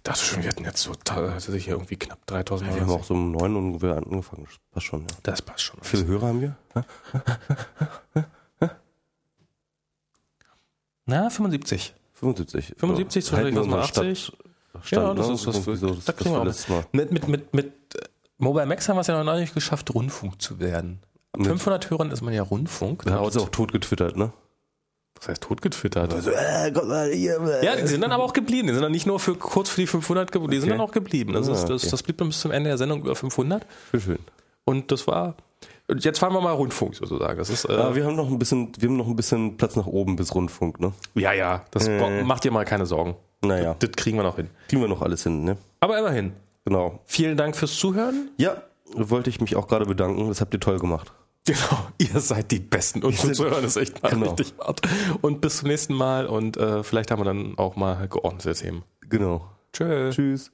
Ich dachte schon, wir hätten jetzt so ta- tatsächlich irgendwie knapp 3000 Wir haben auch so um neun ungefähr angefangen. Das passt schon, ja. Das passt schon. Wie viele Hörer haben wir? [laughs] Na, 75. 75. 75 zu Halten wir unseren 80. Stadt- Ja, das ne? ist was so, das, da das wir letztes Mal. Mit, mit, mit, mit äh, Mobile Max haben wir es ja noch nicht geschafft, Rundfunk zu werden. Ab Mit- 500 Hörern ist man ja Rundfunk. Da Laut, ihr auch tot getwittert, ne? Was heißt totgetwittert? Also, äh, Gott, mal hier, äh. Ja, die sind dann aber auch geblieben. Die sind dann nicht nur für kurz für die 500 geblieben, die sind Okay. dann auch geblieben. Das, Ah, ist, das, okay. das blieb dann bis zum Ende der Sendung über 500. Schön, schön. Und das war. Und jetzt fahren wir mal Rundfunk sozusagen. Das ist, äh, Aber wir haben noch ein bisschen, wir haben noch ein bisschen Platz nach oben bis Rundfunk, ne? ja, ja, das Äh. macht dir mal keine Sorgen. Naja, Das kriegen wir noch hin. kriegen wir noch alles hin, ne? Aber immerhin. Genau. Vielen Dank fürs Zuhören. Ja, wollte ich mich auch gerade bedanken. Das habt ihr toll gemacht. Genau, [laughs] ihr seid die Besten und zuzuhören ist echt mal Genau. richtig hart. Und bis zum nächsten Mal und äh, vielleicht haben wir dann auch mal geordnete Themen. Genau. Tschö. Tschüss.